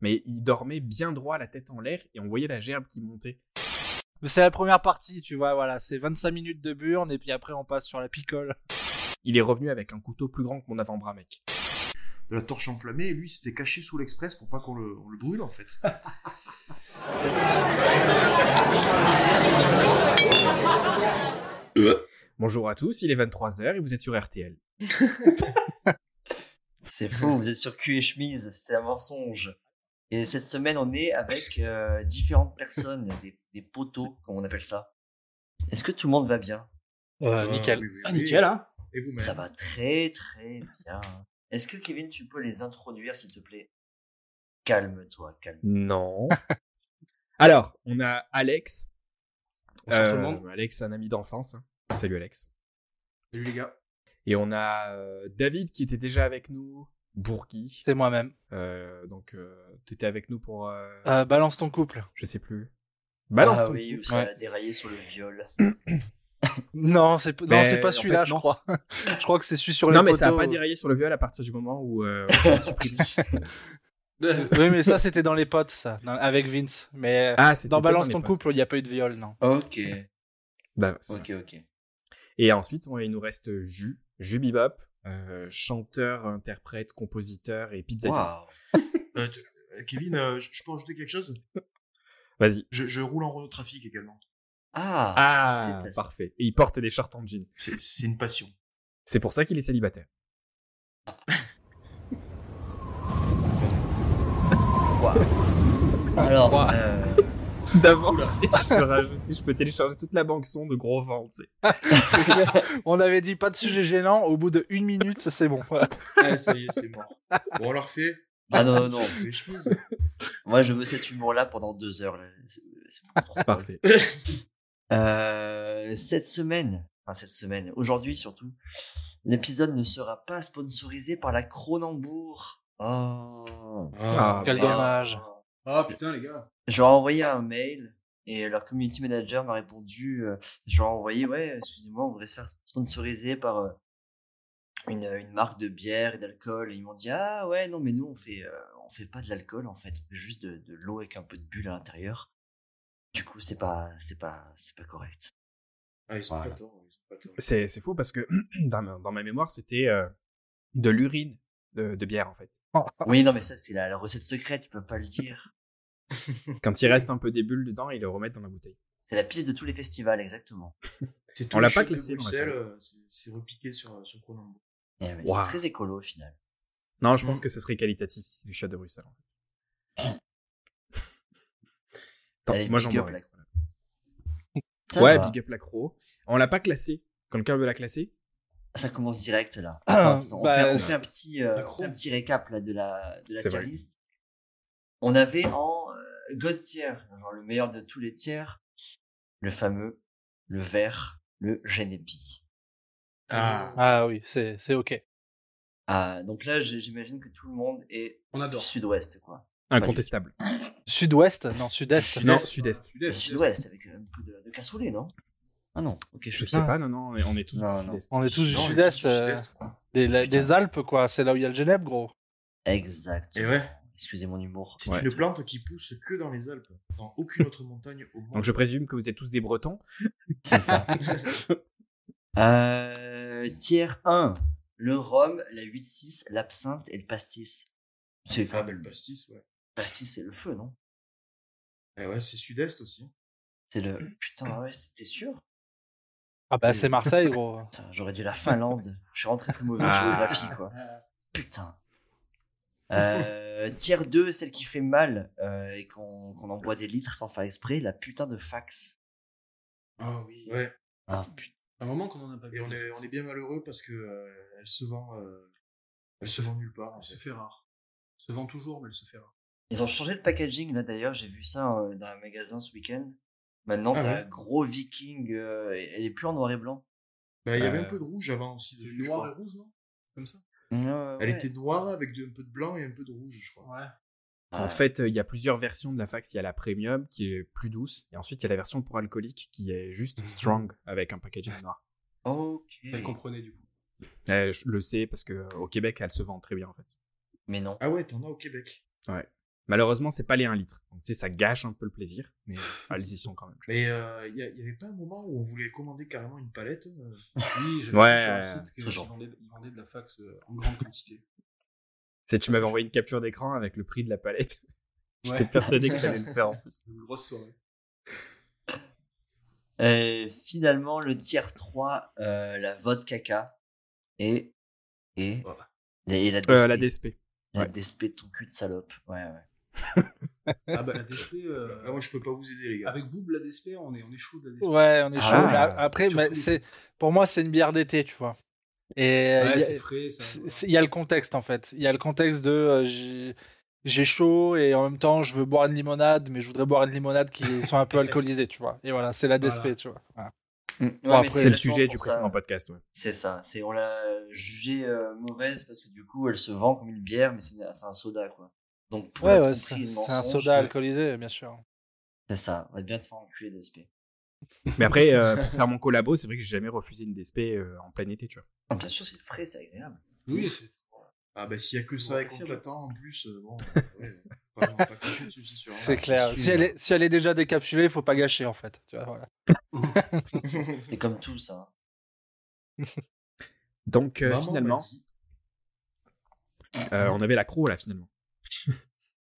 Mais il dormait bien droit, la tête en l'air, et on voyait la gerbe qui montait. C'est la première partie, tu vois, voilà, c'est 25 minutes de burn et puis après on passe sur la picole. Il est revenu avec un couteau plus grand que mon avant-bras, mec. De la torche enflammée, et lui, s'était caché sous l'express pour pas qu'on le, on le brûle, en fait. Bonjour à tous, il est 23h et vous êtes sur RTL. C'est faux, vous êtes sur cul et chemise, c'était un mensonge. Et cette semaine, on est avec euh, différentes personnes, des, des poteaux, comme on appelle ça. Est-ce que tout le monde va bien? Euh, nickel. oui, oui, Ah, nickel, hein Et vous-même? Ça va très très bien. Est-ce que Kevin, tu peux les introduire, s'il te plaît? Calme-toi, calme. Non. Alors, on a Alex. Bonsoir tout le Euh, monde. Alex, un ami d'enfance. Salut Alex. Salut les gars. Et on a euh, David qui était déjà avec nous. Bourgui. C'est moi-même. Euh, donc, euh, t'étais avec nous pour. euh, Euh, balance ton couple. Je sais plus. Balance ah ton oui, couple. ça Ouais. a déraillé sur le viol. Non, c'est non, pas en celui-là, fait, je non. crois. je crois que c'est celui sur les Non, mais ça a pas déraillé sur le viol à partir du moment où euh, on l'a supprimé. Oui, mais ça c'était dans les potes, ça, dans- avec Vince. Mais Ah, dans balance ton potes. couple, il n'y a pas eu de viol, non. Ok, Bah, ok, ok. Et ensuite, on- il nous reste Jus, Jus Bebop, euh, chanteur, interprète, compositeur et pizza. Waouh. Euh, euh, Kevin, euh, je peux rajouter quelque chose? Vas-y. je, je roule en Renault Trafic également. Ah, Ah, parfait. Et il porte des shorts en jean. C'est une passion. C'est pour ça qu'il est célibataire. Alors, Wow. D'avance, je peux rajouter, je peux télécharger toute la banque son de gros vent, tu sais. On avait dit pas de sujet gênant, au bout de une minute, c'est bon. Voilà. Ah, ça y est, c'est mort. Bon, on leur fait ah non, non, non. les chemises. Moi, je veux cet humour-là pendant deux heures. C'est. Parfait. Euh, cette semaine, enfin cette semaine, aujourd'hui surtout, l'épisode ne sera pas sponsorisé par la Cronenbourg. Oh. Ah, Quel merde. dommage. Ah putain les gars. Je leur ai envoyé un mail et leur community manager m'a répondu. euh, je leur ai envoyé, ouais, excusez-moi, on voudrait se faire sponsoriser par euh, une, une marque de bière et d'alcool. Et ils m'ont dit, ah ouais, non, mais nous on fait, euh, on fait pas de l'alcool en fait, on fait juste de, de l'eau avec un peu de bulle à l'intérieur. Du coup, c'est pas, c'est pas, c'est pas correct. Ah, ils sont Voilà. pas tort. Ils sont pas tort. C'est c'est faux parce que dans ma, dans ma mémoire, c'était euh, de l'urine de, de bière, en fait. Oui, non, mais ça c'est la, la recette secrète, ils peuvent pas le dire. Quand il reste un peu des bulles dedans, ils le remettent dans la bouteille. C'est la piste de tous les festivals, exactement. C'est On l'a pas classé euh, c'est- repiqué sur, sur Cronenbourg. Et, mais Wow. C'est très écolo au final. Non, je pense Mm. que ce serait qualitatif si c'est les chats de Bruxelles, en fait. Moi j'en. Ça Ouais, va. big up la croc. On l'a pas classé. Quelqu'un veut la classer Ça commence direct là. Ah, Attends, on, bah, fait, on c'est- fait un petit, euh, Macron. on fait un petit récap là, de la, de la tier vrai. list. On avait en euh, God tier, genre le meilleur de tous les tiers, le fameux, le vert, le Genepi. Ah, Ah oui, c'est c'est ok. Ah, donc là, j'imagine que tout le monde est On du adore. sud-ouest, quoi. Incontestable. Sud-ouest Non, sud-est. Non, sud-est. Sud-ouest, avec un peu de, de cassoulet, non? Ah non, ok, je Je sais pas, non, non, on est tous Non, du non. sud-est. On est tous du Non, on est sud-est. euh, des, des Alpes, quoi. C'est là où il y a le Genève, gros. Exact. Et ouais, Excusez mon humour. c'est Ouais. une plante qui pousse que dans les Alpes. Dans aucune autre montagne au monde. Donc je présume que vous êtes tous des Bretons. C'est ça. Euh, tiers 1, le rhum, la 8-6, l'absinthe et le pastis. C'est Ah, belle pastis, ouais. pastis, c'est le feu, non? Eh ouais, c'est sud-est aussi. C'est le. Putain, ouais, c'était sûr. Ah bah c'est Marseille, gros. J'aurais dû la Finlande. Je suis rentré très mauvais en Ah. géographie, quoi. Putain. Euh, tiers 2, celle qui fait mal euh, et qu'on qu'on en boit des litres sans faire exprès, la putain de fax. Ah oui. Ouais. Ah putain. Un moment qu'on en a pas Et on est, on est bien malheureux parce que euh, elle se vend, euh, elle se vend nulle part. En Elle se fait. rare. Elle se vend toujours, mais elle se fait rare. Ils ont changé le packaging là d'ailleurs, j'ai vu ça euh, dans un magasin ce week-end. Maintenant, Ah t'as ouais? un gros viking, euh, elle est plus en noir et blanc. Bah, il y avait Euh, un peu de rouge avant aussi. Dessus, je noir crois. et rouge, non? Comme ça? Euh, Elle ouais. était noire avec de- un peu de blanc et un peu de rouge, je crois. Ouais. Ah, En fait, euh, il y a plusieurs versions de la fax. Il y a la premium qui est plus douce. Et ensuite, il y a la version pour alcoolique qui est juste strong avec un packaging noir. ok. Elle comprenait du coup. Euh, je le sais parce que au Québec, elle se vend très bien en fait. Mais non. Ah ouais, t'en as au Québec. Ouais. Malheureusement, c'est pas les 1 litre. Donc, tu sais, ça gâche un peu le plaisir, mais elles y sont quand même. Mais euh, il y, a- y avait pas un moment où on voulait commander carrément une palette euh, Oui, j'avais Ouais, vu sur un site qu'ils toujours. vendaient, ils vendaient de la fax euh, en grande quantité. C'est tu m'avais envoyé une capture d'écran avec le prix de la palette. J'étais Ouais. persuadé que j'allais le faire en plus. Une grosse soirée. Euh, finalement, le tiers 3, euh, la vodka caca et, et, Voilà. et la DSP. Euh, la DSP. La ouais. DSP de ton cul de salope. Ouais, ouais. Ah bah la DSP, euh, Ah, moi, je peux pas vous aider, les gars. avec Boob, la DSP, on est, on est chaud de la DSP. Ouais, on est chaud. Ah. après, mais c'est pour moi, c'est une bière d'été, tu vois. Et euh, Ouais, il y a- c'est frais. ça- c'est- c'est- il y a le contexte en fait. Il y a le contexte de euh, j'ai- chaud et en même temps je veux boire une limonade, mais je voudrais boire une limonade qui soit un peu alcoolisée, tu vois. Et voilà, c'est la DSP, Voilà. tu vois. Voilà. Ouais, Bon, mais après- C'est le sujet du précédent podcast, ouais. C'est ça. C'est on l'a jugée euh, mauvaise parce que du coup, elle se vend comme une bière, mais c'est un soda, quoi. Donc pour Ouais, la c'est c'est un soda ouais, alcoolisé, bien sûr. C'est ça. On va bien te faire enculer DSP. Mais après, euh, pour faire mon collabo, c'est vrai que j'ai jamais refusé une DSP euh, en plein été, tu vois. Ah, bien sûr, c'est frais, c'est agréable. Oui, c'est. Ah, bah, s'il y a que ça et qu'on l'attend, en plus, euh, bon, euh, ouais, pas, pas dessus, c'est sûr. C'est Ah, clair. Si elle, est, si elle est déjà décapsulée, il faut pas gâcher en fait. Tu vois, voilà. C'est comme tout ça. Donc, euh, Maman m'a finalement, dit- euh, on avait l'accro, là, finalement.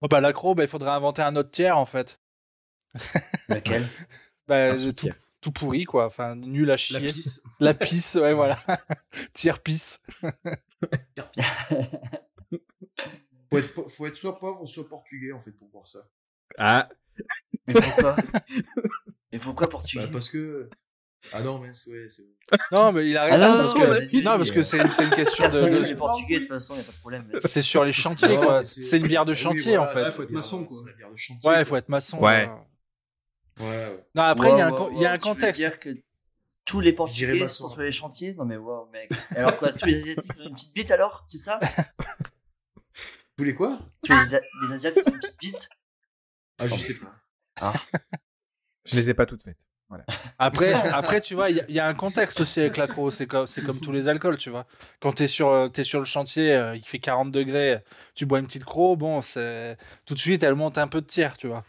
Oh, bah, l'accro, bah, il faudrait inventer un autre tiers en fait. Lequel Bah, Un tout, tout pourri quoi. Enfin, nul à La chier. pisse. La pisse, ouais, voilà. tiers pisse. Faut être, faut être soit pauvre, soit portugais, en fait, pour voir ça. Ah, Mais pourquoi? Mais pourquoi portugais? Bah, parce que. Ah non, mince, ouais, c'est Non, mais il a Ah raison non, parce non, que, non, parce que c'est une, c'est une question Personne de. portugais, de toute façon, y a pas de problème. C'est sur les chantiers Non, quoi. mais C'est une bière de Ah oui, chantier voilà, en fait. Ouais, faut être maçon, quoi. bière de chantier. Ouais, il faut être maçon. Ouais. euh. Ouais, ouais. Non, après, il y a un, Wow, il y a un veux contexte. dire que tous les portugais maçon. sont sur les chantiers? Non mais wow, mec. Alors quoi, tous les asiatiques ont une petite bite alors? C'est ça? Tous les quoi? Tous les, asiatiques ont une petite bite? Ah, je sais pas. Je les ai pas toutes faites. Voilà. Après, après, tu vois, il y, a- il y a un contexte aussi avec l'accro. C'est comme, c'est comme tous les alcools, tu vois. Quand t'es sur, euh, t'es sur le chantier, euh, il fait 40 degrés, tu bois une petite croc, bon, c'est tout de suite, elle monte un peu de tiers, tu vois.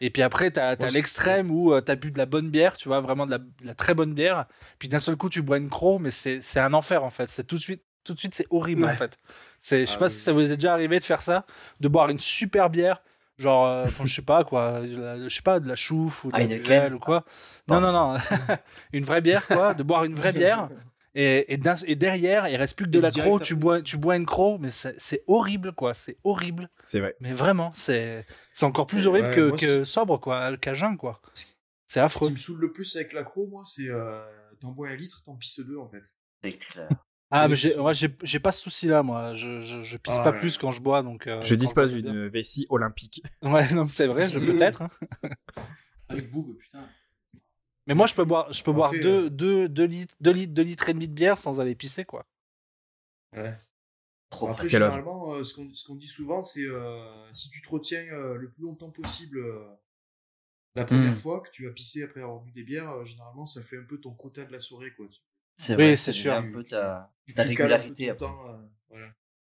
Et puis après, t'as, c'est- l'extrême où euh, t'as bu de la bonne bière, tu vois, vraiment de la, de la très bonne bière. Puis d'un seul coup, tu bois une croc, mais c'est, c'est un enfer en fait. C'est tout de suite, tout de suite, c'est horrible Ouais. en fait. C'est, je sais Ah pas oui. si ça vous est déjà arrivé de faire ça, de boire une super bière. Genre, euh, enfin, je sais pas quoi, de la- je sais pas, de la chouffe ou de la Heineken. Duvel ou quoi. Non, non, non. une vraie bière, quoi. De boire une vraie bière. Et, et, derrière, il reste plus que de Et la croc. Tu bois, tu bois une croc, mais c'est horrible, quoi. C'est horrible. C'est vrai. Mais vraiment, c'est c'est encore plus horrible ouais, que, moi, que sobre, quoi. Qu'à jeun, quoi. C'est Ce affreux. qui me saoule le plus avec l'accro, moi, c'est. Euh, T'en bois un litre, t'en pisses deux, en fait. C'est clair. Ah, mais j'ai, moi, j'ai j'ai pas ce souci-là, moi. Je, je, je pisse Ah, pas ouais. plus quand je bois, donc. euh, je dispose d'une vessie olympique. Ouais, non, mais c'est vrai, je peut-être. hein. Avec Boob, putain. Mais moi, je peux boire, je peux boire Après, deux, euh, deux, deux litres, deux litres, deux litres et demi de bière sans aller pisser, quoi. Ouais. Trop Après, généralement, euh, ce qu'on ce qu'on dit souvent, c'est euh, si tu te retiens euh, le plus longtemps possible euh, la première Mm. fois que tu vas pisser après avoir bu des bières, euh, généralement, ça fait un peu ton quota de la soirée, quoi. C'est Oui, vrai, c'est sûr. un peu ta, régularité après. temps, euh, voilà.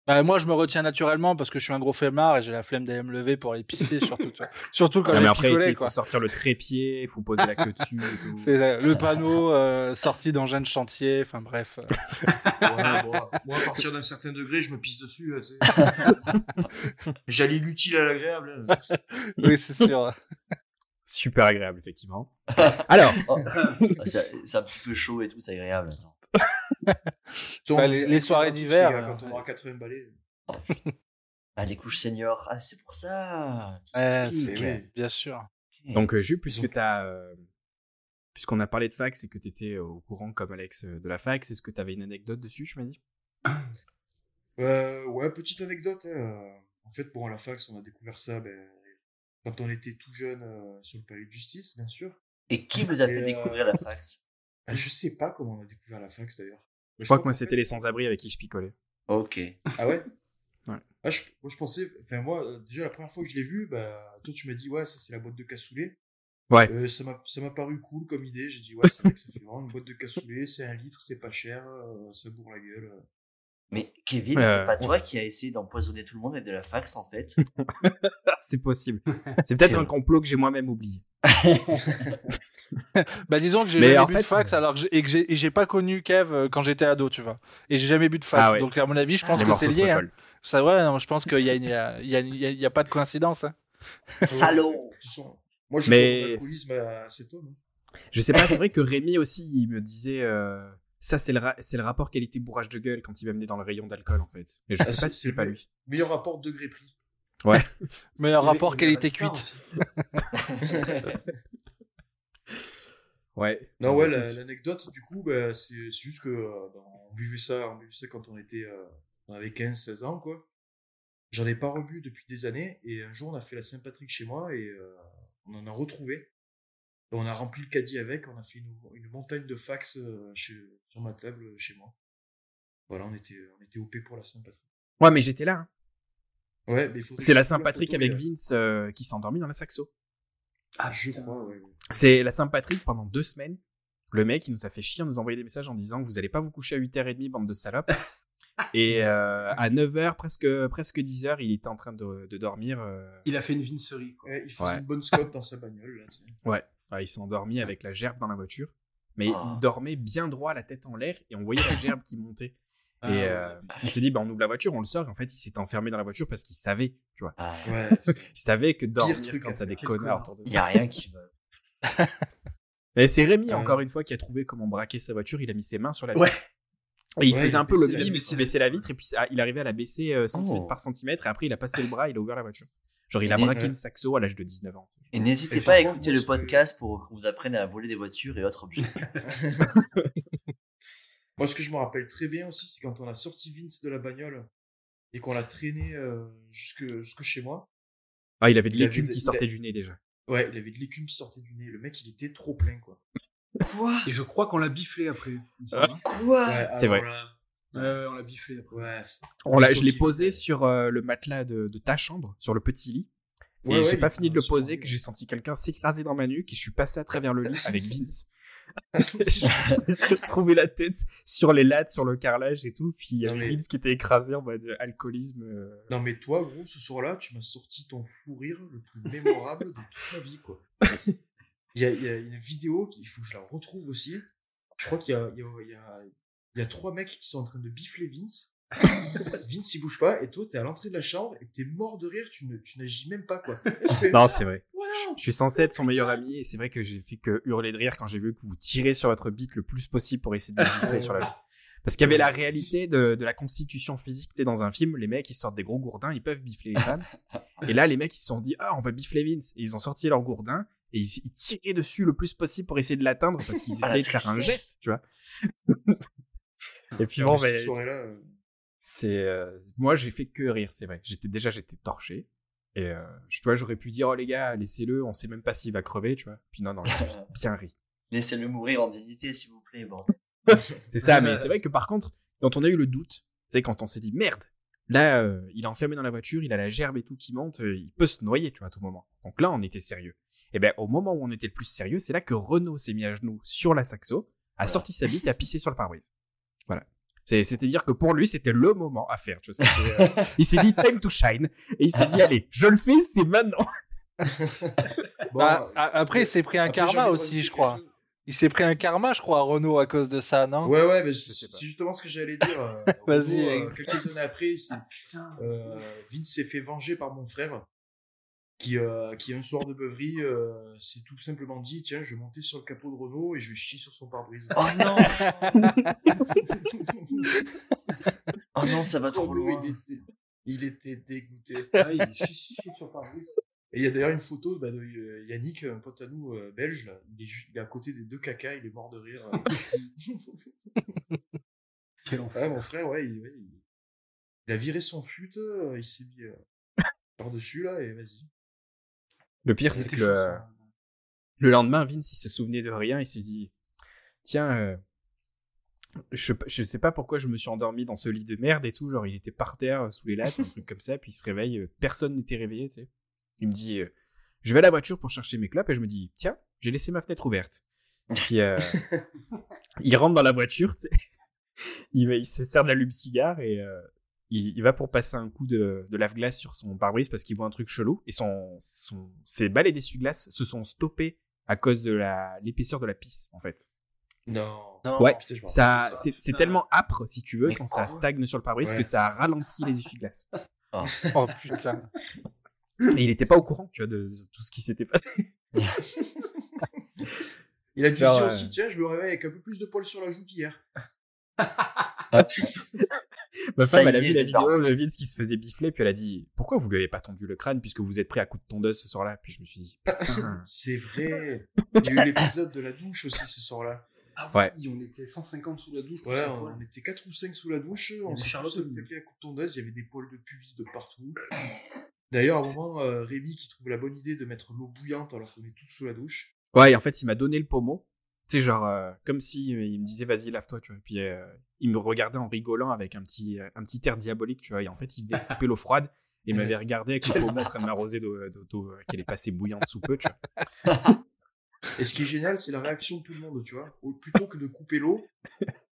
Bah, moi, je me retiens naturellement parce que je suis un gros flemmard et j'ai la flemme d'aller me lever pour aller pisser, surtout. Surtout quand Non, mais j'ai après, tu sais, picolé, il faut quoi. sortir le trépied, il faut poser la queue dessus et tout. C'est le panneau euh, sorti d'engin de chantier, enfin bref. euh. Ouais, bon, moi, à partir d'un certain degré, je me pisse dessus. J'allie l'utile à l'agréable. hein. Oui, c'est sûr. Super agréable, effectivement. Alors, Oh, c'est un petit peu chaud et tout, c'est agréable. Bah, les- les soirées d'hiver, gars, euh, Quand on aura 80 balais. Ah, les couches seniors. Ah, c'est pour ça. Ouais, oui. Bien sûr. donc, euh, Jules, puisque Donc- t'as, euh, puisqu'on a parlé de fac, c'est que tu étais au courant comme Alex de la fac, est-ce que tu avais une anecdote dessus, je m'as dit? Euh, ouais, petite anecdote. hein, En fait, pour la fac, on a découvert ça ben, quand on était tout jeune euh, sur le palais de justice, bien sûr. Et qui vous a fait euh, découvrir la fax? Ah, Je sais pas comment on a découvert la fax d'ailleurs. Mais Je crois que moi, c'était fait- les sans-abri avec qui je picolais. Ok. Ah ouais? Ouais. Ah, je, moi, je pensais. Enfin, moi, euh, déjà, la première fois que je l'ai vu, bah, toi, tu m'as dit, ouais, ça, c'est la boîte de cassoulet. Ouais. Euh, ça m'a ça m'a paru cool comme idée. J'ai dit, ouais, c'est vrai que ça fait vraiment une boîte de cassoulet, c'est un litre, c'est pas cher, euh, ça bourre la gueule. Mais Kevin, Euh, c'est pas toi qui a essayé d'empoisonner tout le monde avec de la fax en fait c'est possible. C'est peut-être un complot que j'ai moi-même oublié. Bah disons que j'ai Mais jamais en bu fait, de fax alors que j'ai- et que j'ai et j'ai pas connu Kev euh, quand j'étais ado, tu vois. Et j'ai jamais bu de fax. Ah ouais. Donc à mon avis, je pense Les que c'est lié. Hein. Ça ouais, non, je pense qu'il y a, y, y, y pas de coïncidence. Hein. Salaud Moi, je Mais- à cet homme. hein. Je sais pas, c'est vrai que Rémi aussi, il me disait euh, ça, c'est le, ra- le rapport qualité-bourrage de gueule quand il m'amenait dans le rayon d'alcool en fait. Et je Ah, sais pas si c'est pas le- lui. Meilleur rapport degré-prix. Meilleur y avait- rapport il y avait qualité Star cuite. aussi. Ouais. Non, ouais, la- l'anecdote, du coup, bah, c'est juste que euh, bah, on, buvait ça, on buvait ça quand on était euh, on avait 15-16 ans, quoi. J'en ai pas rebu depuis des années, et un jour, on a fait la Saint-Patrick chez moi, et euh, on en a retrouvé. Et on a rempli le caddie avec, on a fait une, une montagne de fax chez, sur ma table euh, chez moi. Voilà, on était, on était OP pour la Saint-Patrick. Ouais, mais j'étais là. hein. Ouais, mais il. C'est la il Saint-Patrick avec il y Vince euh, qui s'est endormi dans la saxo. Ah, a- Je putain. crois, ouais. ouais. C'est la Saint-Patrick pendant deux semaines. Le mec, il nous a fait chier, nous envoyer des messages en disant que vous allez pas vous coucher à 8h30, bande de salopes. Et euh, à 9h, presque, presque 10h, il était en train de, de dormir. euh, Il a fait une vincerie, quoi. Ouais, il faisait Ouais. une bonne scotte dans sa bagnole, là. Ouais, Ouais, il s'est endormi avec la gerbe dans la voiture. Mais Oh. il dormait bien droit, la tête en l'air, et on voyait la gerbe qui montait. Ah, et ouais. euh, il s'est dit, bah, on ouvre la voiture, on le sort. Et en fait, il s'était enfermé dans la voiture parce qu'il savait, tu vois. Ah, Ouais. Il savait que dormir truc quand t'as des connards autour de Il toi. y a rien qui va. Et c'est Rémi, Ouais. encore une fois, qui a trouvé comment braquer sa voiture. Il a mis ses mains sur la Ouais. vitre. Et il Ouais, faisait il un peu le mime qui baissait la vitre. Et puis il arrivait à la baisser euh, centimètre Oh. par centimètre. Et après, il a passé le bras, il a ouvert la voiture. Genre, il a braqué une saxo à l'âge de 19 ans. Et n'hésitez pas à écouter le podcast pour qu'on vous apprenne à voler des voitures et autres objets. Moi, ce que je me rappelle très bien aussi, c'est quand on a sorti Vince de la bagnole et qu'on l'a traîné euh, jusque, jusque chez moi. Ah, il avait de l'écume qui a- sortait du nez déjà. Ouais, il avait de l'écume qui sortait du nez. Le mec, il était trop plein, quoi. Quoi? Et je crois qu'on l'a bifflé après. Quoi? Ouais, c'est vrai. Ouais, on l'a bifflé après. ouais. On l'a, je l'ai posé sur euh, le matelas de, de ta chambre, sur le petit lit. Ouais, et ouais, j'ai pas fini de le poser que j'ai senti quelqu'un s'écraser dans ma nuque et je suis passé à travers le lit avec Vince. je me suis retrouvé la tête sur les lattes, sur le carrelage et tout. Puis il y avait mais- Vince qui était écrasé en mode alcoolisme. euh. Non, mais toi, gros, ce soir-là, tu m'as sorti ton fou rire le plus mémorable de toute ma vie, quoi. Il y a, il y a une vidéo, il faut que je la retrouve aussi. Je crois qu'il y a, il y, a, il y, a, il y a trois mecs qui sont en train de bifler Vince. Vince, il bouge pas, et toi, t'es à l'entrée de la chambre, et t'es mort de rire, tu ne, tu n'agis même pas, quoi. Fais, Non, c'est vrai. Voilà. Je suis censé être son meilleur ami et c'est vrai que j'ai fait que hurler de rire quand j'ai vu que vous tirez sur votre bite le plus possible pour essayer de le gifler sur la Parce qu'il y avait la réalité de, de la constitution physique. Tu sais, dans un film, les mecs, ils sortent des gros gourdins, ils peuvent bifler les femmes. Et là, les mecs, ils se sont dit, ah, on va bifler Vince. Et ils ont sorti leur gourdin et ils, ils tiraient dessus le plus possible pour essayer de l'atteindre parce qu'ils essayaient de faire un geste, tu vois. Et puis Ah, bon, mais euh, c'est euh, moi j'ai fait que rire c'est vrai. J'étais déjà j'étais torché. Et euh, tu vois j'aurais pu dire oh les gars laissez-le on sait même pas s'il va crever tu vois. Puis non non j'ai juste bien ri. Laissez-le mourir en dignité, s'il vous plaît. Bon. c'est ça mais c'est vrai que par contre quand on a eu le doute sais quand on s'est dit merde là euh, il est enfermé dans la voiture il a la gerbe et tout qui monte euh, il peut se noyer tu vois à tout moment. Donc là on était sérieux. Et ben au moment où on était le plus sérieux c'est là que Renault s'est mis à genoux sur la saxo a Voilà. sorti sa bite et a pissé sur le pare-brise voilà c'est- c'est-à-dire que pour lui, c'était le moment à faire. Tu vois, euh, il s'est dit time to shine et il s'est dit allez, je le fais, c'est maintenant. bon, Bah, a- après, il s'est pris un après, karma aussi, je crois. chose. Il s'est pris un karma, je crois, à Renault à cause de ça, non? Ouais, ouais, mais sais c'est pas. c'est justement ce que j'allais dire. euh, Vas-y, euh, quelques années après, il s'est- Putain. euh, Vince s'est fait venger par mon frère, qui, euh, qui un soir de beuverie euh, s'est tout simplement dit Tiens, je vais monter sur le capot de Renault et je vais chier sur son pare-brise. Oh non Oh non, ça va trop Renaud, loin. il, était, il était dégoûté. Ah, il est chichi sur pare-brise. Et il y a d'ailleurs une photo bah, de euh, Yannick, un pote à nous euh, belge, là. Il, est juste, il est à côté des deux cacas, il est mort de rire. Quel ouais, enfer. mon frère, ouais, il, ouais, il- il a viré son fut, euh, il s'est mis euh, par-dessus là et vas-y. Le pire, c'est que chaud, le, lendemain, Vince, il se souvenait de rien. Il s'est dit Tiens, euh, je, je sais pas pourquoi je me suis endormi dans ce lit de merde et tout. Genre, il était par terre euh, sous les lattes, un truc comme ça. Puis il se réveille, euh, personne n'était réveillé, tu sais. Il me dit euh, Je vais à la voiture pour chercher mes clopes et je me dis Tiens, j'ai laissé ma fenêtre ouverte. Puis euh, il rentre dans la voiture, tu sais. il, se sert de l'allume-cigare et euh, il, il va pour passer un coup de, de lave-glace sur son pare-brise parce qu'il voit un truc chelou. Et son, son, ses balais d'essuie-glace se sont stoppés à cause de l'épaisseur de la pisse, en fait. Non. Non. Ouais, Putain, Ça, c'est Ah. tellement âpre, si tu veux, Mais quand ça quoi stagne sur le pare-brise, Ouais. que ça ralentit les essuie-glaces. Oh putain. Et il était pas au courant, tu vois, de tout ce qui s'était passé. Il a dû Genre, dire euh, aussi, tiens, je me réveille avec un peu plus de poils sur la joue qu'hier. Ma femme, elle a vu la vidéo de Vince qui se faisait bifler, puis elle a dit Pourquoi vous lui avez pas tendu le crâne puisque vous êtes pris à coup de tondeuse ce soir-là? Puis je me suis dit Putain. C'est vrai. Il y a eu l'épisode de la douche aussi ce soir-là. Ah Ouais. oui, on était 150 sous la douche. Ouais, on, était 4 ou 5 sous la douche, on s'est Charlotte à coups de tondeuse, il y avait des poils de pubis de partout. D'ailleurs, à un moment, euh, Rémi qui trouve la bonne idée de mettre l'eau bouillante alors qu'on est tous sous la douche. Ouais, et en fait, il m'a donné le pommeau. Tu sais, genre, euh, comme si euh, il me disait Vas-y, lave-toi, tu vois. Puis euh, il me regardait en rigolant avec un petit, un petit air diabolique, tu vois. Et en fait, il venait de couper l'eau froide et il m'avait regardé avec le pommeau en train de m'arroser d'eau d'eau- d'eau, qui allait passer bouillante sous peu, tu vois. Et ce qui est génial, c'est la réaction de tout le monde, tu vois. Au- plutôt que de couper l'eau,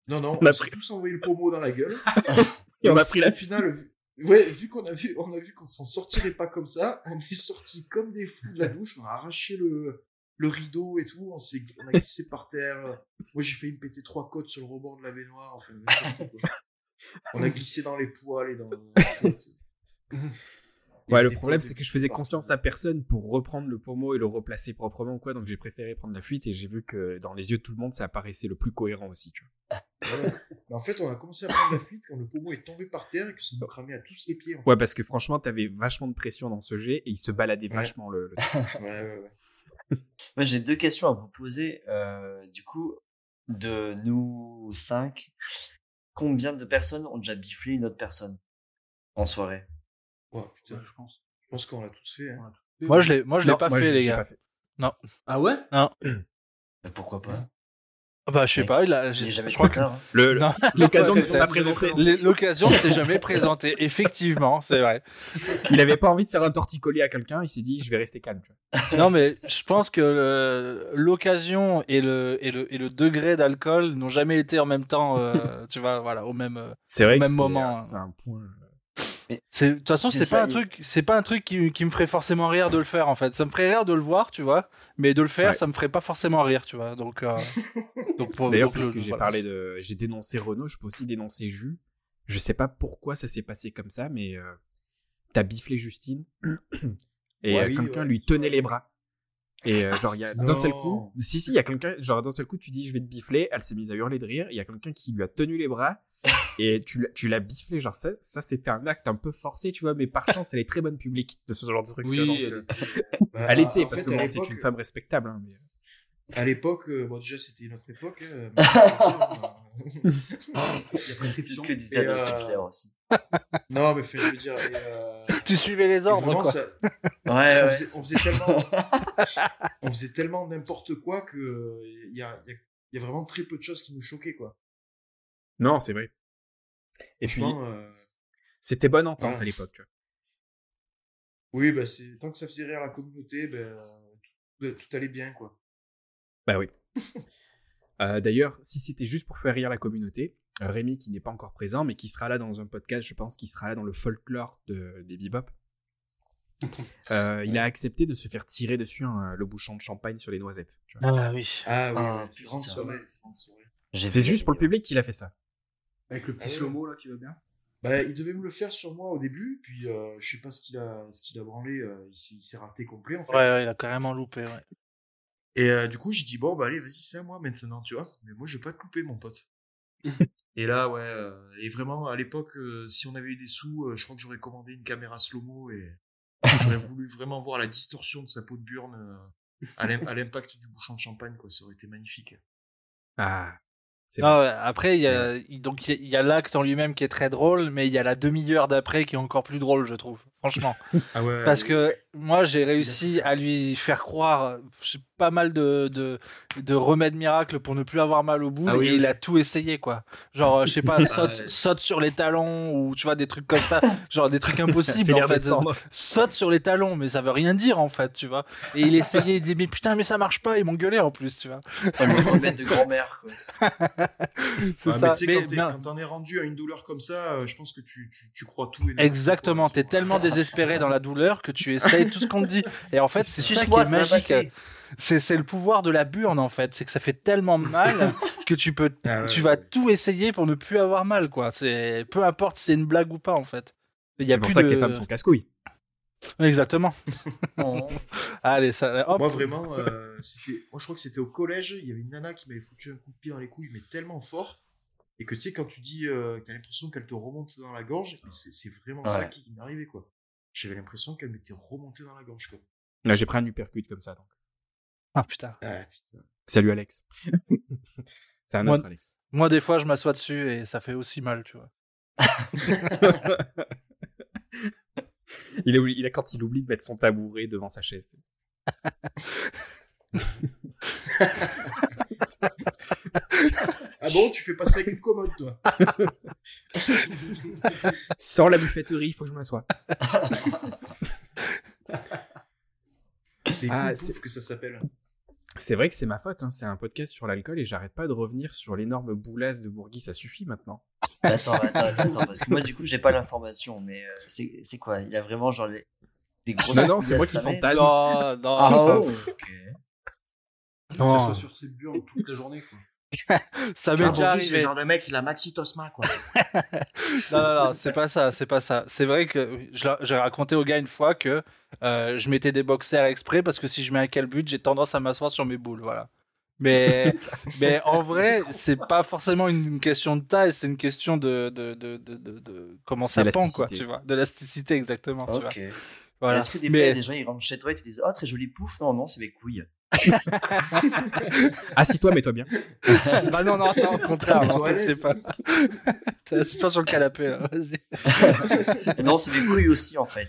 non, non, On a on s'est pris- tous envoyé le pommeau dans la gueule. Et on a pris la au final, vu- ouais, vu qu'on a vu, on a vu qu'on s'en sortirait pas comme ça, on est sortis comme des fous de la douche, on a arraché le, le rideau et tout, on s'est, on a glissé par terre. Moi, j'ai failli me péter trois côtes sur le rebord de la baignoire, enfin. On a glissé dans les poils et dans. Ouais, le problème, c'est que je faisais confiance à personne pour reprendre le pommeau et le replacer proprement, quoi. Donc j'ai préféré prendre la fuite et j'ai vu que dans les yeux de tout le monde, ça apparaissait le plus cohérent aussi, tu vois. Ouais. Mais en fait, on a commencé à prendre la fuite quand le pommeau est tombé par terre et que ça nous cramait à tous les pieds. en fait. Ouais, parce que franchement, t'avais vachement de pression dans ce jet et il se baladait Ouais. vachement le. le- Ouais, ouais, ouais. Moi, j'ai deux questions à vous poser. Euh, du coup, de nous cinq, combien de personnes ont déjà biflé une autre personne en soirée? Ouais, putain, Ouais, je pense. je pense qu'on l'a tous fait. Hein. Moi, je l'ai, moi, je l'ai Non, pas fait, les gars. fait. Ah ouais? Mais Pourquoi pas? Bah, je sais pas, il a, Il jamais je crois que hein. L'occasion ne s'est pas présentée. l'occasion ne s'est jamais présentée. Effectivement, c'est vrai. Il avait pas envie de faire un torticolis à quelqu'un, il s'est dit je vais rester calme. Tu vois. Non, mais je pense que l'occasion et le, et, le, et le degré d'alcool n'ont jamais été en même temps, euh, tu vois, voilà, au même. euh, C'est vrai Au même c'est- moment, C'est un point. C'est de toute façon, C'est c'est ça, pas un truc, c'est pas un truc qui, qui me ferait forcément rire de le faire en fait. Ça me ferait rire de le voir, tu vois, mais de le faire, Ouais. ça me ferait pas forcément rire, tu vois. Donc, euh, donc pour- D'ailleurs, donc le- puisque j'ai voilà. parlé de. J'ai dénoncé Renault, je peux aussi dénoncer Jus. Je sais pas pourquoi ça s'est passé comme ça, mais euh, t'as biflé Justine et Ouais, euh, quelqu'un ouais, lui tenait les bras. Et euh, genre, il y a d'un seul coup, si, si, il y a quelqu'un, genre d'un seul coup, tu dis je vais te bifler, elle s'est mise à hurler de rire, il y a quelqu'un qui lui a tenu les bras et tu, l'as- tu l'as biflé, genre ça, ça c'était un acte un peu forcé, tu vois, mais par chance, elle est très bonne publique de ce genre de truc. tu vois, donc, Oui, euh, Bah, elle était, parce fait, que bon, c'est une femme respectable. hein, mais... À l'époque, euh, bon, déjà, c'était une autre époque. hein, C'est ce que disait Et, euh, Hitler aussi. non, mais fait, je veux dire. et, euh, Tu suivais les ordres, vraiment, quoi. ça- Ouais, on, faisait, on faisait tellement, on faisait tellement n'importe quoi que euh, il y a, il y a- il y a vraiment très peu de choses qui nous choquaient, quoi. Non, c'est vrai. Et puis, euh, c'était bonne entente Ouais. à l'époque, tu vois. oui, bah, c'est tant que ça faisait rire la communauté, ben, tout, tout allait bien, quoi. Bah oui. Euh, D'ailleurs, si c'était juste pour faire rire la communauté, Rémi qui n'est pas encore présent, mais qui sera là dans un podcast, je pense qu'il sera là dans le folklore de, des bebop. Euh, il a accepté de se faire tirer dessus hein, le bouchon de champagne sur les noisettes. tu vois. Ah oui. Ah oui, Ah, ouais, C'est juste pour le public qu'il a fait ça. Avec le petit Ah slow-mo là qui va bien. Bah, il devait me le faire sur moi au début, puis euh, je sais pas ce qu'il a, ce qu'il a branlé, euh, il s'est- raté complet en fait. Ouais, ouais, il a carrément loupé. Ouais. Et euh, du coup, j'ai dit, bon, bah allez, vas-y, c'est à moi maintenant, tu vois. Mais moi, je vais pas te louper, mon pote. et là, ouais, euh, et vraiment, à l'époque, euh, si on avait eu des sous, euh, je crois que j'aurais commandé une caméra slow-mo et j'aurais voulu vraiment voir la distorsion de sa peau de burne euh, à l'impact du bouchon de champagne, quoi. Ça aurait été magnifique. Ah, Ah ouais, après, il y a, donc il y a- il y a l'acte en lui-même qui est très drôle, mais il y a la demi-heure d'après qui est encore plus drôle, je trouve. Franchement. Ah ouais. Parce que moi j'ai réussi à lui faire croire j'ai pas mal de, de, de remèdes miracles pour ne plus avoir mal au bout Ah oui, et oui. il a tout essayé quoi. Genre euh, je sais pas saute, ouais. saute sur les talons ou tu vois des trucs comme ça, genre des trucs impossibles en fait. Saute sur les talons mais ça veut rien dire en fait, tu vois. Et il essayait, il disait mais putain mais ça marche pas, ils m'ont gueulé en plus, tu vois. Oh, le remède de grand-mère, quoi. C'est Ouais, ça. mais Mais- quand t'en es rendu à une douleur comme ça, euh, je pense que tu, tu, tu crois tout. et Exactement, t'es tellement désespéré dans la douleur que tu essayes tout ce qu'on te dit. Et en fait, c'est ça qui est magique. C'est c'est le pouvoir de la burne en fait, c'est que ça fait tellement mal que tu peux, Ah ouais, tu ouais, vas ouais. tout essayer pour ne plus avoir mal quoi. C'est peu importe si c'est une blague ou pas en fait. Il y a C'est pour plus ça de... que les femmes sont casse-couilles. Exactement. Oh. Allez, ça. hop. Moi, vraiment, euh. Moi, je crois que c'était au collège. Il y avait une nana qui m'avait foutu un coup de pied dans les couilles, mais tellement fort. Et que tu sais, quand tu dis euh, t'as l'impression qu'elle te remonte dans la gorge, c'est vraiment ça qui m'est arrivé, quoi. J'avais l'impression qu'elle m'était remontée dans la gorge, quoi. Là, j'ai pris un uppercut comme ça. Donc. Ah putain. Ah, putain. Salut Alex. C'est un Moi- autre Alex. Moi des fois je m'assois dessus et ça fait aussi mal, tu vois. Il, est, il a quand il oublie de mettre son tabouret devant sa chaise. Ah bon, tu fais passer avec une commode, toi Sors la buffetterie, il faut que je m'assoie. Ah, c'est- que ça s'appelle. C'est vrai que c'est ma faute, hein. c'est un podcast sur l'alcool et j'arrête pas de revenir sur l'énorme boulasse de Bourgui, ça suffit maintenant. Attends, attends, attends, parce que moi, du coup, j'ai pas l'information, mais euh, c'est c'est quoi? Il a vraiment, genre, les- des grosses. Non, non, c'est moi qui fantasme. Non, non. Ah, oh, ok. Ça Non. soit sur ses burnes toute la journée, quoi. Ça m'est Tu déjà Boris, c'est le arrivé. genre de mec, il a Maxi Tosma, quoi. Non, non, non, c'est pas ça, c'est pas ça. C'est vrai que j'ai raconté au gars une fois que euh, je mettais des boxers exprès parce que si je mets un calbut, j'ai tendance à m'asseoir sur mes boules, voilà. Mais, mais en vrai, c'est pas forcément une question de taille, c'est une question de, de, de, de, de- de- comment ça pend, quoi, D'élasticité. tu vois. De exactement, tu vois. Ok. Voilà. Est-ce que des fois, il y Mais a des gens, ils rentrent chez toi et te disent Oh, très joli pouf Non, non, c'est mes couilles. Assis-toi, mets-toi bien. bah non, non, non, au contraire, à l'aise. c'est pas. Assis-toi sur le canapé, là, vas-y. Non, c'est mes couilles aussi, en fait.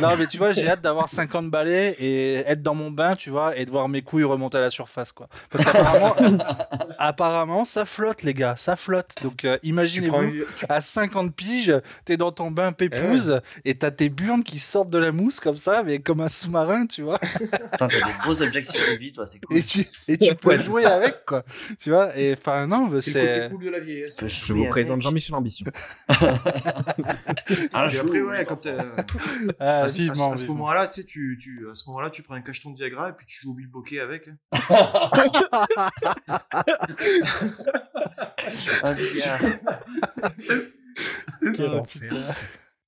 Non, mais tu vois, j'ai hâte d'avoir 50 balais et être dans mon bain, tu vois, et de voir mes couilles remonter à la surface, quoi. Parce qu'apparemment, apparemment, ça flotte, les gars, ça flotte. Donc, euh, imaginez-vous, une- à 50 piges, t'es dans ton bain pépouze et t'as tes burnes qui sortent de la mousse comme ça, mais comme un sous-marin, tu vois. Putain, t'as des beaux objectifs de vie, toi, c'est cool. Et tu, et tu peux Ouais, jouer ça. avec, quoi. Tu vois, et enfin, non, C'est le côté c'est. cool de la vieillesse. Je vous présente. Jean-Michel Ambition. Un Et après, jour, ouais, les quand euh, Ah, à, à- à ce moment-là, tu sais, tu, tu, à ce moment-là, tu prends un cacheton de Viagra et puis tu joues au bilboquet avec. hein. Ah,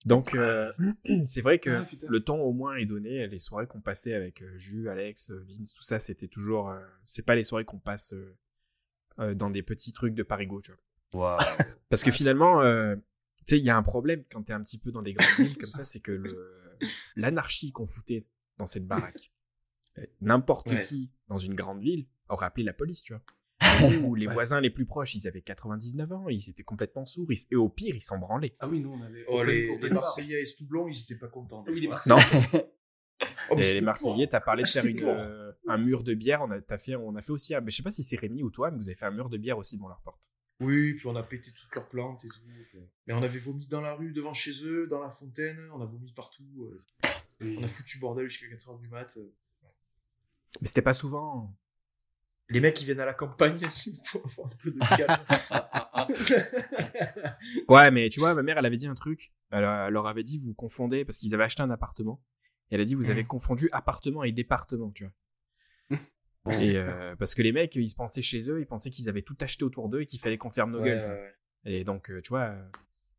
Donc, euh, c'est vrai que Ah, le temps au moins est donné. Les soirées qu'on passait avec euh, Jus, Alex, euh, Vince, tout ça, c'était toujours. euh, c'est pas les soirées qu'on passe euh, euh, dans des petits trucs de parigo, tu vois. Parce que finalement, euh, tu sais, il y a un problème quand t'es un petit peu dans des grandes villes comme ça, c'est que l'anarchie qu'on foutait dans cette baraque, n'importe Ouais. qui dans une grande ville aurait appelé la police, tu vois. Ou les voisins les plus proches, ils avaient 99 ans, ils étaient complètement sourds, ils- et au pire, ils s'en branlaient. Ah oui, nous, on avait. Oh, les. Marseillais et Stoublon, ils étaient pas contents. Ah oui, les. Marseillais. Non, Oh, les Marseillais, t'as parlé de faire C'est une, euh, un mur de bière. On a, fait, on a fait aussi, un, mais je sais pas si c'est Rémi ou toi, mais vous avez fait un mur de bière aussi devant leur porte. Oui, puis on a pété toutes leurs plantes et tout. Mais on avait vomi dans la rue, devant chez eux, dans la fontaine, on a vomi partout. euh. On a foutu bordel jusqu'à 4h du mat. euh. Mais c'était pas souvent. Les mecs, ils viennent à la campagne, c'est pour avoir un peu de calme. Ouais, mais tu vois, ma mère, elle avait dit un truc. Elle, elle leur avait dit, vous confondez, parce qu'ils avaient acheté un appartement. Et elle a dit, vous avez Mhm. confondu appartement et département, tu vois. Et euh, parce que les mecs, ils se pensaient chez eux, ils pensaient qu'ils avaient tout acheté autour d'eux et qu'il fallait qu'on ferme nos Ouais, gueules. ouais. Et donc, euh, tu vois, euh,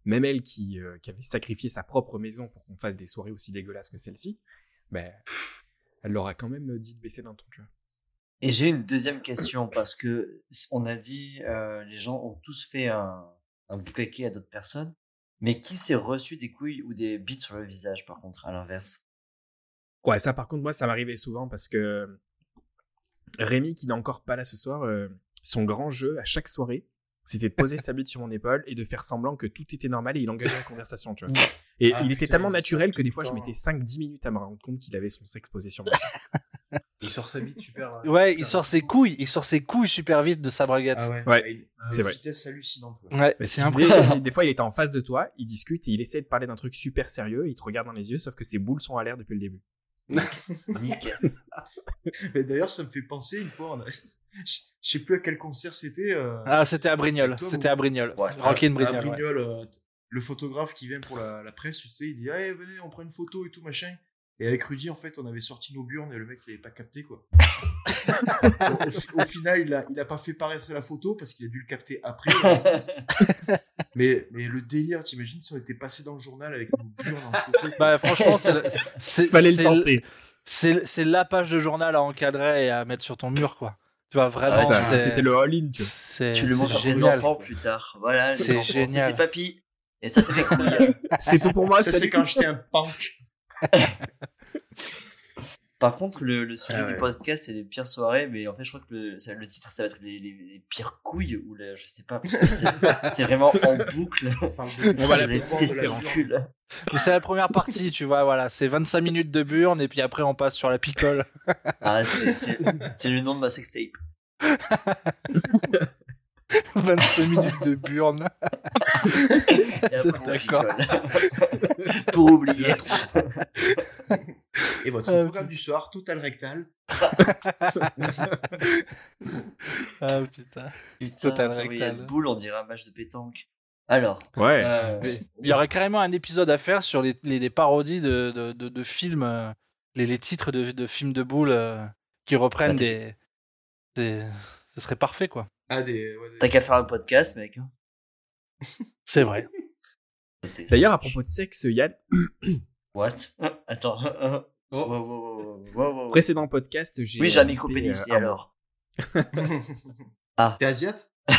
même elle qui, euh, qui avait sacrifié sa propre maison pour qu'on fasse des soirées aussi dégueulasses que celle-ci, ben, elle leur a quand même dit de baisser d'un ton, tu vois. Et j'ai une deuxième question parce que on a dit euh, les gens ont tous fait un, un bouquet à d'autres personnes, mais qui s'est reçu des couilles ou des bites sur le visage par contre à l'inverse? Ouais, ça par contre, moi, ça m'arrivait souvent parce que Rémi, qui n'est encore pas là ce soir, euh, son grand jeu à chaque soirée, c'était de poser sa bite sur mon épaule et de faire semblant que tout était normal et il engageait la conversation, tu vois. Et Ah, il était putain, tellement naturel que des fois je mettais 5-10 minutes à me rendre compte qu'il avait son sexe posé sur moi. Il sort sa bite super. euh, Ouais, super il sort ses couilles, il sort ses couilles super vite de sa braguette. Ah ouais, Ouais, à c'est une vrai. vitesse hallucinante. quoi. Ouais, Mais c'est impressionnant. des fois, il était en face de toi, il discute et il essaie de parler d'un truc super sérieux, il te regarde dans les yeux, sauf que ses boules sont à l'air depuis le début. Nickel. Mais d'ailleurs, ça me fait penser une fois, on a- je sais plus à quel concert c'était. euh, Ah, c'était à Brignoles. C'était à Brignoles. Ouais. Rockin' à Brignoles. ouais. Brignoles, euh, le photographe qui vient pour la, la presse, tu sais, il dit Allez, venez, on prend une photo et tout, machin. Et avec Rudy, en fait, on avait sorti nos burnes et le mec, il avait pas capté, quoi. au, au fi- au final, il a, il a pas fait paraître la photo parce qu'il a dû le capter après. mais, mais le délire, t'imagines si on était passé dans le journal avec nos burnes en photo. Bah, franchement, c'est le- c'est- Fallait le tenter. C'est c'est la page de journal à encadrer et à mettre sur ton mur, quoi. Tu vois, vraiment. C'était le all-in, tu vois. tu le montres à tes génial. enfants plus tard. Voilà, les C'est enfants, c'est papy. Et ça, c'est couilles. C'est tout pour moi, Ça, c'est quand j'étais un punk. Par contre, le, le sujet Ah ouais. du podcast, c'est les pires soirées, mais en fait, je crois que le, ça- le titre, ça va être les, les- les pires couilles, ou je sais pas, parce que c'est vraiment en boucle. On va les C'est la première partie, tu vois, voilà. C'est 25 minutes de burn et puis après on passe sur la picole. Ah, c'est le nom de ma sextape. 25 minutes de burn. D'accord. Pour oublier. Et votre Ah, programme du soir, total rectal. Ah putain. Putain, Total rectal. de boules, on dirait un match de pétanque. Alors, Ouais. euh, Il y aurait carrément un épisode à faire sur les, les, les parodies de, de, de, de films, euh, les, les titres de, de films de boules euh, qui reprennent Bah, des, des. Ce serait parfait, quoi. Ah, des. ouais, des- t'as qu'à faire un podcast, mec. hein. C'est vrai. D'ailleurs, à propos de sexe, Yann, What? Attends. Oh. Wow, wow, wow, wow, wow, wow. précédent podcast, j'ai. Oui, j'ai un euh, micro fait, pénis, euh, un alors Ah. T'es asiate?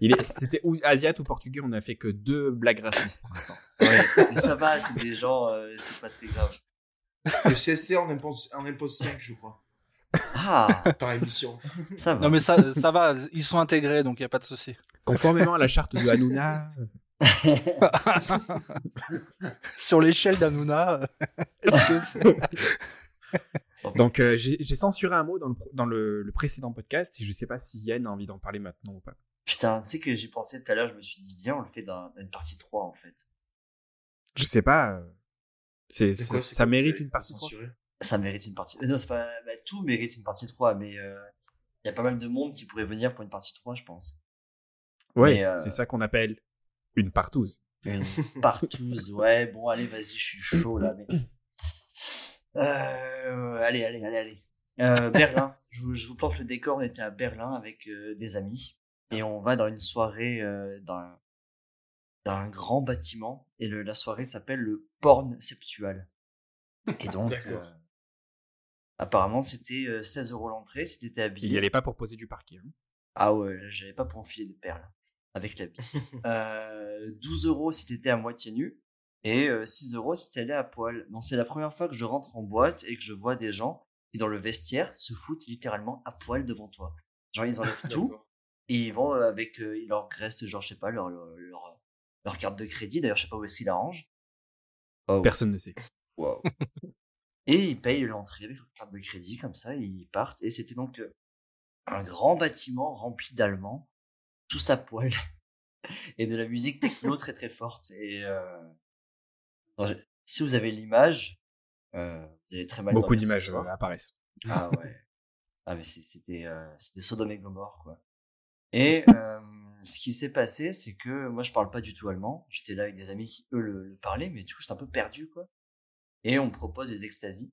Il est, c'était ou asiate ou portugais, on a fait que deux blagues racistes pour l'instant. Ouais, mais ça va, c'est des gens, euh, c'est pas très grave. Le CSC en impose, en impose 5, je crois, Ah, par émission. ça va. Non, mais ça, ça va, ils sont intégrés, donc il n'y a pas de souci. Conformément à la charte de Hanouna, Sur l'échelle d'Anouna, euh, est-ce que c'est- donc euh, j'ai j'ai censuré un mot dans, le, pro- dans le, le précédent podcast et je sais pas si Yann a envie d'en parler maintenant ou pas. Putain, tu sais que j'y pensais tout à l'heure, je me suis dit, viens, on le fait dans dans une partie 3, en fait. Je sais pas. euh, C'est, ça, ça mérite une partie 3. Ça mérite une partie... euh, Non, c'est pas... bah, tout mérite une partie 3, mais il y a pas mal de monde qui pourrait venir pour une partie 3, je pense. Ouais, euh, c'est ça qu'on appelle une partouze. Une partouze, ouais, bon, allez, vas-y, je suis chaud, là, mais... Euh, allez, allez, allez, allez. Euh, Berlin, je vous, je vous plante le décor, on était à Berlin avec euh, des amis, et on va dans une soirée euh, dans, un- dans un grand bâtiment, et le, la soirée s'appelle le Porn Septual. Et donc, D'accord. euh, apparemment, c'était euh, 16 euros l'entrée, si t'étais habillé. Il y allait pas pour poser du parquet. hein. Ah ouais, j'avais pas pour enfiler des perles avec la bite. euh, 12 euros si t'étais à moitié nu et euh, 6 euros si t'allais à poil. Bon, c'est la première fois que je rentre en boîte et que je vois des gens qui, dans le vestiaire, se foutent littéralement à poil devant toi. Genre, ils enlèvent tout et ils vont euh, avec, euh, il leur reste, genre, je sais pas, leur, leur, leur, leur carte de crédit. D'ailleurs, je sais pas où est-ce qu'ils la rangent. Oh, Personne ne sait. Wow. et ils payent l'entrée avec leur carte de crédit, comme ça, et ils partent. Et c'était donc euh, un grand bâtiment rempli d'Allemands, tous à poil, et de la musique techno très très forte. Et euh, alors, si vous avez l'image, euh, vous allez très mal Beaucoup d'images apparaissent. Ah ouais. Ah mais c'était euh, c'était Sodome et Gomorre quoi. Et ce qui s'est passé, c'est que moi je parle pas du tout allemand. J'étais là avec des amis qui eux le, le parlaient, mais du coup j'étais un peu perdu quoi. Et on me propose des extasies.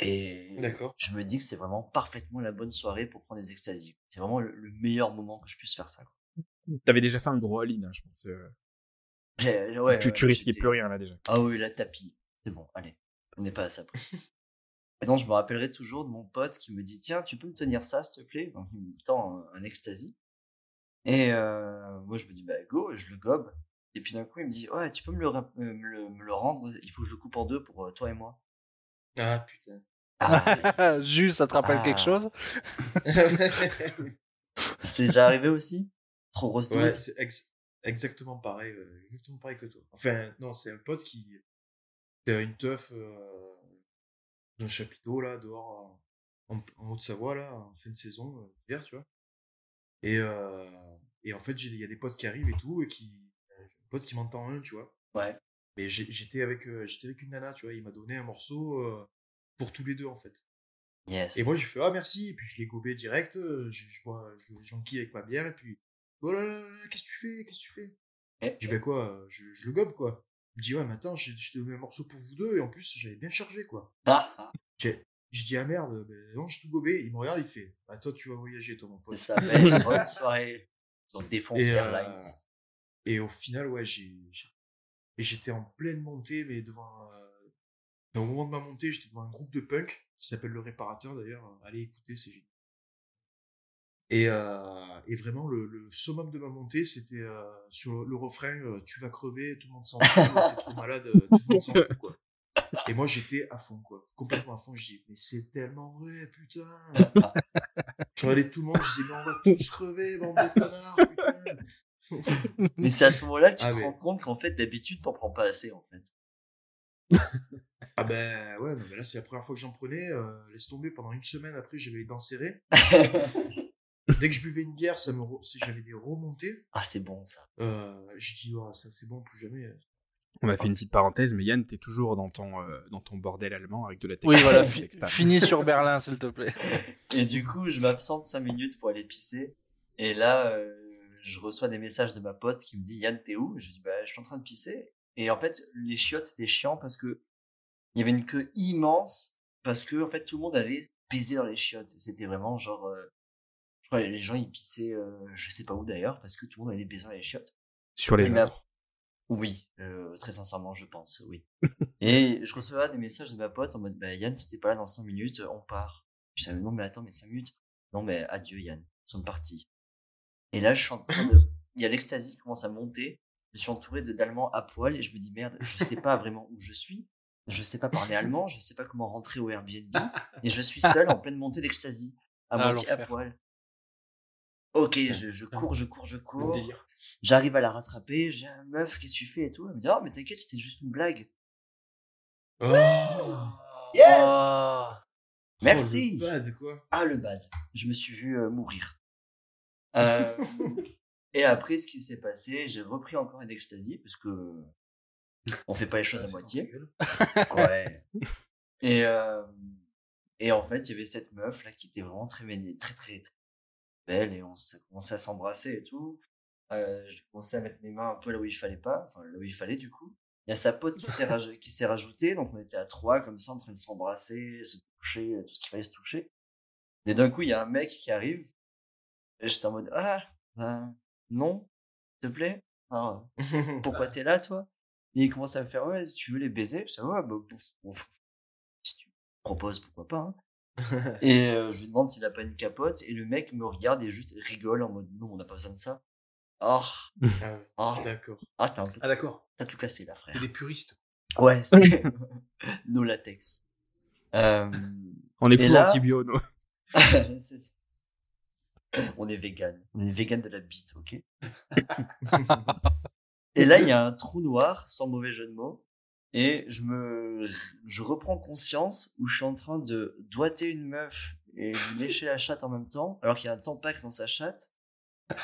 Et D'accord. je me dis que c'est vraiment parfaitement la bonne soirée pour prendre des extasies. C'est vraiment le, le meilleur moment que je puisse faire ça. T'avais déjà fait un gros all-in, hein, je pense. euh. Ouais, tu, ouais, tu risquais plus rien là déjà. Ah oui, la tapis. C'est bon, allez. On n'est pas à ça. Et donc, je me rappellerai toujours de mon pote qui me dit Tiens, tu peux me tenir ça, s'il te plaît? Donc, il me tend un, un ecstasy. Et euh, moi, je me dis Bah, go, je le gobe. Et puis d'un coup, il me dit Ouais, tu peux me le, ra- euh, me le, me le rendre Il faut que je le coupe en deux pour euh, toi et moi. Ah putain. Ah, Jus, ça te rappelle Ah. quelque chose? C'était déjà arrivé aussi? Trop grosse dose? Ouais, c'est ex- exactement pareil, euh, exactement pareil que toi. Enfin, non, c'est un pote qui, c'est une teuf euh, dans un chapiteau là, dehors en, en- Haute-Savoie là, en fin de saison euh, hiver, tu vois. Et euh, et en fait, il y a des potes qui arrivent et tout, et qui, pote qui m'entend un, tu vois. Ouais. Mais j'étais avec, euh, j'étais avec une nana, tu vois. Il m'a donné un morceau euh, pour tous les deux en fait. Yes. Et moi, j'ai fait ah merci, et puis je l'ai gobé direct. euh, Je, je bois, je, j'enquille avec ma bière, et puis oh là là, là, qu'est-ce que tu fais, qu'est-ce que tu fais? Eh, Je dis bah quoi, euh, je, je le gobe quoi. Il me dit ouais, mais attends, je, donné un morceau pour vous deux, et en plus j'avais bien chargé quoi. Ah, ah, Je dis ah merde, ben non, j'ai tout gobé. Il me regarde, il fait bah toi tu vas voyager toi mon c'est pote. ça. Belle bonne soirée sur Défonce Et, euh, Airlines. Et au final, ouais, j'ai, j'étais en pleine montée, mais devant. euh, Au moment de ma montée, j'étais devant un groupe de punk qui s'appelle Le Réparateur d'ailleurs. Allez écouter, c'est génial. Et, euh, et vraiment, le, summum de ma montée, c'était euh, sur le refrain euh, Tu vas crever, tout le monde s'en fout, t'es trop malade, euh, tout le monde s'en fout, quoi. Et moi, j'étais à fond, quoi. Complètement à fond. Je dis, mais c'est tellement vrai, putain. Je regardais tout le monde, je disais, mais on va tous crever, bande de connards, putain. Mais c'est à ce moment-là que tu Ah, te mais- rends compte qu'en fait, d'habitude, t'en prends pas assez, en fait. Ah ben ouais, non, mais là c'est la première fois que j'en prenais. euh, laisse tomber, pendant une semaine après j'avais les dents serrées. Dès que je buvais une bière, ça me re- j'avais des remontées. ah, c'est bon, ça. Euh, j'ai dit, oh, ça c'est bon, plus jamais. On a fait une petite parenthèse, mais Yann, t'es toujours dans ton, euh, dans ton bordel allemand avec de la Oui, voilà, technique fi- externe. finis sur Berlin, s'il te plaît. Et du coup, je m'absente 5 minutes pour aller pisser. Et là, euh, je reçois des messages de ma pote qui me dit Yann, t'es où? Je dis bah, je suis en train de pisser. Et en fait, les chiottes, c'était chiant parce que il y avait une queue immense parce que en fait, tout le monde allait baiser dans les chiottes. C'était vraiment genre, euh, je crois les gens ils pissaient, euh, je sais pas où d'ailleurs, parce que tout le monde allait baiser dans les chiottes. Sur les nôtres. Oui, euh, très sincèrement, je pense, oui. et je recevais des messages de ma pote en mode, bah, Yann, si t'es pas là dans 5 minutes, on part. Je disais, non, mais attends, mais 5 minutes. Non, mais adieu, Yann. Nous sommes partis. Et là, je suis en train de, il y a l'extasie qui commence à monter. Je suis entouré de d'Allemands à poil et je me dis, merde, je sais pas vraiment où je suis. Je sais pas parler allemand, je sais pas comment rentrer au Airbnb. Et je suis seul en pleine montée d'extasie. À Ah, moitié à poil. Ok, je, je cours, je cours, je cours. J'arrive à la rattraper, j'ai un meuf, qu'est-ce que tu fais et tout. Elle me dit, oh, mais t'inquiète, c'était juste une blague. Oh, Yes! Ah. Merci! Oh, le bad, quoi. Ah, le bad. Je me suis vu euh, mourir. Euh, et après, ce qui s'est passé, j'ai repris encore une ecstasy, parce que on fait pas les choses à moitié. Ouais. Et, euh, et en fait, il y avait cette meuf là qui était vraiment très, très, très, très belle et on s'est commencé à s'embrasser et tout. Euh, j'ai commencé à mettre mes mains un peu là où il fallait pas, enfin là où il fallait du coup. Il y a sa pote qui s'est raj- qui s'est rajoutée, donc on était à trois comme ça en train de s'embrasser, se toucher, tout ce qu'il fallait se toucher. Et d'un coup, il y a un mec qui arrive. J'étais en mode ah ben, non, s'il te plaît. Ah, pourquoi t'es là toi? Et il commence à me faire ouais, tu veux les baiser Je dis ouais, bah, bouf, bouf. si tu proposes, pourquoi pas. hein? et euh, je lui demande s'il a pas une capote et le mec me regarde et juste rigole en mode non, on n'a pas besoin de ça. Oh, Ah oh, d'accord. ah t'as un peu- Ah d'accord, t'as tout cassé là, frère. c'est des puristes. Ouais, c'est no latex. Euh, On est fou là- anti-bio, nous. On est vegan. On est vegan de la bite, ok? Et là, il y a un trou noir, sans mauvais jeu de mots. Et je me, je reprends conscience où je suis en train de doiter une meuf et lui lécher la chatte en même temps, alors qu'il y a un tampax dans sa chatte.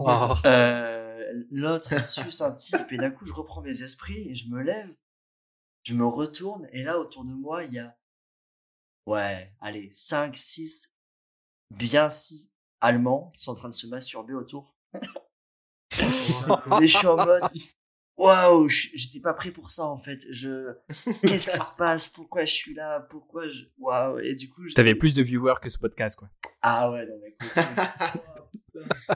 Oh. Euh, L'autre suce un type et d'un coup je reprends mes esprits et je me lève, je me retourne et là autour de moi il y a ouais allez 5 6 bien six allemands qui sont en train de se masturber autour et je suis en mode waouh je- j'étais pas prêt pour ça en fait je qu'est-ce qui se passe? Pourquoi je suis là? Pourquoi je waouh et du coup je T'avais plus de viewers que ce podcast, quoi. ah ouais, non, mais écoute.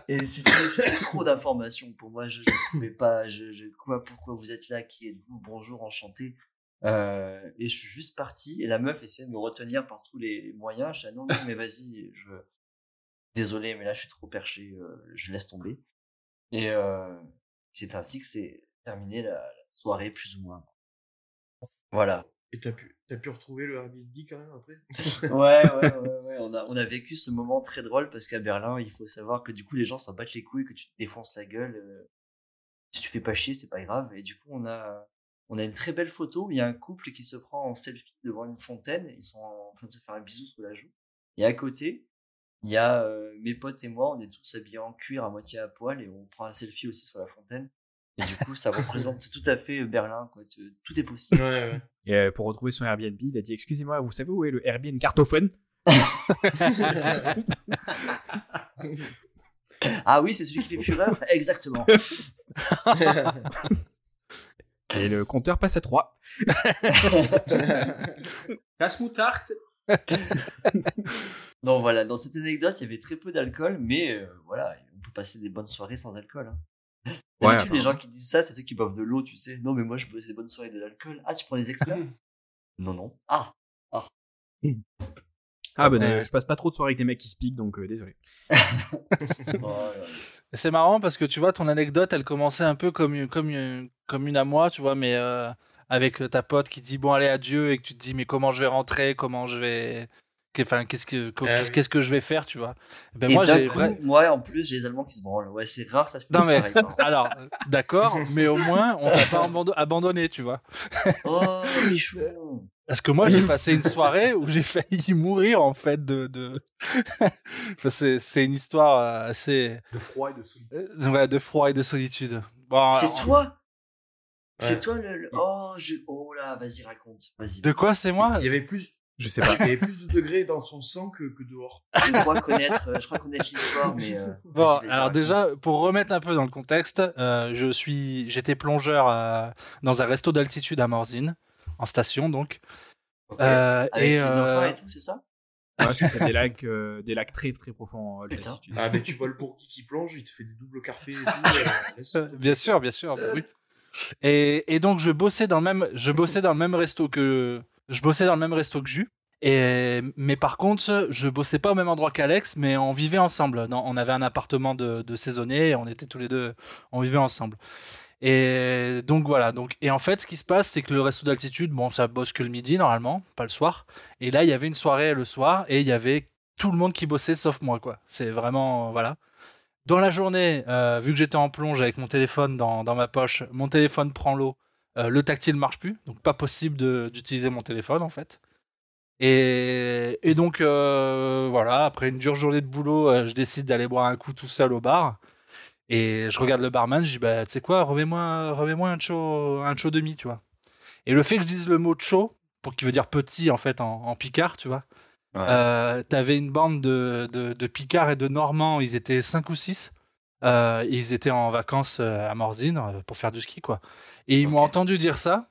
Et c'était trop d'informations pour moi. Je ne pouvais pas. Je, je, quoi, pourquoi vous êtes là? Qui êtes-vous? Bonjour, enchanté. Euh, et je suis juste parti. Et la meuf essayait de me retenir par tous les moyens. Je dis, ah non, non, mais vas-y. Je... Désolé, mais là, je suis trop perché. euh, je laisse tomber. Et euh, c'est ainsi que c'est terminé la, la soirée, plus ou moins. Voilà. Et t'as pu, t'as pu retrouver le Airbnb quand même après? Ouais, ouais, ouais, ouais. On a, on a vécu ce moment très drôle parce qu'à Berlin, il faut savoir que du coup, les gens s'en battent les couilles, que tu te défonces la gueule. euh, si tu fais pas chier, c'est pas grave. Et du coup, on a, on a une très belle photo. où Il y a un couple qui se prend en selfie devant une fontaine. Ils sont en train de se faire un bisou sous la joue. Et à côté, il y a euh, mes potes et moi, on est tous habillés en cuir à moitié à poil et on prend un selfie aussi sur la fontaine. Et du coup, ça représente tout à fait Berlin, quoi. Tout est possible. Ouais, ouais. Et euh, pour retrouver son Airbnb, il a dit Excusez-moi, vous savez où est le Airbnb cartophone? Ah oui, c'est celui qui fait fureur Exactement. Et le compteur passe à 3. Casse moutarte. Donc voilà, dans cette anecdote, il y avait très peu d'alcool, mais euh, voilà, on peut passer des bonnes soirées sans alcool. Hein. Ouais, D'habitude, les gens qui disent ça, c'est ceux qui boivent de l'eau, tu sais. Non, mais moi, je passe des bonnes soirées de l'alcool. Ah, tu prends des externes Non, non. Ah, Ah, ben, Ouais. euh, je passe pas trop de soirées avec des mecs qui se piquent, donc euh, désolé. oh. C'est marrant parce que tu vois, ton anecdote, elle commençait un peu comme une, comme une, comme une à moi, tu vois, mais euh, avec ta pote qui dit bon, allez, adieu, et que tu te dis, mais comment je vais rentrer, comment je vais. Enfin, qu'est-ce que, qu'est-ce oui. qu'est-ce que je vais faire, tu vois. Ben, Et moi, j'ai. coup, vrai- moi, en plus, j'ai les Allemands qui se branlent. Ouais, c'est rare, ça se fait Non, mais- pareil. Alors, euh, d'accord, mais au moins, on t'a pas abando- abandonné, tu vois. Oh, Michou Parce que moi, j'ai passé une soirée où j'ai failli mourir, en fait, de. de... Enfin, c'est, c'est une histoire euh, assez. De froid et de solitude. euh, ouais, de froid et de solitude. Bon, C'est toi C'est toi le. le- Oh, je... oh là, vas-y, raconte. Vas-y. De quoi c'est moi Il y avait plus, Je sais pas. il y avait plus de degrés dans son sang que, que dehors. Je crois connaître, euh, je crois connaître l'histoire, mais. euh, Bon, alors raconte. déjà, pour remettre un peu dans le contexte, euh, je suis, j'étais plongeur dans un resto d'altitude à Morzine, en station donc. Euh, Avec et les dauphins euh, et tout, c'est ça? Ouais, c'est ça, des lacs, euh, des lacs très très profonds euh. Ah, mais tu vois le bourgui qui plonge, il te fait des doubles carpés et tout. euh, bien sûr, bien sûr, bah oui. Et, donc je bossais dans le même, je bossais dans le même resto que, je bossais dans le même resto que Jus. Et mais par contre, je bossais pas au même endroit qu'Alex, mais on vivait ensemble. On avait un appartement de, de saisonnier, et on était tous les deux, on vivait ensemble. Et donc voilà. Donc et en fait, ce qui se passe, c'est que le resto d'altitude, bon, ça bosse que le midi normalement, pas le soir. Et là, il y avait une soirée le soir, et il y avait tout le monde qui bossait sauf moi, quoi. C'est vraiment voilà. Dans la journée, euh, vu que j'étais en plonge avec mon téléphone dans, ma poche, mon téléphone prend l'eau, euh, le tactile marche plus, donc pas possible d'utiliser mon téléphone en fait. Et, donc euh, voilà, après une dure journée de boulot, je décide d'aller boire un coup tout seul au bar. Et je regarde le barman, je dis bah tu sais quoi, remets-moi remets-moi un chaud un demi, tu vois. Et le fait que je dise le mot chaud, pour qui veut dire petit en fait en picard, tu vois. Ouais. Euh, T'avais une bande de, de, de Picards et de Normands, ils étaient 5 ou 6. Euh, et ils étaient en vacances euh, à Morzine pour faire du ski, quoi. Et ils m'ont entendu dire ça.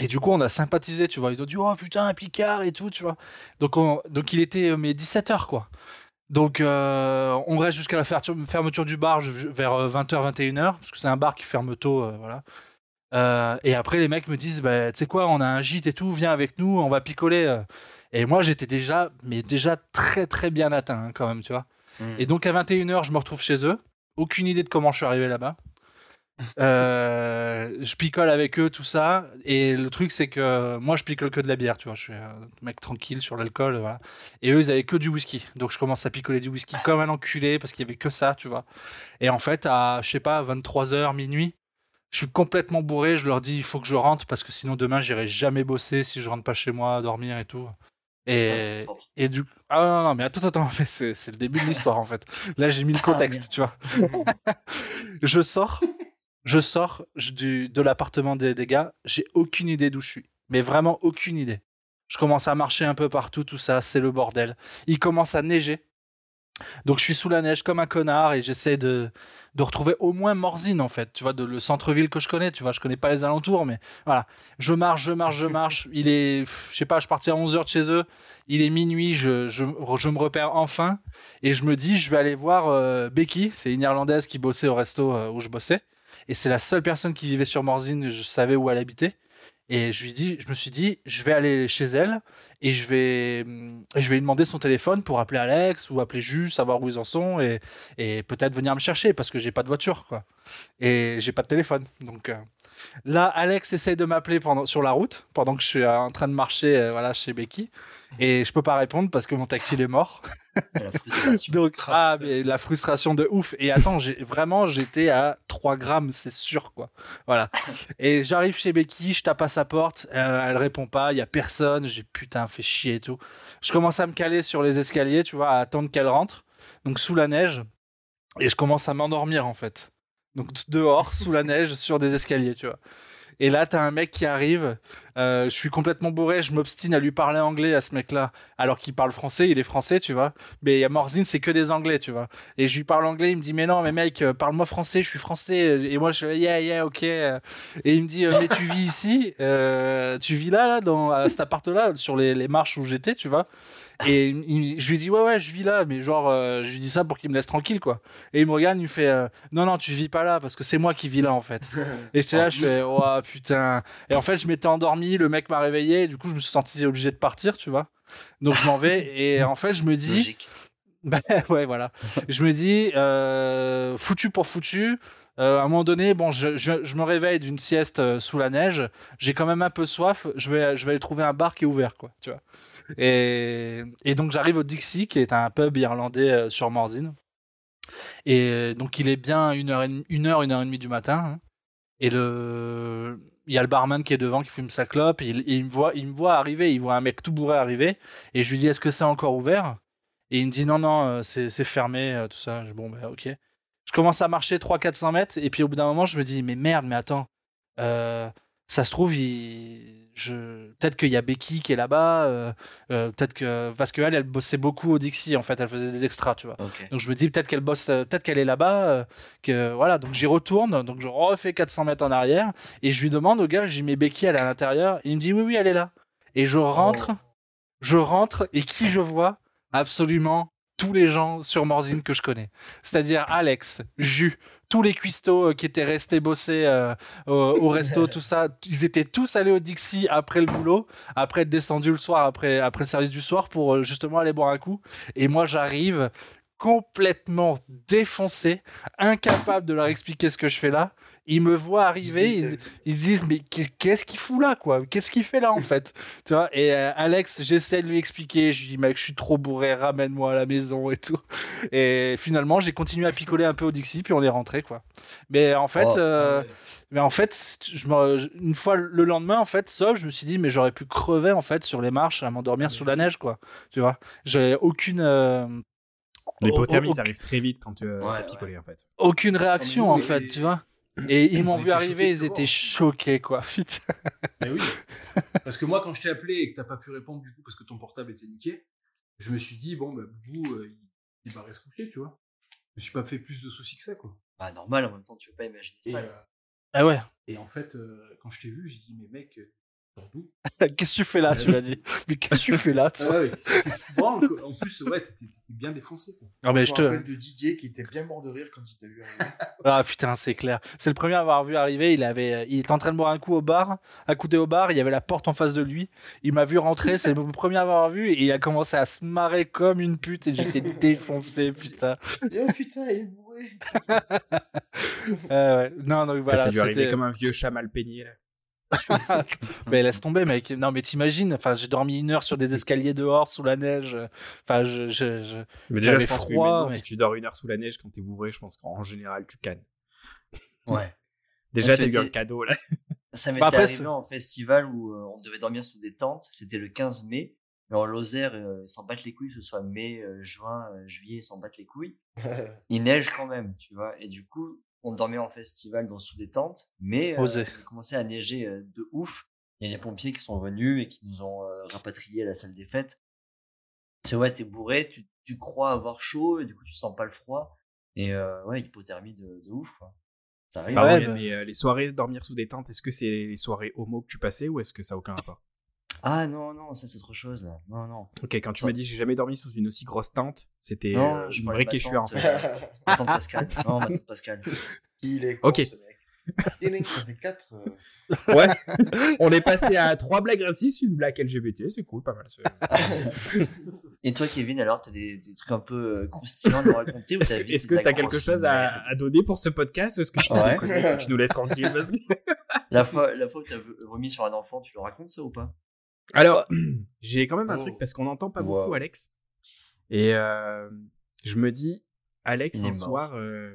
Et du coup, on a sympathisé, tu vois. Ils ont dit, oh putain, un Picard et tout, tu vois. Donc, on, donc il était, mais 17h, quoi. Donc, euh, on reste jusqu'à la fermeture, du bar vers euh, 20h, 21h, parce que c'est un bar qui ferme tôt, voilà. Euh, et après, les mecs me disent, bah, tu sais quoi, on a un gîte et tout, viens avec nous, on va picoler. Et moi, j'étais déjà, mais déjà très très bien atteint, hein, quand même, tu vois. Mm. Et donc, à 21h, je me retrouve chez eux. Aucune idée de comment je suis arrivé là-bas. Euh, je picole avec eux, tout ça. Et le truc, c'est que moi, je picole que de la bière, tu vois. Je suis un mec tranquille sur l'alcool, voilà. Et eux, ils avaient que du whisky. Donc, je commence à picoler du whisky comme un enculé parce qu'il y avait que ça, tu vois. Et en fait, à, je sais pas, 23h, minuit, je suis complètement bourré. Je leur dis, il faut que je rentre parce que sinon, demain, j'irai jamais bosser si je rentre pas chez moi, dormir et tout. Et, Pauvre. et du ah non, non, mais attends, attends, mais c'est c'est le début de l'histoire en fait. Là, j'ai mis le Ah, contexte, tu vois. je sors, je sors du, de l'appartement des, des gars, j'ai aucune idée d'où je suis. Mais vraiment aucune idée. Je commence à marcher un peu partout, tout ça, c'est le bordel. Il commence à neiger. Donc je suis sous la neige comme un connard et j'essaie de, de retrouver au moins Morzine en fait, tu vois, de le centre-ville que je connais, tu vois, je connais pas les alentours, mais voilà. Je marche, je marche, je marche. Il est, je sais pas, je partais à 11h de chez eux, il est minuit, je, je, je me repère enfin et je me dis, je vais aller voir euh, Becky, c'est une Irlandaise qui bossait au resto euh, où je bossais et c'est la seule personne qui vivait sur Morzine, je savais où elle habitait. Et je lui dis, je me suis dit, je vais aller chez elle et je vais, hum, je vais lui demander son téléphone pour appeler Alex ou appeler Jus, savoir où ils en sont et, et peut-être venir me chercher parce que j'ai pas de voiture quoi. Et j'ai pas de téléphone. Donc, euh, Là, Alex essaye de m'appeler pendant sur la route pendant que je suis en train de marcher euh, voilà chez Becky et je peux pas répondre parce que mon tactile est mort. La frustration. Donc ah mais la frustration de ouf et attends, j'ai vraiment j'étais à 3 grammes, c'est sûr quoi. Voilà. Et j'arrive chez Becky, je tape à sa porte, euh, elle répond pas, il y a personne, j'ai putain fait chier et tout. Je commence à me caler sur les escaliers, tu vois, à attendre qu'elle rentre. Donc sous la neige et je commence à m'endormir en fait. Donc dehors, sous la neige, sur des escaliers, tu vois. Et là, t'as un mec qui arrive, euh, je suis complètement bourré, je m'obstine à lui parler anglais à ce mec-là, alors qu'il parle français, il est français, tu vois. Mais à Morzine, c'est que des anglais, tu vois. Et je lui parle anglais, il me dit, mais non, mais mec, euh, parle-moi français, je suis français. Et moi, je yeah, yeah, ok. Et il me dit, euh, mais tu vis ici, tu vis là, là, dans cet appart-là, sur les marches où j'étais, tu vois. Et il- je lui dis ouais ouais je vis là mais genre euh, je lui dis ça pour qu'il me laisse tranquille quoi. Et il me regarde il me fait euh, non non tu vis pas là parce que c'est moi qui vis là en fait. Et j'étais là je fais oh putain. Et en fait je m'étais endormi le mec m'a réveillé et du coup je me suis senti obligé de partir tu vois. Donc je m'en vais et en fait je me dis Logique. bah ouais, voilà. je me dis, euh, foutu pour foutu. euh, à un moment donné, bon, je, je, je me réveille d'une sieste euh, sous la neige. J'ai quand même un peu soif. Je vais, je vais aller trouver un bar qui est ouvert, quoi. Tu vois. Et, donc j'arrive au Dixie, qui est un pub irlandais euh, sur Morzine. Et donc il est bien une heure, une heure, une heure et demie du matin. hein. Et le, il y a le barman qui est devant qui fume sa clope. Il, me voit, il me voit arriver. Il voit un mec tout bourré arriver. Et je lui dis, est-ce que c'est encore ouvert? Et il me dit, non, non, euh, c'est fermé, euh, tout ça. Je, bon, bah, ok. Je commence à marcher 300-400 mètres. Et puis au bout d'un moment, je me dis, mais merde, mais attends. euh, ça se trouve, il... je... peut-être qu'il y a Becky qui est là-bas. euh, euh, peut-être que. Parce qu'elle, elle bossait beaucoup au Dixie, en fait. Elle faisait des extras, tu vois. Donc je me dis peut-être qu'elle bosse, euh, peut-être qu'elle est là-bas, euh, que voilà. Donc j'y retourne, donc je refais 400 mètres en arrière et je lui demande au gars, j'y mets Becky, elle est à l'intérieur. Il me dit oui oui elle est là. Et je rentre, je rentre et qui je vois? Absolument tous les gens sur Morzine que je connais. C'est-à-dire Alex, Jus, tous les cuistots euh, qui étaient restés bosser euh, au, au resto, tout ça, ils étaient tous allés au Dixie après le boulot, après être descendus le soir, après, après le service du soir pour euh, justement aller boire un coup. Et moi j'arrive complètement défoncé, incapable de leur expliquer ce que je fais là. Ils me voient arriver, ils, ils disent mais qu'est- qu'est-ce qu'il fout là quoi? Qu'est-ce qu'il fait là en fait? Tu vois? Et euh, Alex, j'essaie de lui expliquer, je lui dis mec, je suis trop bourré, ramène-moi à la maison et tout. Et finalement, j'ai continué à picoler un peu au Dixie puis on est rentré quoi. Mais en fait Oh. euh, Ouais. mais en fait, je me, une fois le lendemain, en fait, sauf, je me suis dit, mais j'aurais pu crever en fait sur les marches à m'endormir sous la neige, quoi. Tu vois, j'ai aucune, euh, L'hypothermie, ça arrive très vite quand tu euh, Ouais, picolé, en fait. aucune réaction en fait, tu vois? Et ils m'ont vu arriver, ils étaient choqués, quoi. Putain. Mais oui. Parce que moi, quand je t'ai appelé et que t'as pas pu répondre du coup parce que ton portable était niqué, je me suis dit, bon, bah, vous, euh, il va se coucher, tu vois. Je me suis pas fait plus de soucis que ça, quoi. Bah, normal, en même temps, tu peux pas imaginer Et, ça. euh, Ah ouais. et en fait, euh, quand je t'ai vu, j'ai dit, mais mec, Qu'est-ce que tu fais là, tu m'as dit. Mais qu'est-ce que tu fais là, Ah ouais, souvent. En plus, ouais, t'étais bien défoncé, quoi. Non mais je te. rappelle de Didier qui était bien mort de rire quand il t'a vu arriver. Ah putain, c'est clair. C'est le premier à avoir vu arriver. Il avait, il était en train de boire un coup au bar, à côté au bar. Il y avait la porte en face de lui. Il m'a vu rentrer. C'est le premier à avoir vu et il a commencé à se marrer comme une pute et j'étais défoncé, putain. Et oh putain, il est bourré. Euh, ouais. Non, donc Voilà. T'as dû arriver comme un vieux chat mal peigné, là. Mais laisse tomber, mec. Non, mais t'imagines. Enfin, j'ai dormi une heure sur des escaliers dehors sous la neige. Enfin, je, je, je... Mais déjà, je pense que froid, maintenant, mais- si tu dors une heure sous la neige quand t'es bourré, je pense qu'en général, tu cannes. Ouais. Déjà, t'as eu un cadeau, là. Ça m'était Bah, après, arrivé en festival où euh, on devait dormir sous des tentes. C'était le 15 mai. Mais en Lozère, euh, ils s'en battent les couilles, que ce soit mai, euh, juin, euh, juillet, ils s'en battent les couilles. Il neige quand même, tu vois. Et du coup, on dormait en festival dans sous des tentes, mais euh, il commençait à neiger euh, de ouf. Il y a les pompiers qui sont venus et qui nous ont euh, rapatriés à la salle des fêtes. C'est ouais, t'es bourré, tu, tu crois avoir chaud et du coup tu sens pas le froid. Et euh, ouais, hypothermie de, de ouf. Quoi. Ça arrive. Ouais, Yann, bah- mais euh, les soirées dormir sous des tentes, est-ce que c'est les soirées homo que tu passais ou est-ce que ça a aucun rapport? Ah non, non, ça c'est autre chose là. Non, non. Ok, quand tu m'as dit j'ai jamais dormi sous une aussi grosse tente, c'était Non, euh, je une vraie question en fait. euh, Ma tante Pascal. Non, ma tante Pascal. Il est con, Ok. ce mec. Ça fait 4. Ouais, on est passé à trois blagues racistes, une blague LGBT, c'est cool, pas mal. Et toi, Kevin, alors, t'as des, des trucs un peu euh, croustillants à nous raconter Est-ce que est-ce la t'as quelque grosse chose à, donner pour ce podcast ou est-ce que tu, Ouais. nous déconnectes, tu nous laisses tranquille parce que- La fois, la fois où t'as vomi sur un enfant, tu le racontes ça ou pas? Alors, j'ai quand même un Oh. truc parce qu'on n'entend pas Wow. beaucoup Alex. Et euh, je me dis, Alex, un soir, euh,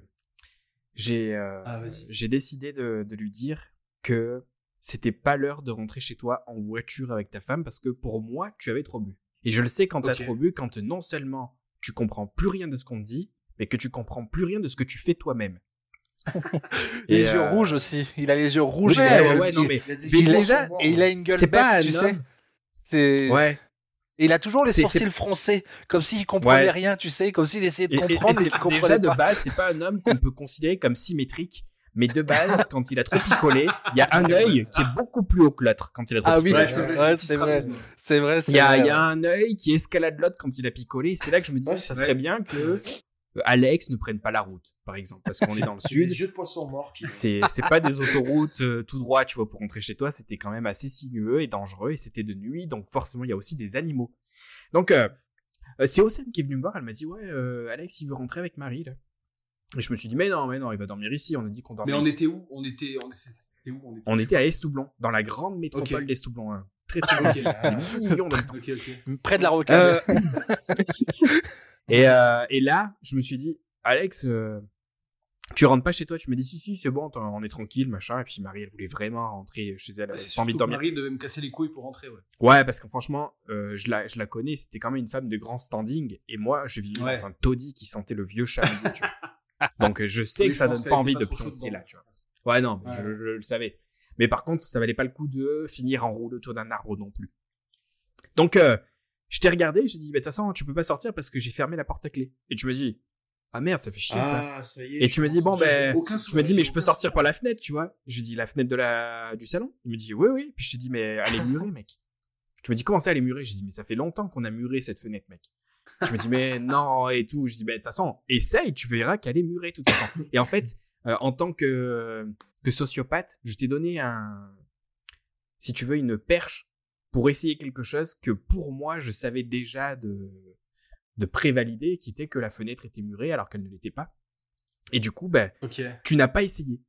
j'ai euh, Ah, j'ai décidé de, de lui dire que c'était pas l'heure de rentrer chez toi en voiture avec ta femme parce que pour moi, tu avais trop bu. Et je le sais quand t'as Ok. trop bu, quand non seulement tu comprends plus rien de ce qu'on te dit, mais que tu comprends plus rien de ce que tu fais toi-même. Les yeux rouges aussi. Il a les yeux rouges. Ouais, il a- ouais, non, mais- Il a des mais yeux déjà- Et il a une gueule C'est bête, pas un tu sais. C'est- Ouais. Et il a toujours les sourcils c'est- froncés, comme s'il comprenait Ouais. rien, tu sais, comme s'il essayait de Et, et- et comprendre, qu'il déjà comprenait de pas. base, c'est pas un homme qu'on peut considérer comme symétrique. Mais de base, quand il a trop picolé, il y a un œil qui est beaucoup plus haut que l'autre quand il a trop Ah oui, picolé. Ouais, c'est vrai. Ouais, petit c'est vrai. C'est vrai, c'est Il y, a, vrai. il y a un œil qui escalade l'autre quand il a picolé. C'est là que je me dis, Ouais, ça serait bien que Alex ne prenne pas la route, par exemple, parce qu'on est dans le C'est sud. des de poisson mort qui. C'est c'est pas des autoroutes euh, tout droit, tu vois, pour rentrer chez toi. C'était quand même assez sinueux et dangereux et c'était de nuit, donc forcément il y a aussi des animaux. Donc euh, euh, c'est Océane qui est venue me voir. Elle m'a dit ouais, euh, Alex il veut rentrer avec Marie là. Et je me suis dit mais non, mais non, il va dormir ici. On a dit qu'on dormait. Mais on ici. était où? On était, on était où? On était, On était à Estoublon, dans la grande métropole Ok. d'Estoublon. hein. Très très Ok. grand. 10 millions d'habitants. Ok, ok. Près de la rocade. Euh, et, euh, et là, je me suis dit, Alex, euh, tu rentres pas chez toi Tu me dis, si, si, c'est bon, on est tranquille, machin. Et puis Marie, elle voulait vraiment rentrer chez elle, elle avait pas envie de dormir. Marie devait me casser les couilles pour rentrer, ouais. Ouais, parce que franchement, euh, je, la, je la connais, c'était quand même une femme de grand standing. Et moi, je vivais Ouais. dans un taudis qui sentait le vieux chat. milieu, tu vois. Donc je sais que je ça donne pas envie pas de pioncer là, tu vois. Ouais, non, Ouais. Je, je le savais. Mais par contre, ça valait pas le coup de finir en roue autour d'un arbre non plus. Donc, euh, je t'ai regardé, j'ai dit, mais de toute façon, tu peux pas sortir parce que j'ai fermé la porte à clé. Et tu me dis, ah merde, ça fait chier ça. Ah, ça y est. Et je tu me dis, bon, ben, tu me dis, mais je peux sortir par la fenêtre, tu vois. Je dis, la fenêtre de la, du salon? Il me dit, oui, oui. Puis je te dis, mais elle est murée, mec. Tu me dis, comment ça, elle est murée? Je dis, mais ça fait longtemps qu'on a muré cette fenêtre, mec. Tu me dis, mais non, et tout. Je dis, ben, de toute façon, essaye, tu verras qu'elle est murée, de toute façon. Et en fait, euh, en tant que, que sociopathe, je t'ai donné un, si tu veux, une perche pour essayer quelque chose que pour moi, je savais déjà de, de prévalider, qui était que la fenêtre était murée alors qu'elle ne l'était pas. Et du coup, ben, tu n'as pas essayé.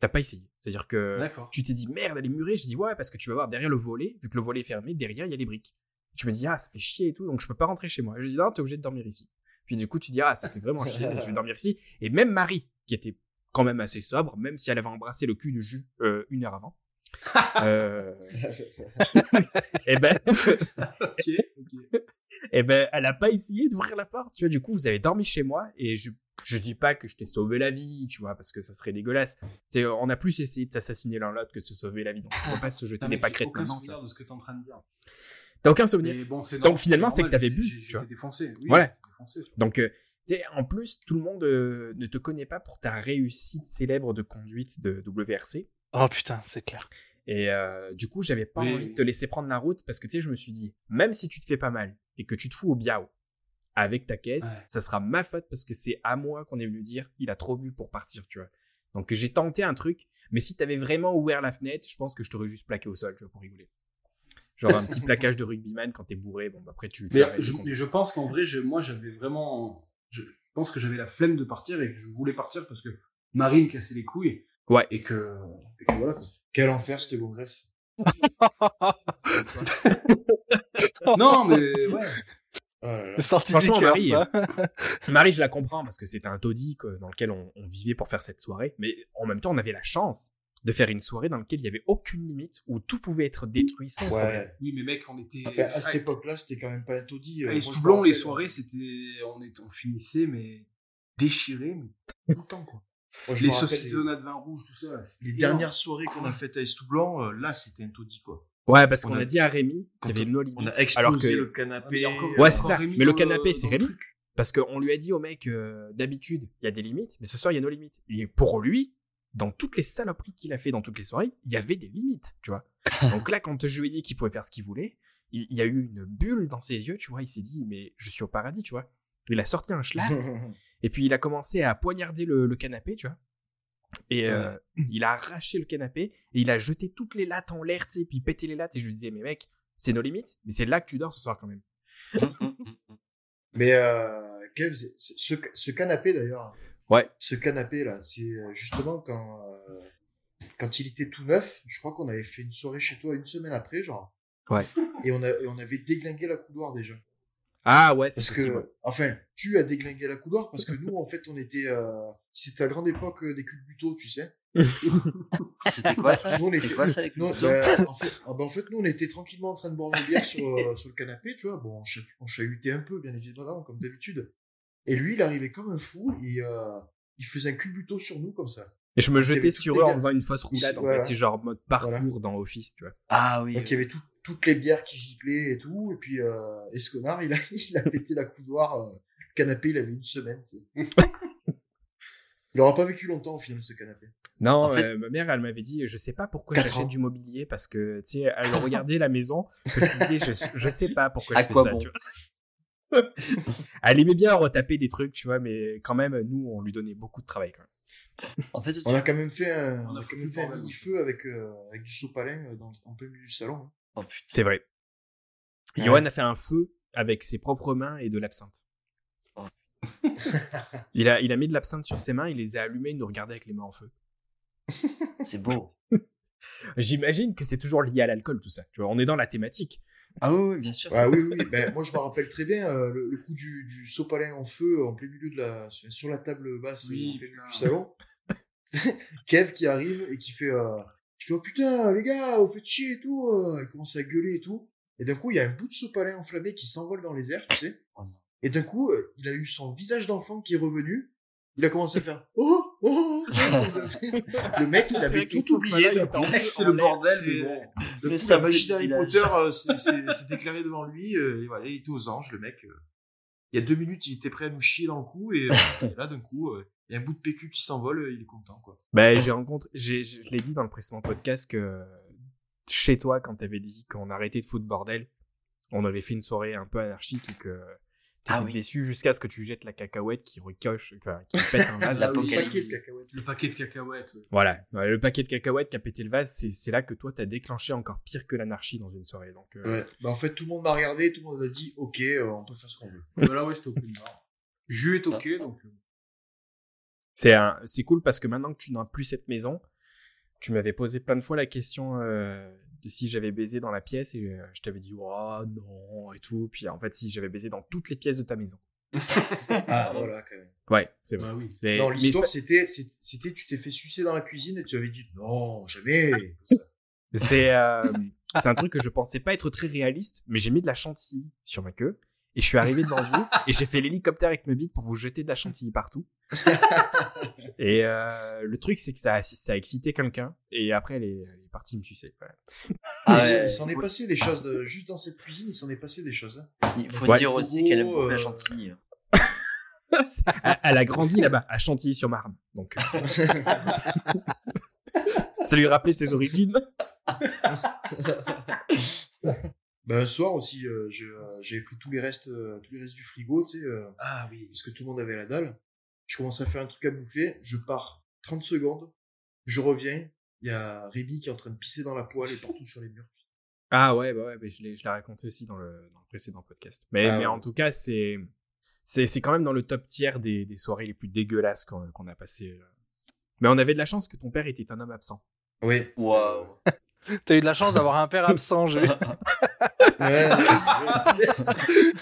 T'as pas essayé. C'est-à-dire que tu t'es dit merde, elle est murée. Je dis ouais, parce que tu vas voir derrière le volet, vu que le volet est fermé, derrière il y a des briques. Tu me dis ah, ça fait chier et tout, donc je peux pas rentrer chez moi. Je dis non, t'es obligé de dormir ici. Puis du coup, tu dis ah, ça fait vraiment chier, je vais dormir ici. Et même Marie, qui était quand même assez sobre, même si elle avait embrassé le cul de jus euh, une heure avant, euh, et ben, ok. eh ben, elle a pas essayé d'ouvrir la porte, tu vois. Du coup, vous avez dormi chez moi et je, je dis pas que je t'ai sauvé la vie, tu vois, parce que ça serait dégueulasse. C'est, on a plus essayé de s'assassiner l'un l'autre que de se sauver la vie. Donc, on peut pas se jeter des pâquerettes maintenant. souvenir de ce que t'es en train de dire. T'as aucun souvenir. Mais bon, c'est Donc, finalement, c'est que t'avais bu, tu vois. Défoncé. Oui, j'étais défoncé. Donc, euh, tu sais, en plus, tout le monde euh, ne te connaît pas pour ta réussite célèbre de conduite de WRC. Oh putain, c'est clair. Et euh, du coup, j'avais pas Oui, envie de te laisser prendre la route parce que tu sais, je me suis dit, même si tu te fais pas mal et que tu te fous au biao avec ta caisse, Ouais. ça sera ma faute parce que c'est à moi qu'on est venu dire, il a trop bu pour partir, tu vois. Donc j'ai tenté un truc, mais si t'avais vraiment ouvert la fenêtre, je pense que je t'aurais juste plaqué au sol, tu vois, pour rigoler. Genre un petit plaquage de rugbyman quand t'es bourré, bon, bah, après tu. tu Mais je, conduire. mais je pense qu'en vrai, je- moi, j'avais vraiment. Je pense que j'avais la flemme de partir et que je voulais partir parce que Marie me cassait les couilles. Ouais. Et que, et que voilà. quoi. Quel enfer cette gonzesse. non, mais ouais. Oh du Franchement, cœur, Marie, ça. Marie, je la comprends parce que c'était un taudis quoi, dans lequel on, on vivait pour faire cette soirée. Mais en même temps, on avait la chance de faire une soirée dans laquelle il y avait aucune limite, où tout pouvait être détruit sans problème. Ouais. Oui, mais mec, on était. Enfin, à cette époque-là, c'était quand même pas un taudis. euh, moi, je me Estoublon, les soirées, c'était. On, on finissait, mais déchirés, mais tout le temps, quoi. Moi, je Les de vin rouge, tout ça. Les, énorme. dernières soirées qu'on a faites à Estoublon, euh, là, c'était un taudis, quoi. Ouais, parce On qu'on a- a, dit à Rémi qu'il y avait on- nos On limites. a explosé alors que, le Ah, mais canapé. encore- Ouais, c'est ça. Rémi Mais le canapé, c'est Rémi. truc. Parce qu'on lui a dit au mec, euh, d'habitude, il y a des limites, mais ce soir, il y a nos limites. Et pour lui, dans toutes les saloperies qu'il a fait dans toutes les soirées, il y avait des limites, tu vois. Donc là, quand je lui ai dit qu'il pouvait faire ce qu'il voulait, il, il y a eu une bulle dans ses yeux, tu vois. Il s'est dit, mais je suis au paradis, tu vois. Il a sorti un schlass, et puis il a commencé à poignarder le, le canapé, tu vois. Et euh, il a arraché le canapé, et il a jeté toutes les lattes en l'air, tu sais, puis pété les lattes, et je lui disais, mais mec, c'est nos limites, mais c'est là que tu dors ce soir quand même. Mais euh, Kev, ce, ce canapé d'ailleurs, Ouais. ce canapé là, c'est euh, justement quand euh, quand il était tout neuf. Je crois qu'on avait fait une soirée chez toi une semaine après, genre. Ouais. Et on a et on avait déglingué la couloir déjà. Ah ouais, c'est Parce possible. que, enfin, tu as déglingué la couloir parce que nous, en fait, on était, euh, c'était la grande époque euh, des culbutos, tu sais. C'était quoi ça? Nous, on C'est était- quoi ça les Non, couteaux bah, en, fait, ah bah, en fait, nous, on était tranquillement en train de boire une bière sur, euh, sur le canapé, tu vois. Bon, on, on chahutait un peu, bien évidemment, comme d'habitude. Et lui, il arrivait comme un fou, et euh, il faisait un culbuto sur nous, comme ça. Et je me jetais sur eux en faisant une fausse roulade. En Voilà. fait, c'est genre mode parcours Voilà. dans Office, tu vois. Ah oui. Donc, il y avait tout- toutes les bières qui giclaient et tout. Et puis, euh, Esconard, il a, il a pété la couloir. euh, le canapé, il avait une semaine, tu sais. Il aura pas vécu longtemps, au final, ce canapé. Non, En fait- euh, ma mère, elle m'avait dit, je sais pas pourquoi j'achète du mobilier parce que, tu sais, elle regardait la maison, je me suis dit, je, je sais pas pourquoi À je fais quoi ça, bon tu vois. elle aimait bien retaper des trucs, tu vois, mais quand même, nous, on lui donnait beaucoup de travail, quand même. En fait, On a quand même fait un, On on a a quand même fait un mini feu avec, euh, avec du sopalin euh, dans, en plein milieu du salon. hein. Oh. C'est vrai. Ouais. Johan a fait un feu avec ses propres mains et de l'absinthe. Oh. il, a, il a mis de l'absinthe sur ses mains, il les a allumées, il nous regardait avec les mains en feu. C'est beau. J'imagine que c'est toujours lié à l'alcool, tout ça. Tu vois, on est dans la thématique. Ah oui, oui, bien sûr. Ah oui, oui, ben, moi je me rappelle très bien euh, le, le coup du, du sopalin en feu en plein milieu de la, sur la table basse Oui, en plein milieu putain. du salon. Kev qui arrive et qui fait, euh, qui fait oh putain les gars, vous faites chier et tout. euh. Il commence à gueuler et tout. Et d'un coup il y a un bout de sopalin enflammé qui s'envole dans les airs, tu sais. Oh non. Et d'un coup euh, il a eu son visage d'enfant qui est revenu. Il a commencé à faire oh oh, oh, oh. Le mec il avait tout oublié. C'est le bordel, mais bon. Coup, symbole la magie d'Harry. Potter euh, s'est déclarée devant lui. euh, et voilà, il était aux anges, le mec. euh. Il y a deux minutes, il était prêt à nous chier dans le cou. Et, euh, et là, d'un coup, euh, il y a un bout de PQ qui s'envole. euh, Il est content, quoi. Ben, j'ai rencontré, j'ai, je l'ai dit dans le précédent podcast que chez toi, quand t'avais dit qu'on arrêtait de foutre bordel, on avait fait une soirée un peu anarchique et que Ah oui. déçu jusqu'à ce que tu jettes la cacahuète qui recoche, enfin, qui pète un vase. La Le paquet de Apocalypse. cacahuètes. Le paquet de cacahuètes. ouais. Voilà. Ouais, Le paquet de cacahuètes qui a pété le vase, c'est, c'est là que toi, t'as déclenché encore pire que l'anarchie dans une soirée. Donc, euh, Ouais. Bah, en fait, tout le monde m'a regardé, tout le monde a dit ok, euh, on peut faire ce qu'on veut. Voilà, ouais, c'était bar. Jus est ok, donc. euh, c'est un, c'est cool parce que maintenant que tu n'as plus cette maison, tu m'avais posé plein de fois la question euh, de si j'avais baisé dans la pièce et euh, je t'avais dit oh non et tout. Puis en fait, si j'avais baisé dans toutes les pièces de ta maison. Ah, voilà, quand même. Ouais, c'est vrai. Bah oui. Mais- non, l'histoire, ça- c'était, c'était, tu t'es fait sucer dans la cuisine et tu avais dit non, jamais. c'est euh, c'est un truc que je pensais pas être très réaliste, mais j'ai mis de la chantilly sur ma queue et je suis arrivé devant vous et j'ai fait l'hélicoptère avec ma bite pour vous jeter de la chantilly partout. et euh, le truc, c'est que ça a, ça a excité quelqu'un et après, elle est, elle est partie me sucer. Voilà. Ah il, ouais, il s'en est passé des choses, de, juste dans cette cuisine, il s'en est passé des choses. hein. Il faut Ouais. dire aussi qu'elle aime beaucoup euh, la chantilly. elle elle a grandi là-bas, à Chantilly-sur-Marne. Donc, euh, ça lui rappelait ses origines. Bah, un soir aussi, euh, euh, j'avais pris tous les restes, euh, tous les restes du frigo, tu sais, euh, Ah oui. parce que tout le monde avait la dalle. Je commence à faire un truc à bouffer, je pars 30 secondes, je reviens, il y a Rémi qui est en train de pisser dans la poêle et partout sur les murs. Ah ouais, bah ouais, mais je l'ai, je l'ai raconté aussi dans le, dans le précédent podcast. Mais, Ah mais ouais. en tout cas, c'est, c'est, c'est quand même dans le top tiers des, des soirées les plus dégueulasses qu'on, qu'on a passées. Mais on avait de la chance que ton père était un homme absent. Oui. Waouh. T'as eu de la chance d'avoir un père absent, j'ai vu. Ouais, non, c'est vrai.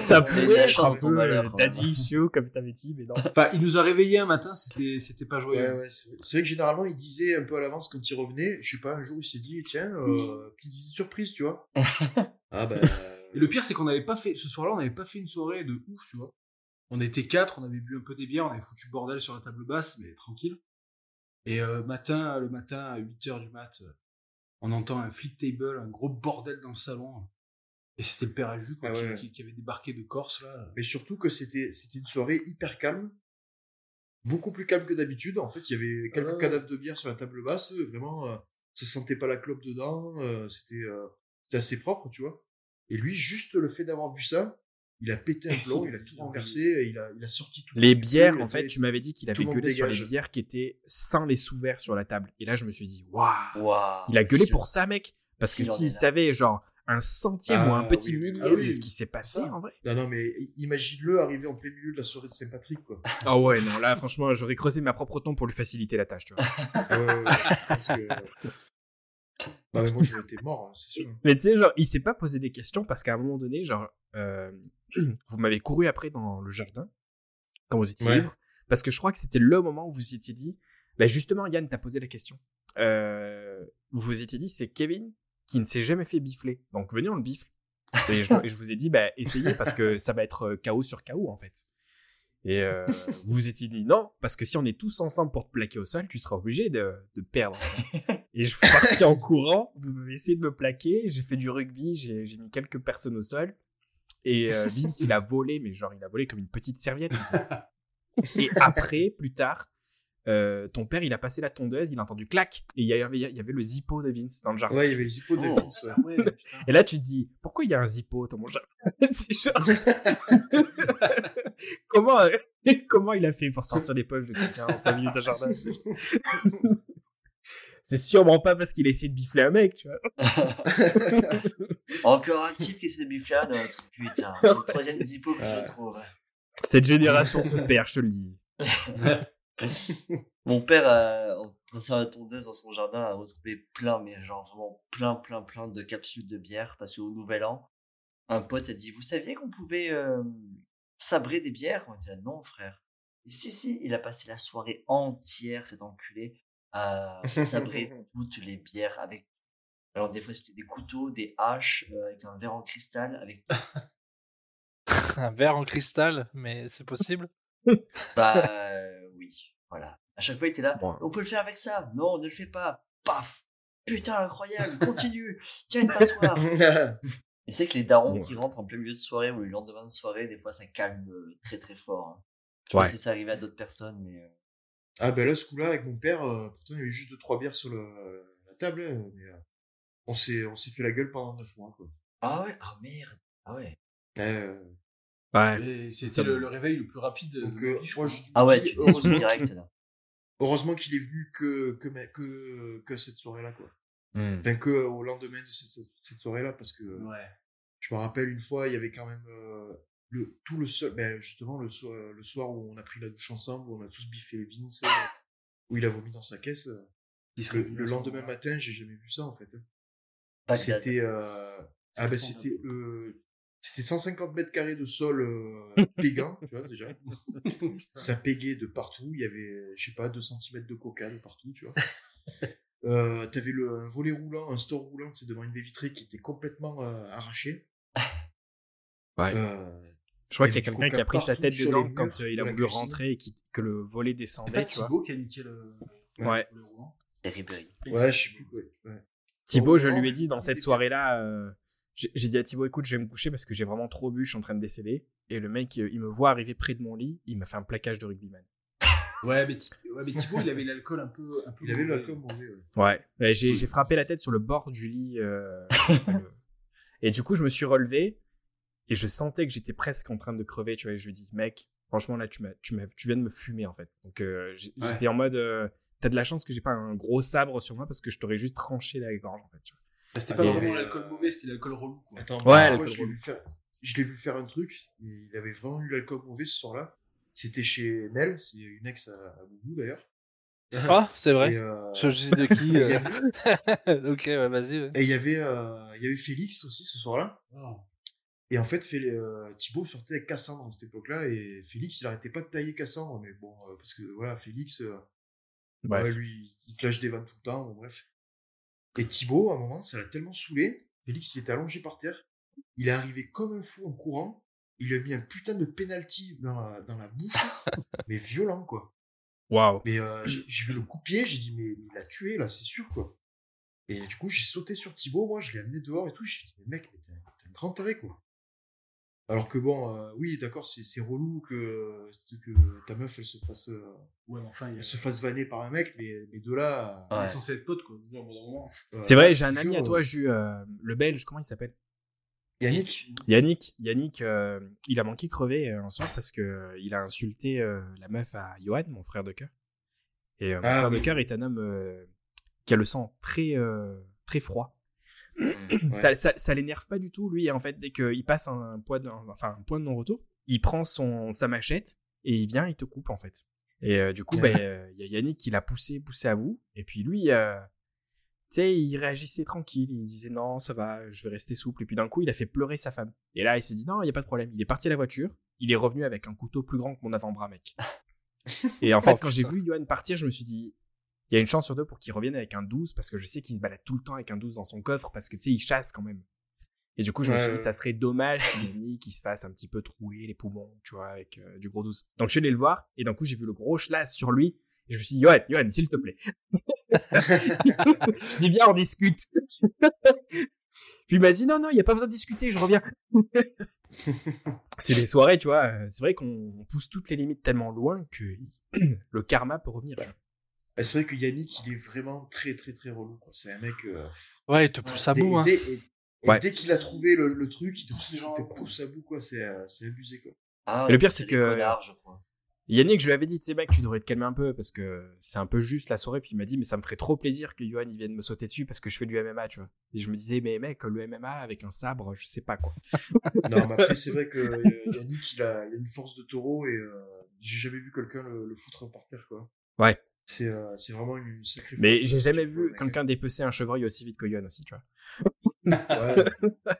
Ça pourrait être un peu malheur, daddy issue, comme t'avais dit, mais non. Enfin, il nous a réveillés un matin, c'était, c'était pas joyeux. Ouais, ouais, c'est vrai. C'est vrai que généralement, il disait un peu à l'avance quand il revenait. Je sais pas, un jour, il s'est dit, tiens, euh, petite visite surprise, tu vois. ah bah. Et le pire, c'est qu'on n'avait pas fait, ce soir-là, on n'avait pas fait une soirée de ouf, tu vois. On était quatre, on avait bu un peu des bières, on avait foutu le bordel sur la table basse, mais tranquille. Et euh, matin, le matin, à 8h du mat, euh, on entend un flip table, un gros bordel dans le salon. Et c'était le père à jus, quoi, Ah qui- ouais. qui, qui avait débarqué de Corse, là. Mais surtout que c'était c'était une soirée hyper calme. Beaucoup plus calme que d'habitude. En fait, il y avait quelques Ah ouais. cadavres de bière sur la table basse. Vraiment, euh, ça sentait pas la clope dedans. euh, c'était euh, c'était assez propre, tu vois. Et lui, juste le fait d'avoir vu ça, il a pété un plomb, il a tout renversé, il a, il a sorti tout. Les bières, en fait, tu m'avais dit qu'il avait gueulé sur les bières qui étaient sans les sous-verts sur la table. Et là, je me suis dit, waouh! Waouh. Il a gueulé pour ça, mec. Parce que S'il savait, genre, un centième ou un Ah, petit oui, millième ah oui, de ce qui s'est passé ça. en vrai. Non, non, mais imagine-le arriver en plein milieu de la soirée de Saint-Patrick, quoi. Ah ouais, non, là, franchement, j'aurais creusé ma propre tombe pour lui faciliter la tâche, tu vois. Ouais, ouais, ouais, parce que... Bah, mais moi, j'aurais été mort, hein, c'est sûr. Mais tu sais, genre, il s'est pas posé des questions parce qu'à un moment donné, genre, euh, vous m'avez couru après dans le jardin quand vous étiez Ouais. libre, parce que je crois que c'était le moment où vous vous étiez dit, bah justement, Yann t'a posé la question. Euh, vous vous étiez dit, c'est Kevin qui ne s'est jamais fait bifler, donc venez on le bifle. Et je, et je vous ai dit, bah essayez parce que ça va être euh, chaos sur chaos en fait. Et euh, vous vous étiez dit non, parce que si on est tous ensemble pour te plaquer au sol, tu seras obligé de, de perdre. Et je suis parti en courant, vous avez essayé de me plaquer, j'ai fait du rugby, j'ai mis quelques personnes au sol. Et euh, Vince, il a volé, mais genre, il a volé comme une petite serviette. en fait. Et après, plus tard, euh, ton père, il a passé la tondeuse, il a entendu clac, et il y avait, il y avait le zippo de Vince dans le jardin. Ouais, il y avait les hippos de Oh. Vince, ouais. Ah ouais. Et là, tu te dis, pourquoi il y a un zippo dans mon jardin? C'est genre... comment, euh, comment il a fait pour sortir des poches de quelqu'un en milieu d'un jardin C'est sûrement pas parce qu'il a essayé de bifler un mec, tu vois. Encore un type qui essaie de bifler un autre. Putain, c'est le troisième zippo que je trouve. Cette génération se perd, je te le dis. Mon père, euh, en passant la tondeuse dans son jardin, a retrouvé plein, mais genre vraiment plein, plein, plein de capsules de bière. Parce qu'au Nouvel An, un pote a dit Vous saviez qu'on pouvait euh, sabrer des bières? On était là, non, frère. Et si, si, il a passé la soirée entière, cet enculé, à sabrer toutes les bières avec. Alors, des fois, c'était des couteaux, des haches, euh, avec un verre en cristal, avec. Un verre en cristal, mais c'est possible? Bah, euh, oui, voilà. À chaque fois, il était là. Bon. On peut le faire avec ça? Non, ne le fais pas. Paf. Putain, incroyable. Continue. Tiens une passoire. Et c'est que les darons Ouais. qui rentrent en plein milieu de soirée ou le lendemain de soirée, des fois, ça calme euh, très très fort. hein. Je sais si ça arrivait à d'autres personnes, mais. Ah ben là, ce coup-là, avec mon père, euh, pourtant il y avait juste deux trois bières sur le, la table, hein, mais euh, on s'est on s'est fait la gueule pendant neuf mois quoi. Ah ouais, ah merde. Ah ouais. Euh, Ouais. Et c'était le, le réveil le plus rapide. donc de euh, ma vie, je moi, crois. je Ah ouais, tu direct qu'il- là. heureusement qu'il est venu que que que, que cette soirée-là quoi. Hmm. Enfin que au lendemain de cette, cette soirée-là parce que Ouais. je me rappelle une fois, il y avait quand même euh, le tout le seul, ben justement le soir le soir où on a pris la douche ensemble, où on a tous biffé les beans, euh, où il a vomi dans sa caisse. euh, Le, lendemain matin, j'ai jamais vu ça en fait. hein. C'était euh, ah ben C'était c'était euh, c'était 150 mètres carrés de sol euh, pégant, tu vois déjà. Ça pégait de partout. Il y avait, je sais pas, 2 cm de coca de partout, tu vois. Euh, T'avais le un volet roulant, un store roulant, c'est devant une baie vitrée qui était complètement euh, arraché. Ouais. Euh, Je crois qu'il y a quelqu'un qui a pris sa tête dedans quand murs euh, il a voulu cuisine. rentrer et qui- que le volet C'est descendait, vois. Thibaut qui a niqué le. Ouais. le. C'est ouais, je sais plus. Ouais. Thibaut, je lui ai dit dans cette soirée-là, euh, j'ai dit à Thibaut, écoute, je vais me coucher parce que j'ai vraiment trop bu, je suis en train de décéder. Et le mec, euh, il me voit arriver près de mon lit, il m'a fait un plaquage de rugbyman. Ouais, mais, ouais, mais Thibaut, il avait l'alcool un peu. Un peu Il avait l'alcool mauvais. Ouais. Ouais. J'ai frappé la tête sur le bord du lit. euh, Et du coup, je me suis relevé et je sentais que j'étais presque en train de crever, tu vois. Et je lui ai dit, mec, franchement, là, tu, m'as, tu, m'as, tu viens de me fumer, en fait. Donc, euh, Ouais. j'étais en mode, euh, t'as de la chance que j'ai pas un gros sabre sur moi parce que je t'aurais juste tranché la gorge, en fait. Tu vois. Bah, C'était Ah, pas vraiment l'alcool mauvais, c'était l'alcool relou. Quoi. Attends, Ouais, moi, l'alcool je l'ai vu faire, je l'ai vu faire un truc. Il avait vraiment eu l'alcool mauvais ce soir-là. C'était chez Mel, c'est une ex à, à Boubou d'ailleurs. Ah, c'est vrai. Euh, Je sais de qui. euh. avait- ok, ouais, vas-y. ouais. Et il y avait, euh, il y avait Félix aussi ce soir-là. Oh. Et en fait, euh, Thibaut sortait avec Cassandre à cette époque-là. Et Félix, il arrêtait pas de tailler Cassandre. Mais bon, euh, parce que voilà, Félix, euh, lui, il te lâche des vannes tout le temps. bon, bref. Et Thibaut, à un moment, ça l'a tellement saoulé. Félix, il était allongé par terre. Il est arrivé comme un fou en courant. Il lui a mis un putain de penalty dans la, dans la bouche. mais violent, quoi. Waouh. Mais euh, j'ai vu le coup de pied, j'ai dit, mais, il l'a tué, là, c'est sûr, quoi. Et du coup, j'ai sauté sur Thibaut, moi, je l'ai amené dehors et tout. J'ai dit, mais mec, mais t'es un, t'es un grand taré, quoi. Alors que bon, euh, oui, d'accord, c'est c'est relou que, que ta meuf, elle se fasse, euh, Ouais, enfin, elle se fasse vanner par un mec, mais, mais de là. il Ouais. est censé être pote, quoi. Euh, C'est vrai, j'ai un ami à toi, euh, le belge, comment il s'appelle? Yannick? Yannick, Yannick, euh, il a manqué crever euh, un soir parce que euh, il a insulté euh, la meuf à Johan, mon frère de cœur. Et euh, mon Ah, frère de cœur est un homme euh, qui a le sang très euh, très froid. Ça, ça, ça l'énerve pas du tout, lui. En fait, dès qu'il passe un point de, enfin, un point de non-retour, il prend son, sa machette et il vient, il te coupe, en fait. Et euh, du coup, ben, euh, il y a Yannick qui l'a poussé, poussé à bout. Et puis lui, euh, tu sais, il réagissait tranquille. Il disait non, ça va, je vais rester souple. Et puis d'un coup, il a fait pleurer sa femme. Et là, il s'est dit non, il y a pas de problème. Il est parti à la voiture. Il est revenu avec un couteau plus grand que mon avant-bras, mec. Et en fait, quand j'ai vu Johan partir, je me suis dit, il y a une chance sur deux pour qu'il revienne avec un 12 parce que je sais qu'il se balade tout le temps avec un 12 dans son coffre parce que tu sais, il chasse quand même. Et du coup, je me suis dit, ouais. ça serait dommage qu'il se fasse un petit peu trouer les poumons, tu vois, avec euh, du gros 12. Donc je suis allé le voir et d'un coup, j'ai vu le gros schlass sur lui. Et je me suis dit, Johan, Johan, s'il te plaît. je dis, viens, on discute. Puis il m'a dit, non, non, il n'y a pas besoin de discuter, je reviens. c'est des soirées, tu vois. euh, C'est vrai qu'on pousse toutes les limites tellement loin que le karma peut revenir. tu vois. Ah, C'est vrai que Yannick, il est vraiment très très très relou. quoi. C'est un mec. euh, Ouais, il te pousse à bout. Hein. dès- et- et Ouais. dès qu'il a trouvé le, le truc, il te pousse, il te pousse à bout, quoi. C'est euh, c'est abusé, quoi. Ah, le pire, c'est que- connards, je crois. Yannick, je lui avais dit, tu sais, mec, tu devrais te calmer un peu parce que c'est un peu juste la soirée. Puis il m'a dit, mais ça me ferait trop plaisir que Johan il vienne me sauter dessus parce que je fais du MMA, tu vois. Et je me disais, mais mec, le MMA avec un sabre, je sais pas quoi. Non, mais après, c'est vrai que euh, Yannick, il a, il a une force de taureau et euh, j'ai jamais vu quelqu'un le, le foutre par terre, quoi. Ouais. C'est euh, c'est vraiment une, sacrée. Mais j'ai jamais vu quelqu'un dépecer un chevreuil aussi vite que Johan aussi, tu vois. Ouais.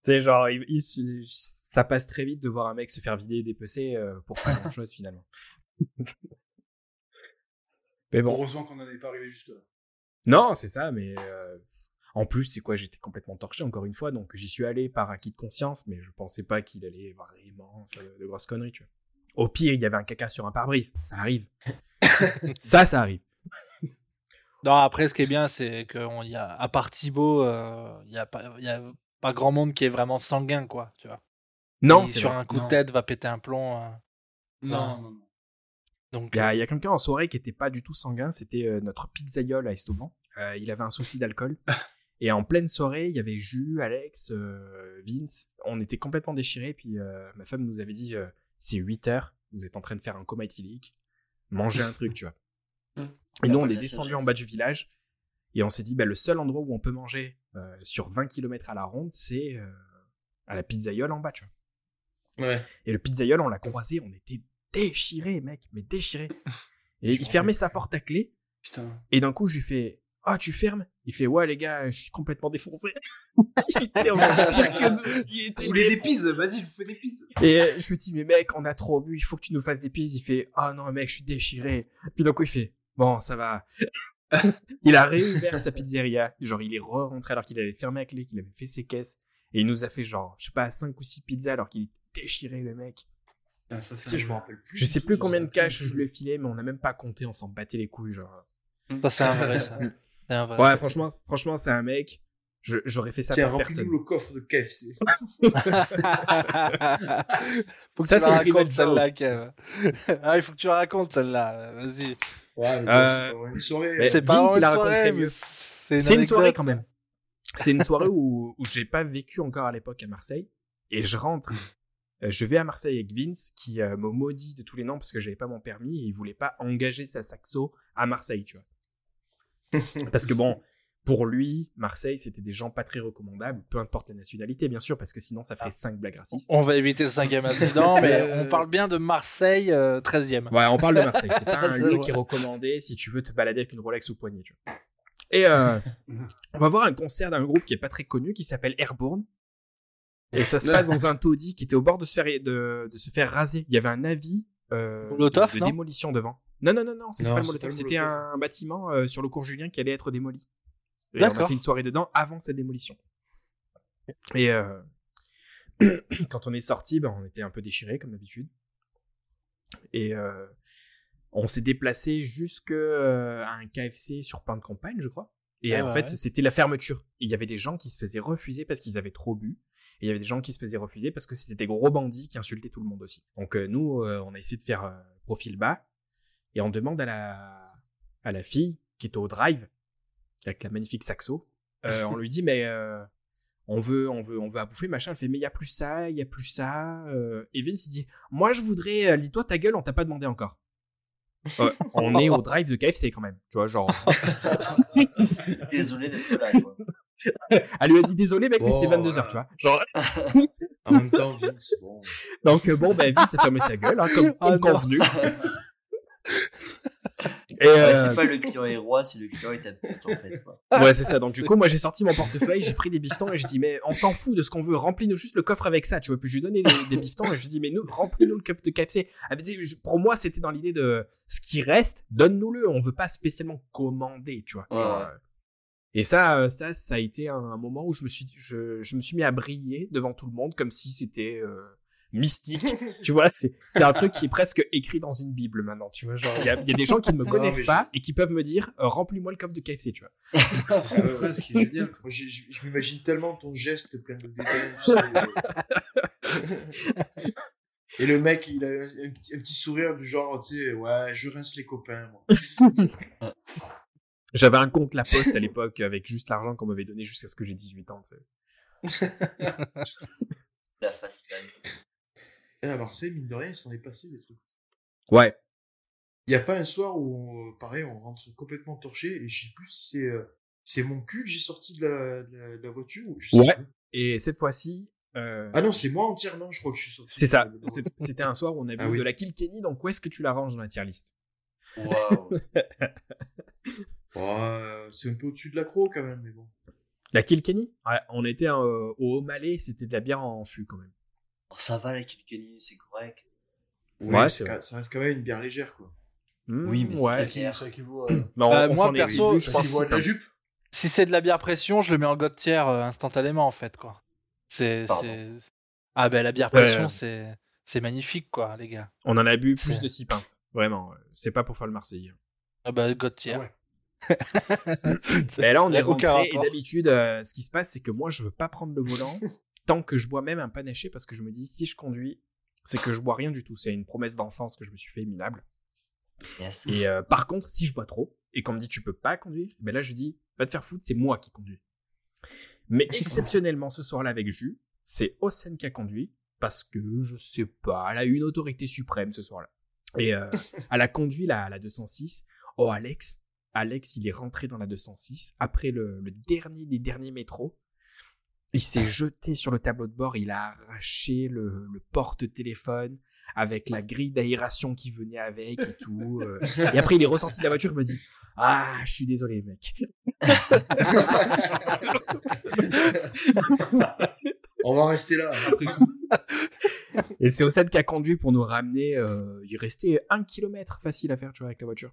C'est genre, il- il se- ça passe très vite de voir un mec se faire vider et dépecer euh, pour pas grand chose finalement. mais bon. Heureusement qu'on n'en est pas arrivé jusque là. Non, c'est ça, mais euh, en plus, c'est quoi J'étais complètement torché encore une fois, donc j'y suis allé par acquis de conscience, mais je pensais pas qu'il allait vraiment faire de, de grosses conneries, tu vois. Au pire, il y avait un caca sur un pare-brise, ça arrive. ça, ça arrive. Non, après, ce qui est bien, c'est qu'on y a, à part Thibaut, euh, il y a pas, il y a pas grand monde qui est vraiment sanguin, quoi, tu vois. Non, Qui, c'est sur vrai. un coup Non. de tête va péter un plomb. euh, Non, non, non. donc, Il y a, il y a quelqu'un en soirée qui était pas du tout sanguin, c'était euh, notre pizzaïol à Estouban. Euh, il avait un souci d'alcool. Et en pleine soirée, il y avait Jus, Alex, euh, Vince. On était complètement déchirés. Puis euh, ma femme nous avait dit euh, c'est 8 heures, vous êtes en train de faire un coma éthylique, mangez un truc, tu vois. Et La nous, on est descendu en bas du village. Et on s'est dit, bah, le seul endroit où on peut manger euh, sur 20 km à la ronde, c'est euh, à la pizzaïole en bas, tu vois. ouais. Et le pizzaïole, on l'a croisé, on était déchirés, mec, mais déchirés. Et Je il fermait sa porte à clé. Putain. Et d'un coup, je lui fais Ah, tu fermes? Il fait Ouais, les gars, je suis complètement défoncé. il était encore pire que nous. Il était Vous voulez des pizzas Vas-y, je vous fais des pizzas. Et euh, je me dis Mais mec, on a trop bu, il faut que tu nous fasses des pizzas. Il fait Ah non, mec, je suis déchiré. Puis d'un coup, il fait Bon, ça va. il a réouvert sa pizzeria. Genre, il est re-rentré alors qu'il avait fermé à clé, qu'il avait fait ses caisses. Et il nous a fait genre, je sais pas, 5 ou 6 pizzas alors qu'il était déchiré, le mec. Putain, ça, c'est Putain, je me rappelle plus. Je du sais plus combien de cash je lui ai filé, mais on n'a même pas compté, on s'en battait les couilles, genre. ça, c'est un vrai, ça. C'est un vrai. Ouais, franchement, franchement, c'est un mec. je- J'aurais fait ça Tiens, pour personne. le coffre de KFC. faut que Ça, tu la racontes celle-là, Kev. ah, il faut que tu la racontes celle-là. Vas-y. Ouais, Euh, c'est pas une soirée. C'est pas une soirée, mieux. mais c'est une, C'est une soirée anecdote. quand même. C'est une soirée où, où j'ai pas vécu encore à l'époque à Marseille. Et je rentre. euh, je vais à Marseille avec Vince, qui euh, me maudit de tous les noms parce que j'avais pas mon permis et il voulait pas engager sa saxo à Marseille, tu vois. parce que bon, pour lui, Marseille, c'était des gens pas très recommandables, peu importe la nationalité, bien sûr, parce que sinon ça ferait 5 blagues racistes. On va éviter le cinquième incident, mais Euh, on parle bien de Marseille, euh, 13e. Ouais, on parle de Marseille. C'est pas un lieu qui est recommandé si tu veux te balader avec une Rolex au poignet, tu vois. Et euh, on va voir un concert d'un groupe qui est pas très connu qui s'appelle Airborne. Et ça se passe dans un taudis qui était au bord de se faire, de, de se faire raser. Il y avait un avis euh, de, de non? démolition devant. Non, non, non, non, c'était pas le Molotov. un bâtiment euh, sur le cours Julien qui allait être démoli. Et on a fait une soirée dedans avant sa démolition. Et euh, quand on est sorti, ben, on était un peu déchirés comme d'habitude. Et euh, on s'est déplacé jusqu'à un KFC sur plein de campagne, je crois. Et Ah en ouais, fait, ouais. c'était la fermeture. Et Il y avait des gens qui se faisaient refuser parce qu'ils avaient trop bu. Et il y avait des gens qui se faisaient refuser parce que c'était des gros bandits qui insultaient tout le monde aussi. Donc euh, nous, euh, on a essayé de faire euh, profil bas. Et on demande à la, à la fille qui est au drive, avec la magnifique saxo, euh, on lui dit, mais euh, on, veut, on, veut, on veut à bouffer, machin. Elle fait, mais il y a plus ça, il y a plus ça. Euh, et Vince, il dit, moi je voudrais, euh, dis-toi ta gueule, on t'a pas demandé encore. On est au drive de KFC quand même. Tu vois, genre. Désolé d'être là, quoi. Elle lui a dit désolé, mec, mais c'est Bon, 22h, voilà. tu vois. Genre, En même temps, Vince, bon. donc, euh, bon, ben, Vince a fermé sa gueule, hein, comme, Ah, comme convenu. Et, Ouais, euh, c'est pas le client est roi, c'est le client est ta pute, en fait. Quoi. Ouais, c'est ça. Donc, du coup, moi, j'ai sorti mon portefeuille, j'ai pris des bifetons et je dis, mais on s'en fout de ce qu'on veut. Remplis-nous juste le coffre avec ça, tu vois. Puis je lui donnais des, des bifetons et je lui dis, mais nous, remplis-nous le coffre de KFC. Je- pour moi, c'était dans l'idée de ce qui reste, donne-nous-le. On veut pas spécialement commander, tu vois. Ouais, euh, Et ça, euh, ça, ça a été un moment où je me suis, je, je me suis mis à briller devant tout le monde comme si c'était euh, mystique. tu vois, c'est, c'est un truc qui est presque écrit dans une bible maintenant. Tu vois, genre, il y a, il y a des gens qui ne me connaissent pas et qui peuvent me dire, euh, remplis-moi le coffre de KFC, tu vois. C'est qui est. Moi, j'ai- j'ai- je m'imagine tellement ton geste plein de détails. sais. Et le mec, il a un petit, un petit sourire du genre, tu sais, ouais, je rince les copains, moi. J'avais un compte La Poste à l'époque avec juste l'argent qu'on m'avait donné jusqu'à ce que j'ai 18 ans. tu sais. La face à Marseille, mine de rien, il s'en est passé des trucs. Ouais. Il n'y a pas un soir où, on- pareil, on rentre complètement torché, et je sais plus si c'est, euh, c'est mon cul que j'ai sorti de la, de la- de la voiture, ou je sais Ouais. plus. Et cette fois-ci, euh, Ah non, c'est moi entièrement, je crois que je suis sorti. c'est ça. C'était un soir où on a vu Ah oui. de la Kilkenny. Donc où est-ce que tu la ranges dans la tier list Waouh. Ouais, c'est un peu au-dessus de l'accro quand même, mais bon. La Kilkenny Ouais, On était euh, au Haut-Malais, c'était de la bière en fût quand même. Oh, ça va, la Kilkenny, c'est correct. Ouais, c'est c'est vrai. ça reste quand même une bière légère, quoi. Hmm, Oui, mais c'est ouais. à. Mais on- Euh, on moi, est perso, je pense, la jupe. Si c'est de la bière pression, je le mets en god tier euh, instantanément en fait quoi. C'est c'est ah ben la bière pression ouais. c'est c'est magnifique quoi les gars. On en a bu plus C'est- de 6 pintes. Vraiment. euh, C'est pas pour faire le Marseillais. Ah bah god tier. Ouais. Mais là, on est rentré et d'habitude, euh, ce qui se passe, c'est que moi, je veux pas prendre le volant tant que je bois même un panaché parce que je me dis, si je conduis, c'est que je bois rien du tout. C'est une promesse d'enfance que je me suis fait minable. Yes. Et euh, par contre, si je bois trop et qu'on me dit tu peux pas conduire, ben là je dis va te faire foutre, c'est moi qui conduis. Mais exceptionnellement ce soir-là avec Jus, c'est Osen qui a conduit parce que je sais pas, elle a eu une autorité suprême ce soir-là. Et euh, elle a conduit la, la 206. Oh Alex, Alex il est rentré dans la 206 après le, le dernier des derniers métros. Il s'est jeté sur le tableau de bord, il a arraché le, le porte-téléphone avec la grille d'aération qui venait avec et tout. euh. Et après, il est ressorti de la voiture, il m'a dit Ah, je suis désolé, mec. On va en rester là. hein. Après. Et c'est Ossad qui a conduit pour nous ramener. euh, il restait un kilomètre facile à faire, tu vois, avec la voiture.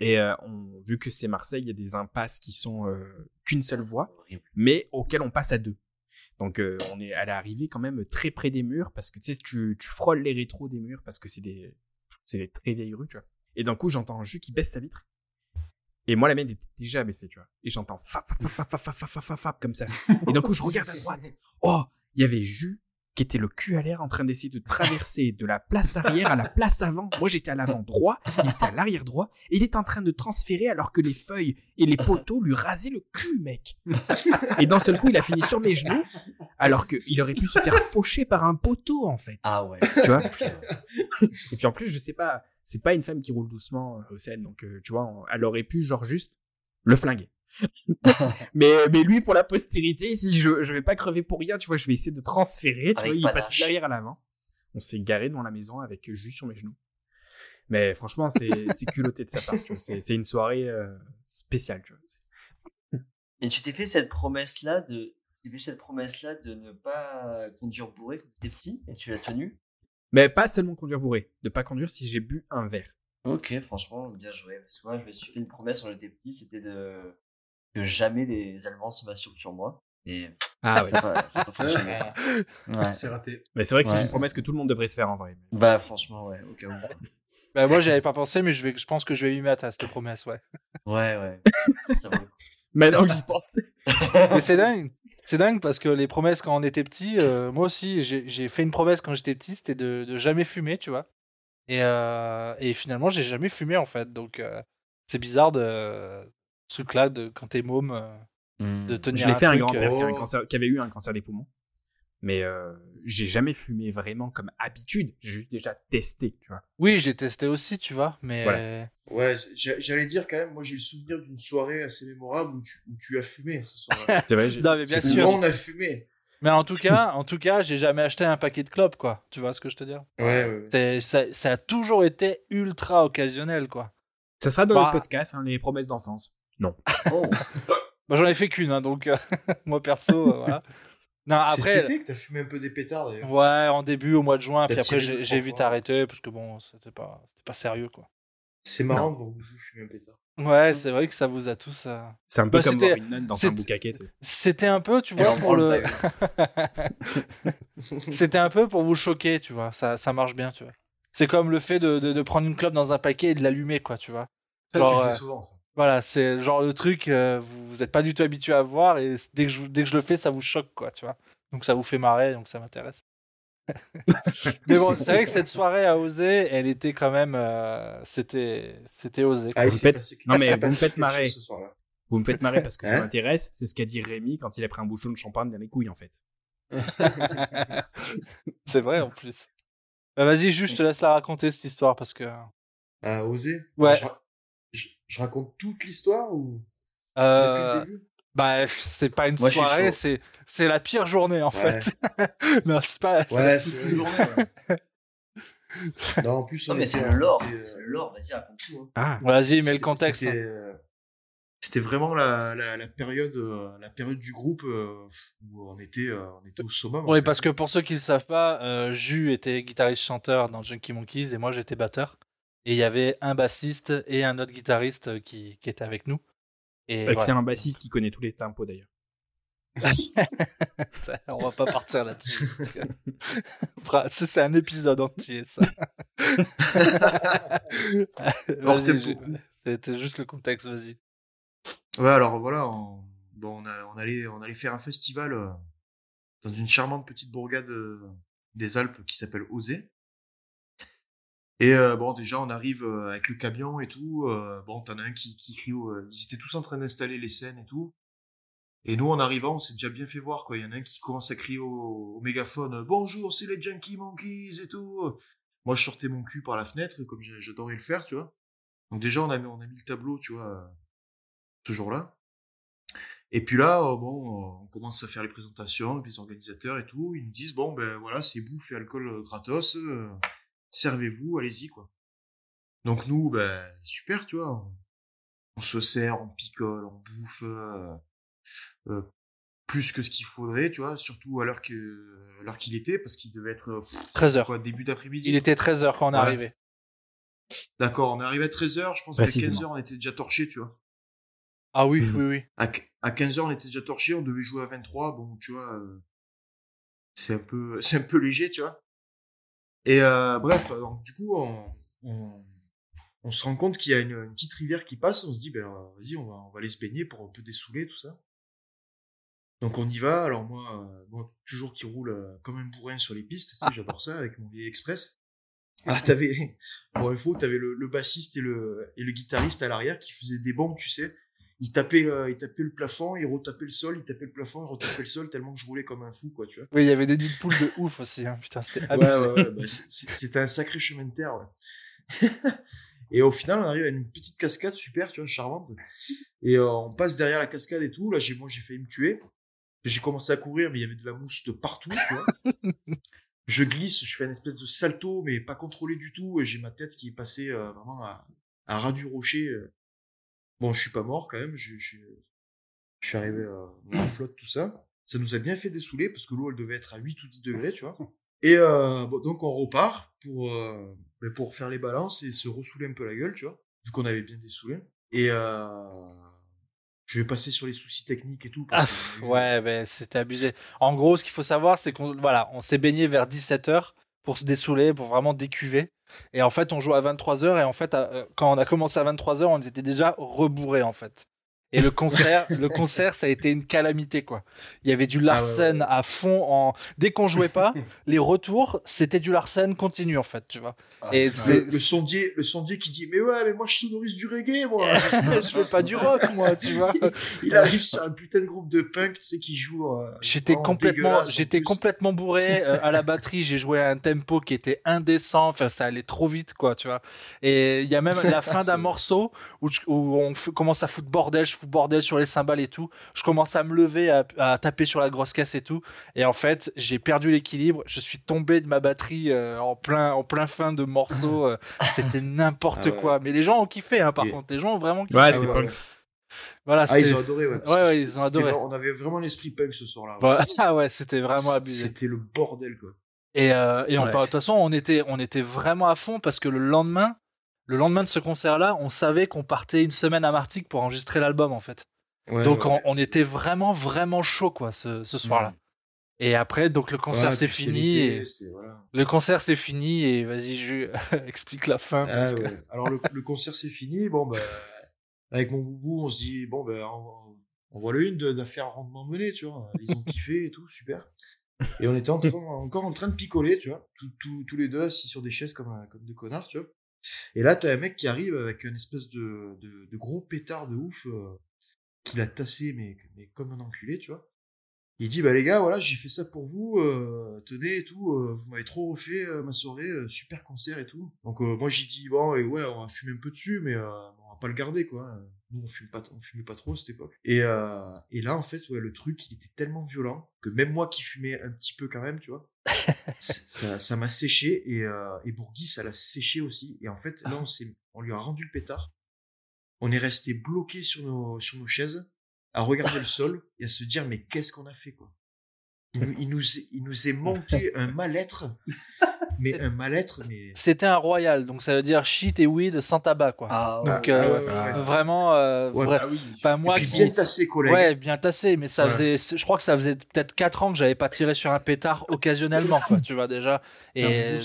Et euh, on, vu que c'est Marseille, il y a des impasses qui sont euh, qu'une seule voie, mais auxquelles on passe à deux. Donc, euh, on est, elle est arrivée quand même très près des murs parce que tu sais, tu, tu frôles les rétros des murs parce que c'est des, c'est des très vieilles rues, tu vois. Et d'un coup, j'entends un jus qui baisse sa vitre. Et moi, la mienne était déjà baissée, tu vois. Et j'entends fap, fap, fap, fap, fap, fap, fap, fap, comme ça. Et d'un coup, je regarde à droite. Oh, il y avait Jus qui était le cul à l'air en train d'essayer de traverser de la place arrière à la place avant. Moi, j'étais à l'avant droit, il était à l'arrière droit, et il est en train de transférer alors que les feuilles et les poteaux lui rasaient le cul, mec. Et d'un seul coup, il a fini sur mes genoux, alors qu'il aurait pu se faire faucher par un poteau, en fait. Ah ouais. Tu vois? Et puis en plus, je sais pas, c'est pas une femme qui roule doucement euh, au Seine, donc euh, tu vois, elle aurait pu genre juste le flinguer. Mais, mais lui, pour la postérité, si je, je vais pas crever pour rien, tu vois, je vais essayer de transférer, tu Avec vois, il passe derrière à l'avant. On s'est garé devant la maison avec jus sur mes genoux. Mais franchement, c'est culotté de sa part, tu vois. C'est une soirée euh, spéciale, tu vois. Et tu t'es fait cette promesse-là de, tu fait cette promesse-là de ne pas conduire bourré quand tu étais petit et tu l'as tenue? Mais pas seulement conduire bourré, de pas conduire si j'ai bu un verre. Ok, franchement, bien joué. Parce que moi, je me suis fait une promesse quand j'étais petit, c'était de que jamais les Allemands se masturbent sur moi. Et Ah ouais. ça pas. Ouais. C'est raté. Mais c'est vrai que c'est Ouais. une promesse que tout le monde devrait se faire en vrai. Bah franchement, ouais, au cas où. Bah moi j'y avais pas pensé mais je vais je pense que je vais y mettre à cette promesse ouais. Ouais, ouais. Ça vaut. Maintenant que j'y pense. Mais c'est dingue. C'est dingue parce que les promesses quand on était petit, euh, moi aussi j'ai j'ai fait une promesse quand j'étais petit, c'était de, de jamais fumer, tu vois. Et, euh, et finalement j'ai jamais fumé en fait, donc euh, c'est bizarre de ce truc là de quand t'es môme euh, Hmm. de tenir Je l'ai fait un grand-père euh, qui, a un Oh. cancer- qui avait eu un cancer des poumons. Mais euh, j'ai jamais fumé vraiment comme habitude. J'ai juste déjà testé, tu vois. Oui, j'ai testé aussi, tu vois, mais Voilà. Ouais, j'a- j'allais dire quand même, moi j'ai le souvenir d'une soirée assez mémorable où tu, où tu as fumé ce soir-là. C'est vrai. j'ai- Non, mais bien sûr. fumé. on a fumé. mais en tout cas, en tout cas, j'ai jamais acheté un paquet de clopes, quoi. Tu vois ce que je te dire? Ouais, ouais, ouais. C'est- ça, ça a toujours été ultra occasionnel, quoi. Ça sera dans Bah. le podcast, hein, les promesses d'enfance. Oh, Bah, j'en ai fait qu'une, hein, donc euh, moi perso, euh, voilà. Non, C'est cet après, été que t'as fumé un peu des pétards d'ailleurs. ouais, en début, au mois de juin, puis après, j'ai vite fois. arrêté parce que bon, c'était pas, c'était pas sérieux, quoi. C'est marrant de vous fumer un pétard. Ouais, c'est vrai que ça vous a tous. euh, C'est un peu Bah, comme c'était- voir une nonne dans un boucaquet, tu sais. C'était un peu, tu vois, pour le. C'était un peu pour vous choquer, tu vois. Ça, ça marche bien, tu vois. C'est comme le fait de, de, de prendre une clope dans un paquet et de l'allumer, quoi, tu vois. Ça, Genre, tu le euh, fais souvent, ça. Voilà, c'est genre le truc, euh, vous, vous êtes pas du tout habitué à voir et dès que, je, dès que je le fais, ça vous choque, quoi, tu vois. Donc ça vous fait marrer, donc ça m'intéresse. Mais bon, c'est vrai que cette soirée à oser, elle était quand même. euh, c'était c'était osé. Ah, Vous faites- Non, mais vous me faites marrer. chose ce soir-là. Vous me faites marrer parce que ça Hein m'intéresse. C'est ce qu'a dit Rémi quand il a pris un bouchon de champagne dans les couilles, en fait. c'est vrai en plus. Bah, Vas-y, juste, je te laisse la raconter cette histoire parce que. À oser Ouais. Je, ra- je- raconte toute l'histoire ou depuis Euh, le début? bah, c'est pas une Moi, soirée, c'est c'est la pire journée en Ouais. fait. non, c'est pas. Ouais, c'est une journée, ouais. Non, en plus, Non, mais c'est le lore. était, euh, C'est le lore, vas-y, raconte tout. hein. Ah, Vas-y, mets le contexte. C'était, euh, c'était vraiment la, la, la période, euh, la période du groupe euh, où on était, euh, on était au summum. en Oui, fait. parce que pour ceux qui le savent pas, euh, Jus était guitariste-chanteur dans Junkie Monkeys et moi j'étais batteur. Et il y avait un bassiste et un autre guitariste euh, qui, qui étaient avec nous. Et excellent bassiste qui connaît tous les tempos d'ailleurs. on va pas partir là-dessus. c'est un épisode entier, ça. C'était juste le contexte, vas-y. Ouais, alors voilà, on, bon, on, a- on allait, on allait faire un festival euh, dans une charmante petite bourgade euh, des Alpes qui s'appelle Osé. Et euh, bon, déjà, on arrive euh, avec le camion et tout. euh, bon, t'en as un qui, qui crie. ils étaient tous en train d'installer les scènes et tout. Et nous, en arrivant, on s'est déjà bien fait voir. quoi. Il y en a un qui commence à crier au, mégaphone Bonjour, c'est les Junkie Monkeys et tout. Moi, je sortais mon cul par la fenêtre, comme j'adorais le faire, tu vois. Donc, déjà, on a, mis- on a mis le tableau, tu vois, ce jour-là. Et puis là, bon, on commence à faire les présentations les organisateurs et tout. Ils nous disent Bon, ben voilà, c'est bouffe et alcool gratos. Servez-vous, allez-y, quoi. Donc, nous, ben, super, tu vois. On, on se sert, on picole, on bouffe. euh, euh, plus que ce qu'il faudrait, tu vois, surtout à l'heure que à l'heure qu'il était, parce qu'il devait être euh, pff, 13 heures. quoi, début d'après-midi. Il était 13h quand on est Ouais. arrivé. D'accord, on est arrivé à 13h, je pense qu'à Précisément. 15h on était déjà torché, tu vois. Ah oui, Mhm. oui, oui. À, qu- à 15h on était déjà torché, on devait jouer à 23, bon, tu vois, euh, c'est un peu c'est un peu léger, tu vois. Et euh, bref, donc du coup, on, on, on se rend compte qu'il y a une, une petite rivière qui passe, on se dit, ben euh, vas-y, on va, on va aller se baigner pour un peu dessouler, tout ça. Donc on y va, alors moi, euh, moi toujours qui roule euh, comme un bourrin sur les pistes, tu sais, j'adore ça avec mon vieil express. Ah, t'avais, pour info, t'avais le, le bassiste et le, et le guitariste à l'arrière qui faisaient des bombes, tu sais. Ils tapaient, euh, ils tapaient le plafond, ils retapaient le sol, ils tapaient le plafond, ils retapaient le sol, tellement que je roulais comme un fou, quoi, tu vois. Oui, il y avait des nids de poules de ouf aussi. Hein. Putain, c'était Ouais, abusé. ouais, ouais, bah, c'était un sacré chemin de terre, ouais. et au final, on arrive à une petite cascade super, tu vois, charmante. Et euh, on passe derrière la cascade et tout. Là, j'ai, moi, j'ai failli me tuer. J'ai commencé à courir, mais il y avait de la mousse de partout, tu vois. je glisse, je fais une espèce de salto, mais pas contrôlé du tout. Et j'ai ma tête qui est passée euh, vraiment à, à ras du rocher. Euh. Bon, je suis pas mort quand même. Je, je, je suis arrivé euh, dans la flotte, tout ça. Ça nous a bien fait dessouler parce que l'eau, elle devait être à 8 ou 10 degrés, tu vois. Et euh, bon, donc on repart pour, euh, ben, pour faire les balances et se ressouler un peu la gueule, tu vois, vu qu'on avait bien dessoulé. Et euh, je vais passer sur les soucis techniques et tout. Ah, parce eu- Ouais, ben c'était abusé. En gros, ce qu'il faut savoir, c'est qu'on voilà, on s'est baigné vers 17h pour se dessouler, pour vraiment décuver. Et en fait, on joue à 23h et en fait, euh, quand on a commencé à 23h, on était déjà rebourré en fait. Et le concert, le concert, ça a été une calamité, quoi. Il y avait du Larsen Ah ouais, ouais. à fond en, dès qu'on jouait pas, les retours, c'était du Larsen continu, en fait, tu vois. Et Le, c'est, le sondier, le sondier qui dit mais ouais mais moi je sonorise du reggae moi. je veux pas du rock, moi, tu vois. Il arrive sur un putain de groupe de punk, tu sais qui joue. euh, J'étais complètement, j'étais complètement bourré euh, à la batterie. J'ai joué à un tempo qui était indécent. Enfin, ça allait trop vite, quoi, tu vois. Et il y a même la fin d'un morceau où, je- où on f- commence à foutre bordel, je bordel sur les cymbales et tout. Je commence à me lever, à, à taper sur la grosse caisse et tout. Et en fait, j'ai perdu l'équilibre. Je suis tombé de ma batterie euh, en plein, en plein fin de morceau. euh, C'était n'importe Ah ouais. quoi. Mais les gens ont kiffé, hein, par Et- contre. Les gens ont vraiment kiffé. Ouais, Ah c'est ouais. Voilà, Ah ils ont adoré ouais. Ouais, ouais, ils ont adoré. On avait vraiment l'esprit punk ce soir-là. Ouais. Ah ouais, c'était vraiment abusé. C'était le bordel quoi. Et, euh, et on- Ouais. de toute façon, on était, on était vraiment à fond parce que le lendemain, le lendemain de ce concert-là, on savait qu'on partait une semaine à Martigues pour enregistrer l'album en fait. Ouais, donc ouais, on, était vraiment, vraiment chaud quoi ce, ce soir-là. Et après, donc le concert c'est fini. Et... voilà. Le concert c'est fini et vas-y, je explique la fin. Ah, parce que- ouais. Alors le, le concert c'est fini. Bon bah avec mon boubou on se dit bon ben on, on voit le une de- d'affaires rendement menées tu vois. Ils ont kiffé et tout super. Et on était encore en train de picoler tu vois. Tous- les deux assis sur des chaises comme des connards tu vois. Et là t'as un mec qui arrive avec une espèce de, gros pétard de ouf euh, qu'il a tassé mais, comme un enculé tu vois. Il dit bah les gars voilà j'ai fait ça pour vous euh, tenez et tout euh, vous m'avez trop refait ma soirée super concert et tout. Donc moi j'ai dit bon et ouais on va fumer un peu dessus mais on va pas le garder quoi nous on pas on fumait pas trop à cette époque. Et et là en fait ouais le truc il était tellement violent que même moi qui fumais un petit peu quand même tu vois ça m'a séché et euh, et Bourgui ça l'a séché aussi. Et en fait là on on lui a rendu le pétard. On est resté bloqué sur nos sur nos chaises à regarder le sol et à se dire mais qu'est-ce qu'on a fait quoi? Il, nous- il nous est- il nous est manqué un mal-être mais un mal-être mais C'était un royal, donc ça veut dire shit et weed sans tabac quoi. Ah ouais. Donc, Ah, euh, ouais, ouais, ouais. Vraiment, euh, Ouais, vrai- Ah oui. enfin, moi et puis qui bien tassé collègue Ouais, bien tassé, mais ça Ouais. faisait, je crois que ça faisait peut-être 4 ans que j'avais pas tiré sur un pétard occasionnellement, quoi, tu vois déjà. Et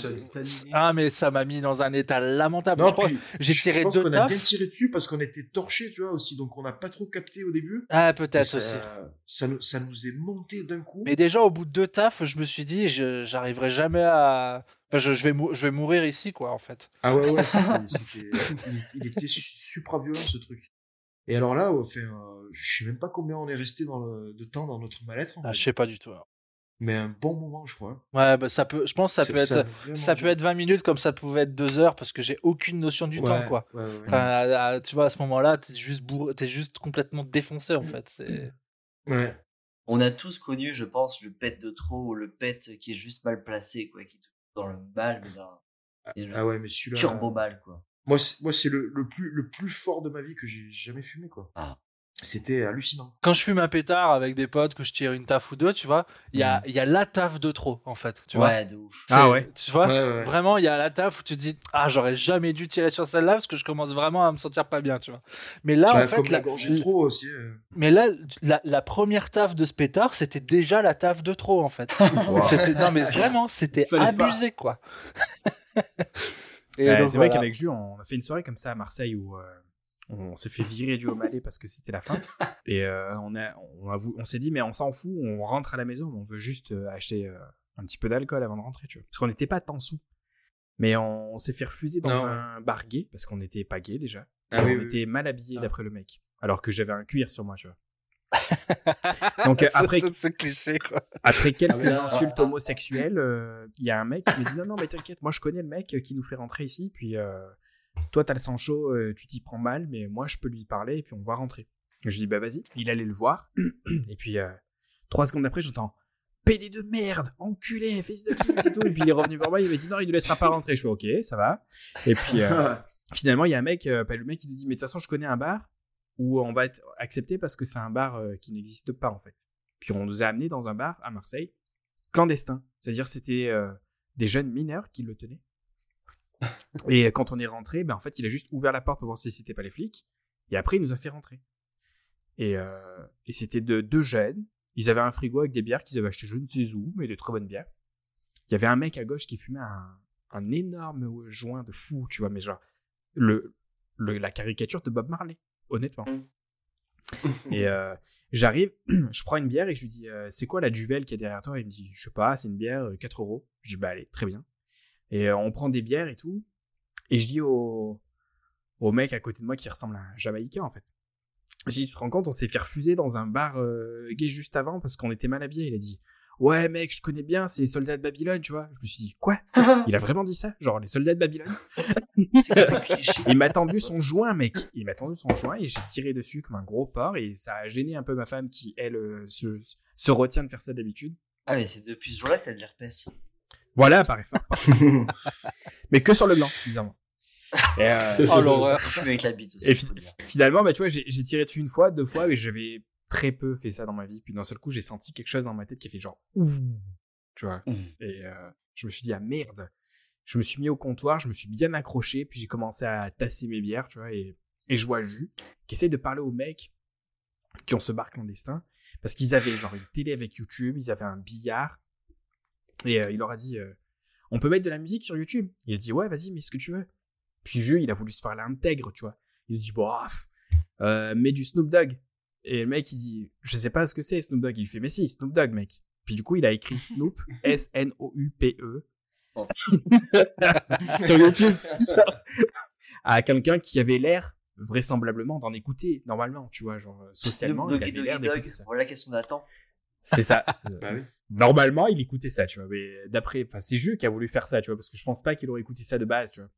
ah, mais ça m'a mis dans un état lamentable. non, puis, j'ai tiré je pense deux qu'on a bien tiré dessus parce qu'on était torchés tu vois aussi donc on n'a pas trop capté au début Ah, peut-être ça, aussi. ça nous ça nous est monté d'un coup Mais déjà au bout de deux tafs, je me suis dit, je j'arriverai jamais à, enfin, je, je vais je vais mourir ici, quoi, en fait. Ah ouais, ouais, c'était, c'était- il, il était su- supra violent ce truc. Et alors là, enfin, euh, je sais même pas combien on est resté dans le, de temps dans notre mal-être, en Ah, fait. je sais pas du tout. alors. mais un bon moment, je crois. Ouais, bah ça peut, je pense que ça peut être, ça peut être 20 minutes comme ça pouvait être 2 heures parce que j'ai aucune notion du Ouais, temps, quoi. ouais, ouais, ouais. Enfin, à- à- tu vois, à ce moment-là, t'es juste t'es juste complètement défoncé, en fait. C'est... Ouais. On a tous connu, je pense, le pet de trop ou le pet qui est juste mal placé, quoi, qui dans le mal, mais dans et le Ah ouais, mais celui-là. turbo mal, quoi. Moi, c'est, moi, c'est le, le plus, le plus fort de ma vie que j'ai jamais fumé, quoi. Ah. C'était hallucinant. Quand je fume un pétard avec des potes, que je tire une taf ou deux, tu vois, il y a, il y a la taf de trop, en fait. Tu vois ouais, de ouf. Ah ouais. Tu vois Ouais, ouais, ouais. Vraiment, il y a la taf où tu te dis, ah, j'aurais jamais dû tirer sur celle-là parce que je commence vraiment à me sentir pas bien, tu vois. Mais là, en fait, comme la, trop aussi. euh. mais là, la, la première taf de ce pétard, c'était déjà la taf de trop, en fait. C'était, non, mais vraiment, c'était pas. abusé, quoi. Et c'est vrai qu'avec Jules, on a fait une soirée comme ça à Marseille où euh, on s'est fait virer du Malais parce que c'était la fin. Et euh, on, a, on, a on s'est dit, mais on s'en fout, on rentre à la maison, on veut juste euh, acheter euh, un petit peu d'alcool avant de rentrer, tu vois. Parce qu'on n'était pas tant sous. Mais on, on s'est fait refuser dans Non. un bar gay parce qu'on n'était pas gay déjà. Ah on oui, oui, était mal habillés Ah. d'après le mec. Alors que j'avais un cuir sur moi, tu vois. Donc après, ce cliché, quoi. après quelques Ah, là- insultes homosexuelles, euh, il y a un mec qui me dit non non mais t'inquiète, moi je connais le mec qui nous fait rentrer ici, puis euh, toi t'as le sang chaud, euh, tu t'y prends mal, mais moi je peux lui parler et puis on va rentrer. Je dis bah vas-y, il allait le voir et puis euh, trois secondes après j'entends PD de merde, enculé, fils de pute et tout, et puis il est revenu vers moi, il m'a dit non il ne laissera pas rentrer, je fais ok ça va, et puis euh, finalement il y a un mec, euh, le mec il nous dit mais de toute façon je connais un bar où on va être accepté parce que c'est un bar euh, qui n'existe pas en fait. Puis on nous a amenés dans un bar à Marseille, clandestin. C'est-à-dire c'était des jeunes mineurs qui le tenaient. Et quand on est rentré, ben en fait il a juste ouvert la porte pour voir si c'était pas les flics. Et après il nous a fait rentrer. Et, euh, et c'était de deux jeunes. Ils avaient un frigo avec des bières qu'ils avaient acheté je ne sais où, mais de très bonnes bières. Il y avait un mec à gauche qui fumait un, un énorme joint de fou, tu vois, mais genre le, le- la caricature de Bob Marley, honnêtement. Et euh, j'arrive, je prends une bière et je lui dis euh, C'est quoi la Duvel qui est derrière toi? Il me dit Je sais pas, c'est une bière, euh, 4 euros. Je dis Bah allez, très bien. Et euh, on prend des bières et tout. Et je dis au, au mec à côté de moi qui ressemble à un Jamaïcain en fait. Je dis Tu te rends compte, on s'est fait refuser dans un bar euh, gay juste avant parce qu'on était mal habillés. Il a dit Ouais, mec, je connais bien, c'est les soldats de Babylone, tu vois. Je me suis dit Quoi? Il a vraiment dit ça? Genre les soldats de Babylone? Il m'a tendu son joint, mec. Il m'a tendu son joint et j'ai tiré dessus comme un gros porc et ça a gêné un peu ma femme qui, elle, euh, se, se retient de faire ça d'habitude. Ah, mais c'est depuis ce jour-là que t'as de l'herpès. Voilà, par effort. Mais que sur le blanc, bizarrement. Et, euh, Oh l'horreur. Je fume avec la bite aussi. et faut fi- le dire. finalement, bah, tu vois, j'ai tiré dessus une fois, deux fois, mais j'avais très peu fait ça dans ma vie. Puis d'un seul coup, j'ai senti quelque chose dans ma tête qui a fait genre ouh, tu vois. Et euh, je me suis dit ah merde. Je me suis mis au comptoir, je me suis bien accroché, puis j'ai commencé à tasser mes bières, tu vois, et, et je vois Jus qui essaie de parler aux mecs qui ont ce bar clandestin parce qu'ils avaient genre une télé avec YouTube, ils avaient un billard et euh, il leur a dit euh, on peut mettre de la musique sur YouTube? Il a dit ouais vas-y mets ce que tu veux. Puis Jus il a voulu se faire l'intègre, tu vois. Il dit bof, euh, mets du Snoop Dogg. Et le mec il dit je sais pas ce que c'est Snoop Dogg. Il fait mais si Snoop Dogg mec. Puis du coup il a écrit Snoop S N O U P E Oh. sur YouTube à quelqu'un qui avait l'air vraisemblablement d'en écouter normalement, tu vois, genre socialement, Snoop il avait l'air d'écouter ça. voilà qu'est-ce qu'on attend. C'est ça. Bah oui. Normalement, il écoutait ça, tu vois. Mais d'après, enfin, c'est Jus qui a voulu faire ça, tu vois, parce que je pense pas qu'il aurait écouté ça de base, tu vois.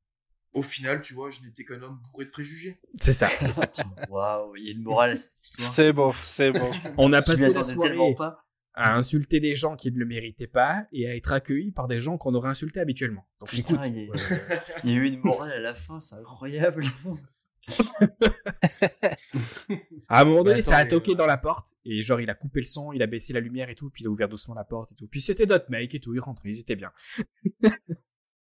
Au final, tu vois, je n'étais qu'un homme bourré de préjugés. C'est ça. Waouh, il y a une morale à cette histoire. C'est bon, c'est bon. On a passé la soirée pas. à insulter des gens qui ne le méritaient pas et à être accueillis par des gens qu'on aurait insultés habituellement. Donc, Putain, écoute, il y a- euh, Il y a eu une morale à la fin, c'est incroyable. À un moment donné, ça a toqué euh, dans la porte et genre, il a coupé le son, il a baissé la lumière et tout, puis il a ouvert doucement la porte et tout. Puis c'était d'autres mecs et tout, ils rentraient, ils étaient bien.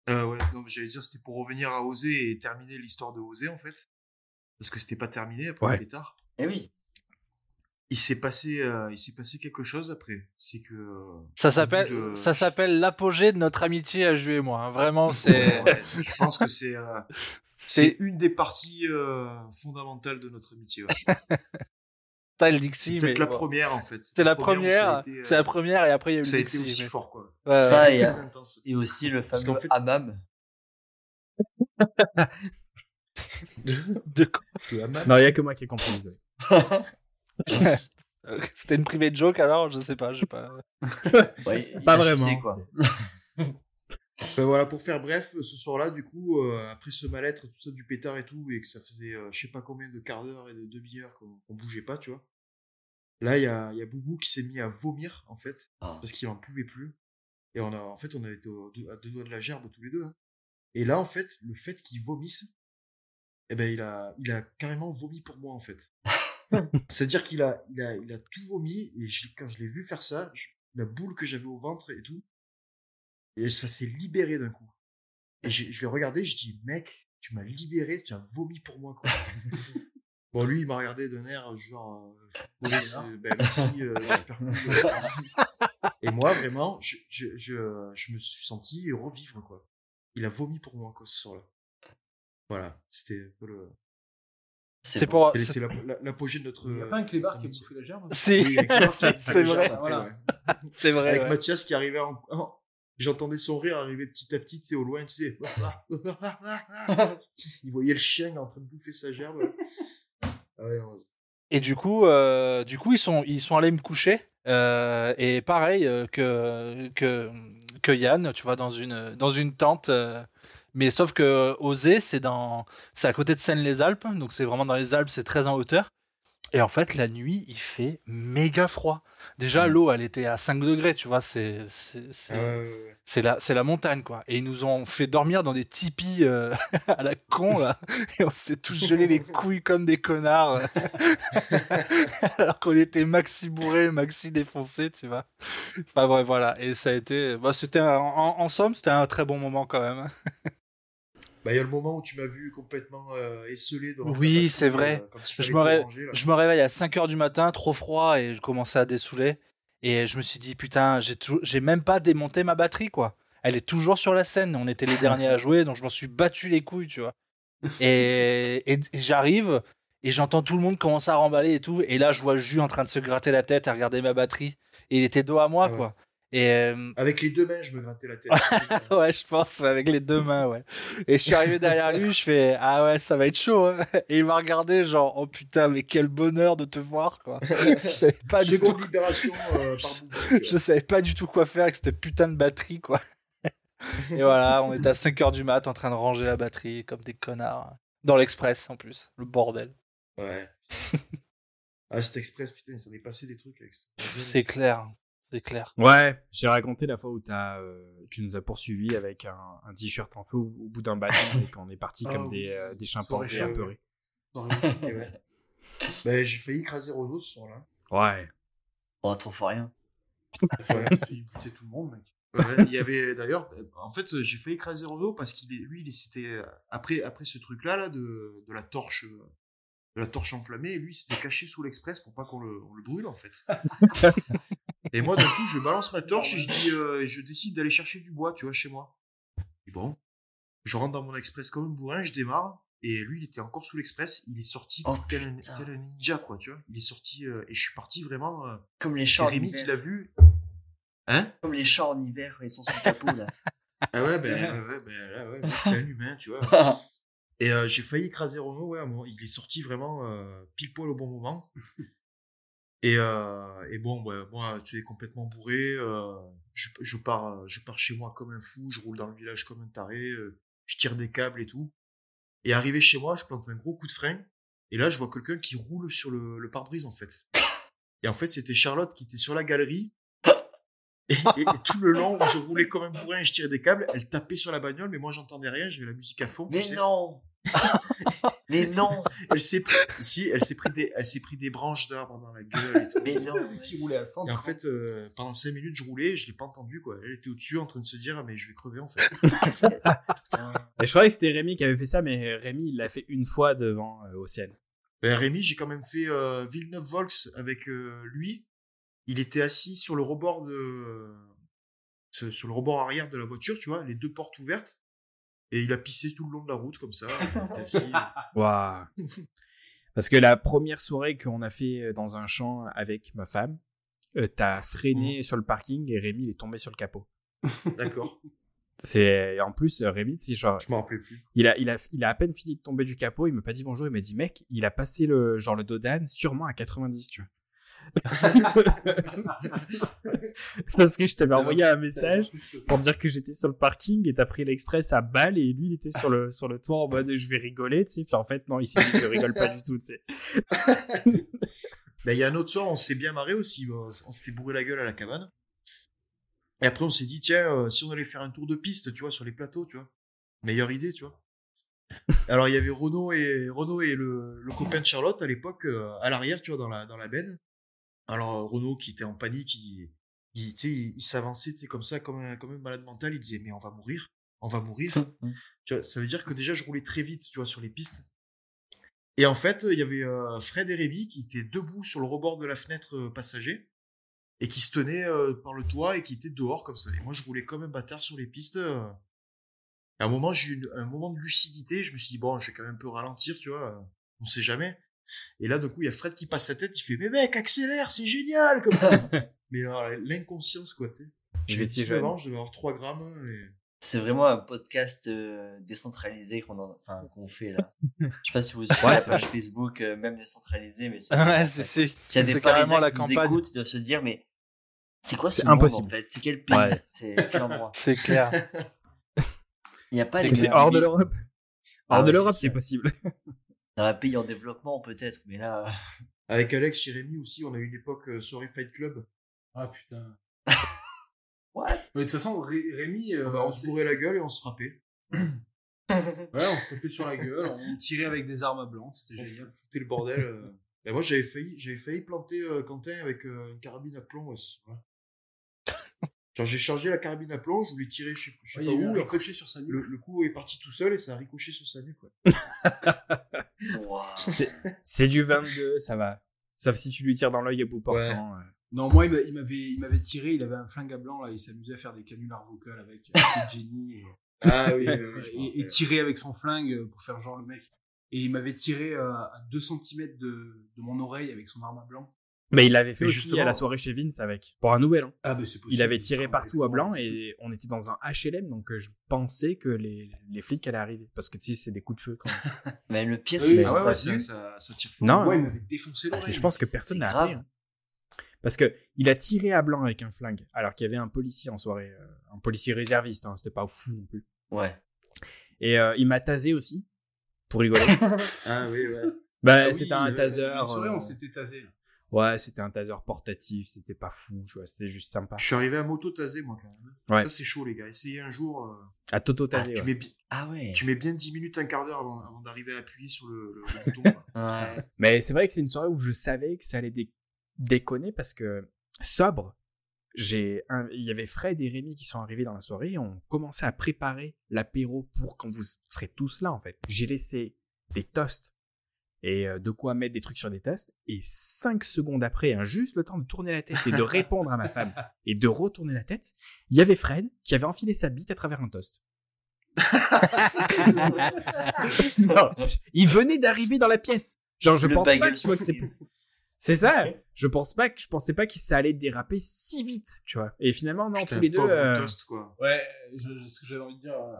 Euh, ouais, non, j'allais dire, c'était pour revenir à Oser et terminer l'histoire de Oser, en fait. Parce que c'était pas terminé après Ouais. le pétard. Eh oui. Il s'est passé, euh, il s'est passé quelque chose après. C'est que. Ça s'appelle, de- ça s'appelle l'apogée de notre amitié à Jules et moi. hein. Vraiment, c'est, Ouais, c'est- je pense que c'est, euh, c'est une des parties euh, fondamentales de notre amitié. ouais. t'as le Dixie, mais peut-être la bon. première, en fait. c'est la première, euh, c'est la première et après il y a eu Ça a le été Dixie. aussi mais- fort, quoi. Ouais, Ça, ouais. et, Très intense. et aussi le Parce fameux qu'en fait- hammam. De quoi Le. Non, il y a que moi qui ai compris, désolé. Euh, C'était une private joke alors, je sais pas, je sais pas. Ouais, Pas vraiment. quoi. Ben voilà, pour faire bref, ce soir-là, du coup, euh, après ce mal-être, tout ça, du pétard et tout, et que ça faisait euh, je sais pas combien de quarts d'heure et de demi-heure qu'on qu'on bougeait pas, tu vois. Là, il y a, il y a Boubou qui s'est mis à vomir, en fait, Ah. parce qu'il en pouvait plus. Et on a, en fait, on avait été au- à deux doigts de la gerbe tous les deux. hein. Et là, en fait, le fait qu'il vomisse, eh ben, il a, il a carrément vomi pour moi, en fait. C'est-à-dire qu'il a, il a, il a tout vomi, et quand je l'ai vu faire ça, je- la boule que j'avais au ventre et tout, et ça s'est libéré d'un coup. Et je, je l'ai regardé, je dis, mec, tu m'as libéré, tu as vomi pour moi, quoi. bon, lui, il m'a regardé d'un air genre, euh, c'est- ben, merci, euh, super cool. euh. Et moi, vraiment, je, je, je, je me suis senti revivre, quoi. Il a vomi pour moi, quoi, ce soir-là. Voilà, c'était un peu le. C'est bon. pour. C'est c'est la- la- l'apogée de notre. Il n'y a pas un clébard qui a bouffé la gerbe Si, a bouffé c'est vrai. Voilà. ouais. c'est vrai. Avec ouais. Mathias qui arrivait en. en- J'entendais son rire arriver petit à petit, tu sais, au loin, tu sais. Il voyait le chien en train de bouffer sa gerbe. Ah ouais, Et du coup, euh, du coup, ils sont, ils sont allés me coucher. euh, et pareil euh, que, que, que Yann, tu vois, dans une, dans une tente. mais sauf que Osé, c'est dans, c'est à côté de Seine-les-Alpes, donc c'est vraiment dans les Alpes, c'est très en hauteur. Et en fait, la nuit, il fait méga froid. Déjà, l'eau, elle était à 5 degrés, tu vois, c'est, c'est la, la montagne, quoi. Et ils nous ont fait dormir dans des tipis euh, à la con, là. Et on s'est tous gelé les couilles comme des connards. Alors qu'on était maxi bourré, maxi défoncé, tu vois. Enfin bref, voilà. Et ça a été. Bah, c'était un- en, en somme, c'était un très bon moment quand même. Bah, il y a le moment où tu m'as vu complètement euh, esselé Oui, c'est vrai. euh, il Je me, ré- je réveille à 5h du matin, trop froid, et je commençais à dessouler. Et je me suis dit, putain, j'ai même pas démonté ma batterie, quoi. Elle est toujours sur la scène. On était les derniers à jouer, donc je m'en suis battu les couilles, tu vois. Et, et- et j'arrive, et j'entends tout le monde commencer à remballer et tout. Et là, je vois Jus en train de se gratter la tête à regarder ma batterie. Et il était dos à moi, Ah ouais. quoi. Et euh, Avec les deux mains, je me grattais la tête. ouais, je pense, avec les deux mains, ouais. Et je suis arrivé derrière lui, je fais Ah ouais, ça va être chaud. Hein. Et il m'a regardé, genre, oh putain, mais quel bonheur de te voir, quoi. je savais pas du tout. Libération euh, par bout. Je savais pas du tout quoi faire avec cette putain de batterie, quoi. Et voilà, on était à 5h du mat en train de ranger la batterie comme des connards. Dans l'express, en plus. Le bordel. Ouais. ah, cet express, putain, ça m'est passé des trucs avec. C'est clair. C'est clair. Ouais, j'ai raconté la fois où t'as, euh, tu nous as poursuivis avec un, un t-shirt en feu au, au bout d'un bâton et qu'on est parti Ah comme oui. des, euh, des chimpanzés apeurés. Et ouais. Ben, j'ai failli écraser Renault ce soir-là. Ouais. Oh, trop fort rien. Ouais. Il butait tout le monde, mec. Ouais, il y avait d'ailleurs, en fait, j'ai failli écraser Renault parce qu'il est, lui, il s'était après après ce truc-là là de, de la torche, euh, de la torche enflammée, lui, il s'était caché sous l'express pour pas qu'on le, on le brûle en fait. Et moi, d'un coup, je balance ma torche et je dis, euh, je décide d'aller chercher du bois, tu vois, chez moi. Et bon, je rentre dans mon express comme un bourrin, je démarre. Et lui, il était encore sous l'express. Il est sorti Oh, tel, un, tel un ninja, quoi, tu vois. Il est sorti euh, et je suis parti vraiment. euh, Comme les c'est chats en Rémi qui l'a vu. Hein? Comme les chats en hiver ils sont sur le capot là. Ah ouais, ben, ouais, ben là, ouais, c'était un humain, tu vois. Et euh, j'ai failli écraser Renault, ouais, il est sorti vraiment euh, pile poil au bon moment. Et, euh, et bon, ouais, moi, tu es complètement bourré. euh, je, je, pars, euh, je pars chez moi comme un fou, je roule dans le village comme un taré, euh, je tire des câbles et tout. Et arrivé chez moi, je plante un gros coup de frein. Et là, je vois quelqu'un qui roule sur le, le pare-brise, en fait. Et en fait, c'était Charlotte qui était sur la galerie. Et, et- et tout le long, où je roulais comme un bourrin et je tirais des câbles, elle tapait sur la bagnole, mais moi, j'entendais rien, j'avais la musique à fond. Mais non Mais non Elle s'est pris, si, elle s'est pris des, elle s'est pris des branches d'arbres dans la gueule et tout. Mais non Qui roulait à 100. Et en fait, euh, pendant 5 minutes, je roulais, je l'ai pas entendu, quoi. Elle était au-dessus en train de se dire, mais je vais crever, en fait. Et je croyais que c'était Rémi qui avait fait ça, mais Rémi, il l'a fait une fois devant euh, Océane. Ben, Rémi, j'ai quand même fait euh, Villeneuve-Volx avec euh, lui. Il était assis sur le rebord de, sur le rebord arrière de la voiture, tu vois, les deux portes ouvertes. Et il a pissé tout le long de la route, comme ça. Waouh. Parce que la première soirée qu'on a fait euh, dans un champ avec ma femme, euh, t'as freiné sur le parking et Rémi il est tombé sur le capot. D'accord. C'est en plus euh, Rémi, c'est genre Je m'en rappelais plus. il a, il a il a à peine fini de tomber du capot, il m'a pas dit bonjour, il m'a dit mec, il a passé le genre le dos d'âne sûrement à 90, tu vois. Parce que je t'avais envoyé un message pour dire que j'étais sur le parking et t'as pris l'express à balle et lui il était sur le sur le toit en mode je vais rigoler, tu sais. Puis en fait non, il s'est dit je rigole pas du tout, tu sais. Ben, il y a un autre soir, on s'est bien marré aussi. On on s'était bourré la gueule à la cabane. Et après, on s'est dit, tiens, euh, si on allait faire un tour de piste, tu vois, sur les plateaux, tu vois. Meilleure idée, tu vois. Alors, il y avait Renaud et, Renaud et le, le copain de Charlotte à l'époque, euh, à l'arrière, tu vois, dans la, dans la benne. Alors, euh, Renaud, qui était en panique, il, il, il, il s'avançait, comme ça, comme un, comme un malade mental. Il disait, mais on va mourir, on va mourir. tu vois, ça veut dire que déjà, je roulais très vite, tu vois, sur les pistes. Et en fait, il y avait euh, Fred et Rémi qui étaient debout sur le rebord de la fenêtre euh, passager et qui se tenaient euh, par le toit et qui étaient dehors comme ça. Et moi, je roulais comme un bâtard sur les pistes. euh. À un moment, j'ai eu une- un moment de lucidité. Je me suis dit, bon, je vais quand même un peu ralentir, tu vois. euh, On sait jamais. Et là, du coup, il y a Fred qui passe sa tête. Il fait, mais mec, accélère, c'est génial, comme ça. mais alors, l'inconscience, quoi, tu sais. Étiez 19 jeune. ans, je devais avoir 3 grammes. Et... C'est vraiment un podcast euh, décentralisé qu'on en- enfin, qu'on fait là. Je sais pas si vous suivez Ouais, la page Facebook, euh, même décentralisé, mais c'est Ouais, vraiment c'est ça. c'est- S'il y a des Parisiens la qui nous écoutent, ils doivent se dire, mais c'est quoi ce monde impossible. en fait? C'est quel pays? Ouais. C'est quel endroit? C'est clair. Il n'y a pas c'est hors de l'Europe. Ah Hors de ouais, l'Europe, c'est possible. Dans un pays en développement peut-être, mais là... Avec Alex et Rémi aussi, on a eu une époque euh, soirée Fight Club. Ah putain. What? Mais de toute façon, Ré- Rémi, euh, Bah, on se c'est- bourrait la gueule et on se frappait. ouais, on se tapait sur la gueule, on tirait avec des armes à blanc, c'était On génial. foutait le bordel. euh. Et moi, j'avais failli, j'avais failli planter euh, Quentin avec euh, une carabine à plomb. ouais. Genre, j'ai chargé la carabine à plomb, je voulais tirer, je sais, je sais Ouais, pas où, ricochet sur sa nuque. le, le coup est parti tout seul et ça a ricoché sur sa nuque. Wow. C'est du 22, ça va. Sauf si tu lui tires dans l'œil à bout portant. euh. Non, moi, il m'a- il m'avait, il m'avait tiré, il avait un flingue à blanc, là, il s'amusait à faire des canulars vocales avec, avec Jenny et, Ah oui, euh, et, tirer avec son flingue pour faire genre le mec. et il m'avait tiré euh, à 2 cm de, de mon oreille avec son arme à blanc. Mais il l'avait fait Mais aussi justement- à la soirée chez Vince avec. Pour un nouvel an. Ah, bah c'est possible. Il avait tiré partout à blanc et on était dans un HLM donc euh, je pensais que les, les flics allaient arriver. Parce que tu sais, c'est des coups de feu quand même. Mais le pire, c'est oui. Ah ouais, ouais, ça, venus. ça, ça tire fort. Non, Ouais, hein. il m'avait défoncé Ah, l'oreille. je pense que personne n'a appris. hein. Parce que il a tiré à blanc avec un flingue alors qu'il y avait un policier en soirée. euh, un policier réserviste, hein, c'était pas fou non plus. Ouais. Et euh, il m'a tasé aussi. Pour rigoler. Ah oui, ouais. bah, Ah oui, c'était un taser. Euh, on s'était tasé. Ouais, c'était un taser portatif, c'était pas fou, tu vois, c'était juste sympa. Je suis arrivé à moto tasé, moi, quand même. Ouais. Ça, c'est chaud, les gars. Essayez un jour. euh, À Toto Ah, tasé, tu, ouais. mets, Ah ouais. tu mets bien 10 minutes, un quart d'heure avant, avant d'arriver à appuyer sur le, le- le bouton. Ouais. Mais c'est vrai que c'est une soirée où je savais que ça allait dé- déconner parce que sobre, j'ai un- il y avait Fred et Rémi qui sont arrivés dans la soirée et on commençait à préparer l'apéro pour quand vous serez tous là en fait. J'ai laissé des toasts et euh, de quoi mettre des trucs sur des toasts et cinq secondes après, hein, juste le temps de tourner la tête et de répondre à ma femme et de retourner la tête, il y avait Fred qui avait enfilé sa bite à travers un toast. Non, il venait d'arriver dans la pièce. Genre, je Le pense pas que, tu vois, que c'est c'est ça. Je pense pas que je pensais pas que ça allait déraper si vite, tu vois. Et finalement, non, Putain, tous les deux. euh, toast, quoi. Ouais, je, je- ce que j'avais envie de dire, euh,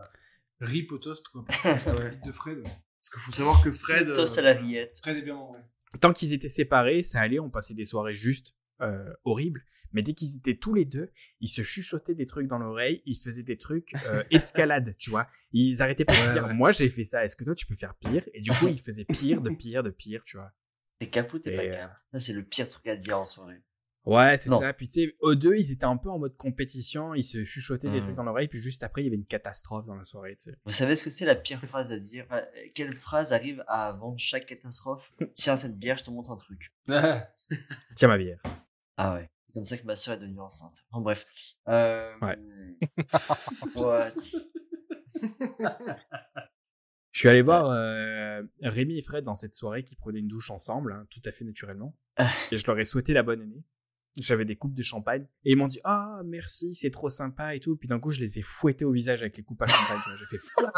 rip au toast, quoi. Ouais. Bite de Fred. Parce qu'il faut savoir que Fred. euh, Toast à la rillette. Fred est bien en vrai. tant qu'ils étaient séparés, ça allait. On passait des soirées juste euh, horribles. Mais dès qu'ils étaient tous les deux, ils se chuchotaient des trucs dans l'oreille. Ils faisaient des trucs euh, escalade, tu vois. Ils arrêtaient pas de se dire, moi j'ai fait ça. Est-ce que toi tu peux faire pire? Et du coup, ils faisaient pire, de pire, de pire, tu vois. T'es capot, t'es pas Et, euh, cap. Ça, c'est le pire truc à dire en soirée. Ouais, c'est ça. Puis tu sais, eux deux, ils étaient un peu en mode compétition. Ils se chuchotaient des Mhm. trucs dans l'oreille. Puis juste après, il y avait une catastrophe dans la soirée, tu sais. Vous savez ce que c'est la pire phrase à dire? Enfin, Quelle phrase arrive à avant chaque catastrophe? Tiens, cette bière, je te montre un truc. Tiens ma bière. Ah ouais. C'est comme ça que ma soeur est devenue enceinte. Enfin bref. Euh... Ouais. What? Je suis allé voir euh, Rémi et Fred dans cette soirée qui prenaient une douche ensemble, hein, tout à fait naturellement. Et je leur ai souhaité la bonne année. J'avais des coupes de champagne. Et ils m'ont dit Ah, merci, c'est trop sympa et tout. Puis d'un coup, je les ai fouettés au visage avec les coupes à champagne. tu vois. J'ai fait fla,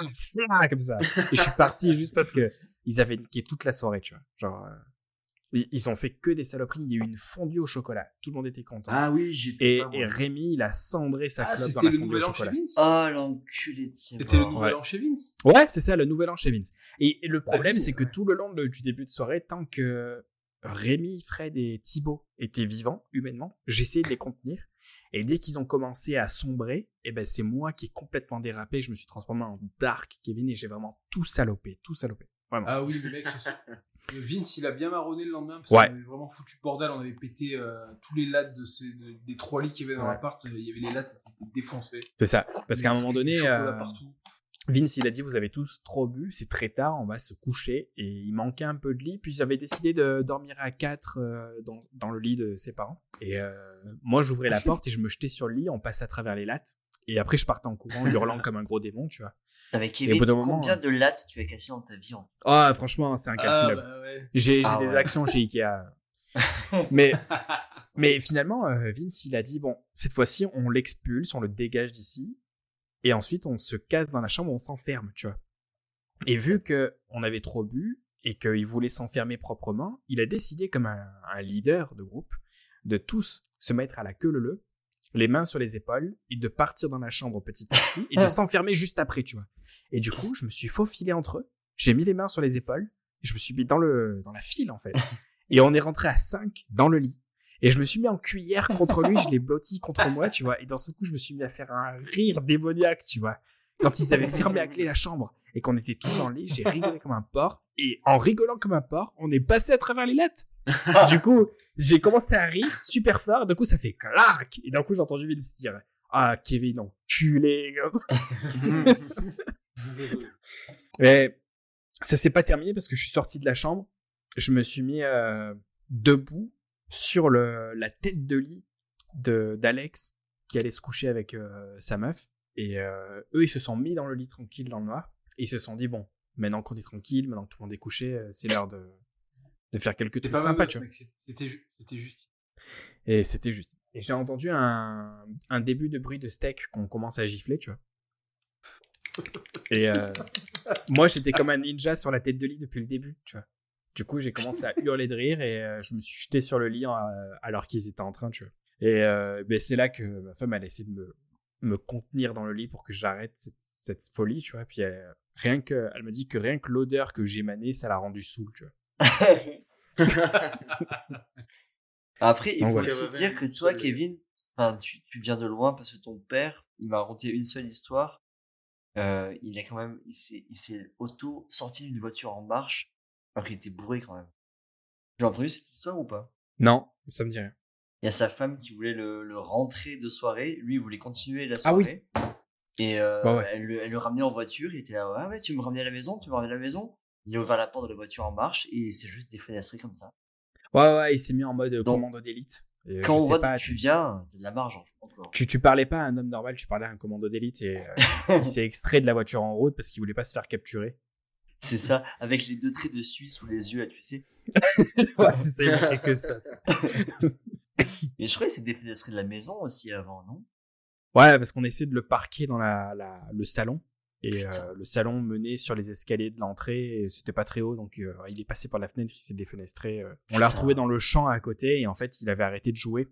fla, comme ça. Et je suis parti juste parce que ils avaient niqué toute la soirée, tu vois. Genre, euh, ils, ils ont fait que des saloperies. Il y a eu une fondue au chocolat. Tout le monde était content. Ah oui, j'étais. et, pas, et Rémi, il a cendré sa Ah, clope dans la le fondue au chocolat. Oh l'enculé de C'était le nouvel Ouais. an chez Vince Ouais, c'est ça, le nouvel an chez Vince. Et, et le problème, c'est que ouais. tout le long de- du début de soirée, tant que Rémi, Fred et Thibaut étaient vivants, humainement, j'essayais de les contenir. Et dès qu'ils ont commencé à sombrer, eh ben, c'est moi qui ai complètement dérapé. Je me suis transformé en Dark Kevin et j'ai vraiment tout salopé, tout salopé. Vraiment. Ah oui, le mec, le Vince, il a bien marronné le lendemain parce Ouais. qu'on avait vraiment foutu le bordel. On avait pété euh, tous les lattes de ces, de- des trois lits qu'il y avait dans Ouais. l'appart. Il y avait les lattes, c'était défoncé. C'est ça. Parce qu'à un moment donné, euh, partout. Vince, il a dit, vous avez tous trop bu, c'est très tard, on va se coucher. Et il manquait un peu de lit, puis ils avaient décidé de dormir à quatre euh, dans, dans le lit de ses parents. Et euh, moi, j'ouvrais la porte et je me jetais sur le lit, on passait à travers les lattes. Et après, je partais en courant, hurlant comme un gros démon, tu vois. Avec Et au Kevin, bout d'un moment, combien hein. de lattes tu as cassé dans ta vie en Ah, franchement, c'est Ah, incalculable. bah ouais. J'ai j'ai Ah des ouais. actions chez Ikea. mais, mais finalement, euh, Vince, il a dit, bon, cette fois-ci, on l'expulse, on le dégage d'ici. Et ensuite, on se casse dans la chambre, on s'enferme, tu vois. Et vu que on avait trop bu et qu'il voulait s'enfermer proprement, il a décidé, comme un, un leader de groupe, de tous se mettre à la queue leu les mains sur les épaules, et de partir dans la chambre petit à petit, et de s'enfermer juste après, tu vois. Et du coup, je me suis faufilé entre eux, j'ai mis les mains sur les épaules, et je me suis mis dans, le, dans la file, en fait. Et on est rentré à 5 dans le lit. Et je me suis mis en cuillère contre lui, je l'ai blotti contre moi, tu vois. Et dans ce coup, je me suis mis à faire un rire démoniaque, tu vois. Quand ils avaient fermé à clé la chambre et qu'on était tous dans le lit, j'ai rigolé comme un porc. Et en rigolant comme un porc, on est passé à travers les lettres. du coup, j'ai commencé à rire super fort. Du coup, ça fait clac. Et d'un coup, j'ai entendu Vince dire Ah, Kevin, enculé. Mais ça s'est pas terminé parce que je suis sorti de la chambre. Je me suis mis euh, debout sur le, la tête de lit de d'Alex qui allait se coucher avec euh, sa meuf. Et euh, eux, ils se sont mis dans le lit tranquille dans le noir. Et ils se sont dit bon, maintenant qu'on est tranquille, maintenant que tout le monde est couché, euh, c'est l'heure de, de faire quelques trucs pas sympas, tu vois. C'était ju- c'était juste. Et c'était juste. Et j'ai entendu un, un début de bruit de steak qu'on commence à gifler, tu vois. Et, euh, Moi, j'étais comme un ninja sur la tête de lit depuis le début, tu vois. Du coup, j'ai commencé à hurler de rire et euh, je me suis jeté sur le lit euh, alors qu'ils étaient en train, tu vois. Et euh, ben, c'est là que ma femme, elle a essayé de me, me contenir dans le lit pour que j'arrête cette, cette folie, tu vois. Puis elle, rien que, elle m'a dit que rien que l'odeur que j'émanais, ça l'a rendu saoul, tu vois. Après, il Donc faut voilà. aussi dire que toi, Kevin, tu, tu viens de loin parce que ton père, il m'a raconté une seule histoire. Euh, il a quand même, il s'est, il s'est auto sorti d'une voiture en marche alors qu'il était bourré quand même. Tu as entendu cette histoire ou pas? Non, ça me dit rien. Il y a sa femme qui voulait le, le rentrer de soirée. Lui, il voulait continuer la Ah oui. soirée. Et euh, Bah ouais. elle, le- elle le ramenait en voiture. Il était là, ah ouais, tu me ramener à la maison, tu me ramener à la maison? Il a ouvert la porte de la voiture en marche et c'est juste défenestré comme ça. Ouais, ouais, il s'est mis en mode Donc, commando d'élite. Et Quand on voit pas, tu viens, t'as de la marge en- encore. tu, tu parlais pas à un homme normal, tu parlais à un commando d'élite et euh, il s'est extrait de la voiture en route parce qu'il voulait pas se faire capturer. C'est ça, avec les deux traits de Suisse sous les yeux, là, tu sais. ouais, c'est fait que ça. Mais je crois que c'est défenestré de la maison aussi avant, non? Ouais, parce qu'on essaie de le parquer dans la, la- le salon. Et euh, le salon menait sur les escaliers de l'entrée et c'était pas très haut, donc euh, il est passé par la fenêtre, il s'est défenestré. euh. On l'a retrouvé dans le champ à côté et en fait il avait arrêté de jouer.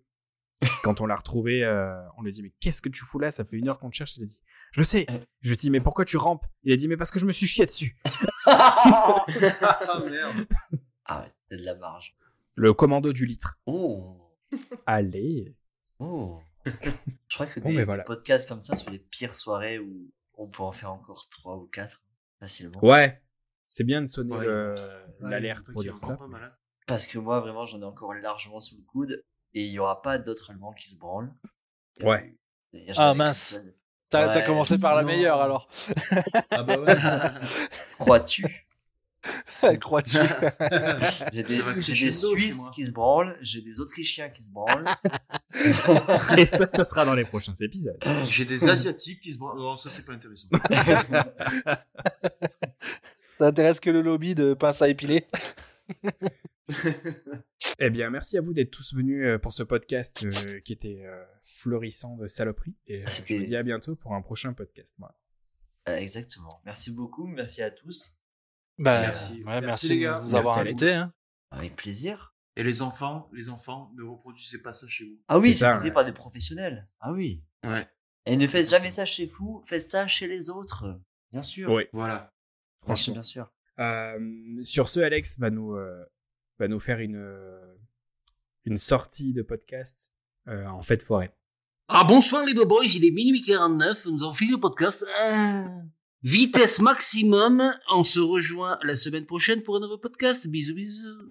Quand on l'a retrouvé, on lui a dit mais qu'est-ce que tu fous là? Ça fait une heure qu'on te cherche. Il a dit je le sais. Je lui ai dit mais pourquoi tu rampes? Il a dit mais parce que je me suis chié dessus. Ah merde. Ah ouais, t'as de la marge. Le commando du litre. Oh Allez. Oh Je crois que Bon, des, mais des voilà. podcasts comme ça sur les pires soirées où on peut en faire encore trois ou quatre facilement. Ouais. C'est bien de sonner Ouais. le- Ouais, l'alerte pour dire mal, hein. Parce que moi, vraiment, j'en ai encore largement sous le coude et il y aura pas d'autres Allemands qui se branlent. Ouais. Ah, mince. seule. T'as Ouais, commencé par la meilleure alors. Ah bah ouais. Crois-tu? Crois-tu? J'ai des, des Suisses qui se branlent, j'ai des Autrichiens qui se branlent. Et ça, ça sera dans les prochains épisodes. J'ai des Asiatiques qui se branlent. Non, ça, c'est pas intéressant. Ça intéresse que le lobby de pince à épiler Eh bien, merci à vous d'être tous venus euh, pour ce podcast euh, qui était euh, florissant de saloperie. Et euh, je vous dis à bientôt pour un prochain podcast. Voilà. Euh, exactement. Merci beaucoup, merci à tous. Bah, Merci. ouais, Merci, merci, les de gars. nous avoir Merci, invités. Hein. Avec plaisir. Et les enfants, les enfants, ne reproduisez pas ça chez vous. Ah oui, C'est fait ouais. par des professionnels. Ah oui. Ouais, Et ne faites jamais ça chez vous, faites ça chez les autres. Bien sûr. Oui, voilà. Bien sûr, franchement. bien sûr. Euh, sur ce, Alex va nous, euh, va nous faire une, euh, une sortie de podcast euh, en fête forêt. Ah bonsoir les boys, il est minuit 49, nous avons fini le podcast. Ah. Vitesse maximum, on se rejoint la semaine prochaine pour un nouveau podcast. Bisous bisous.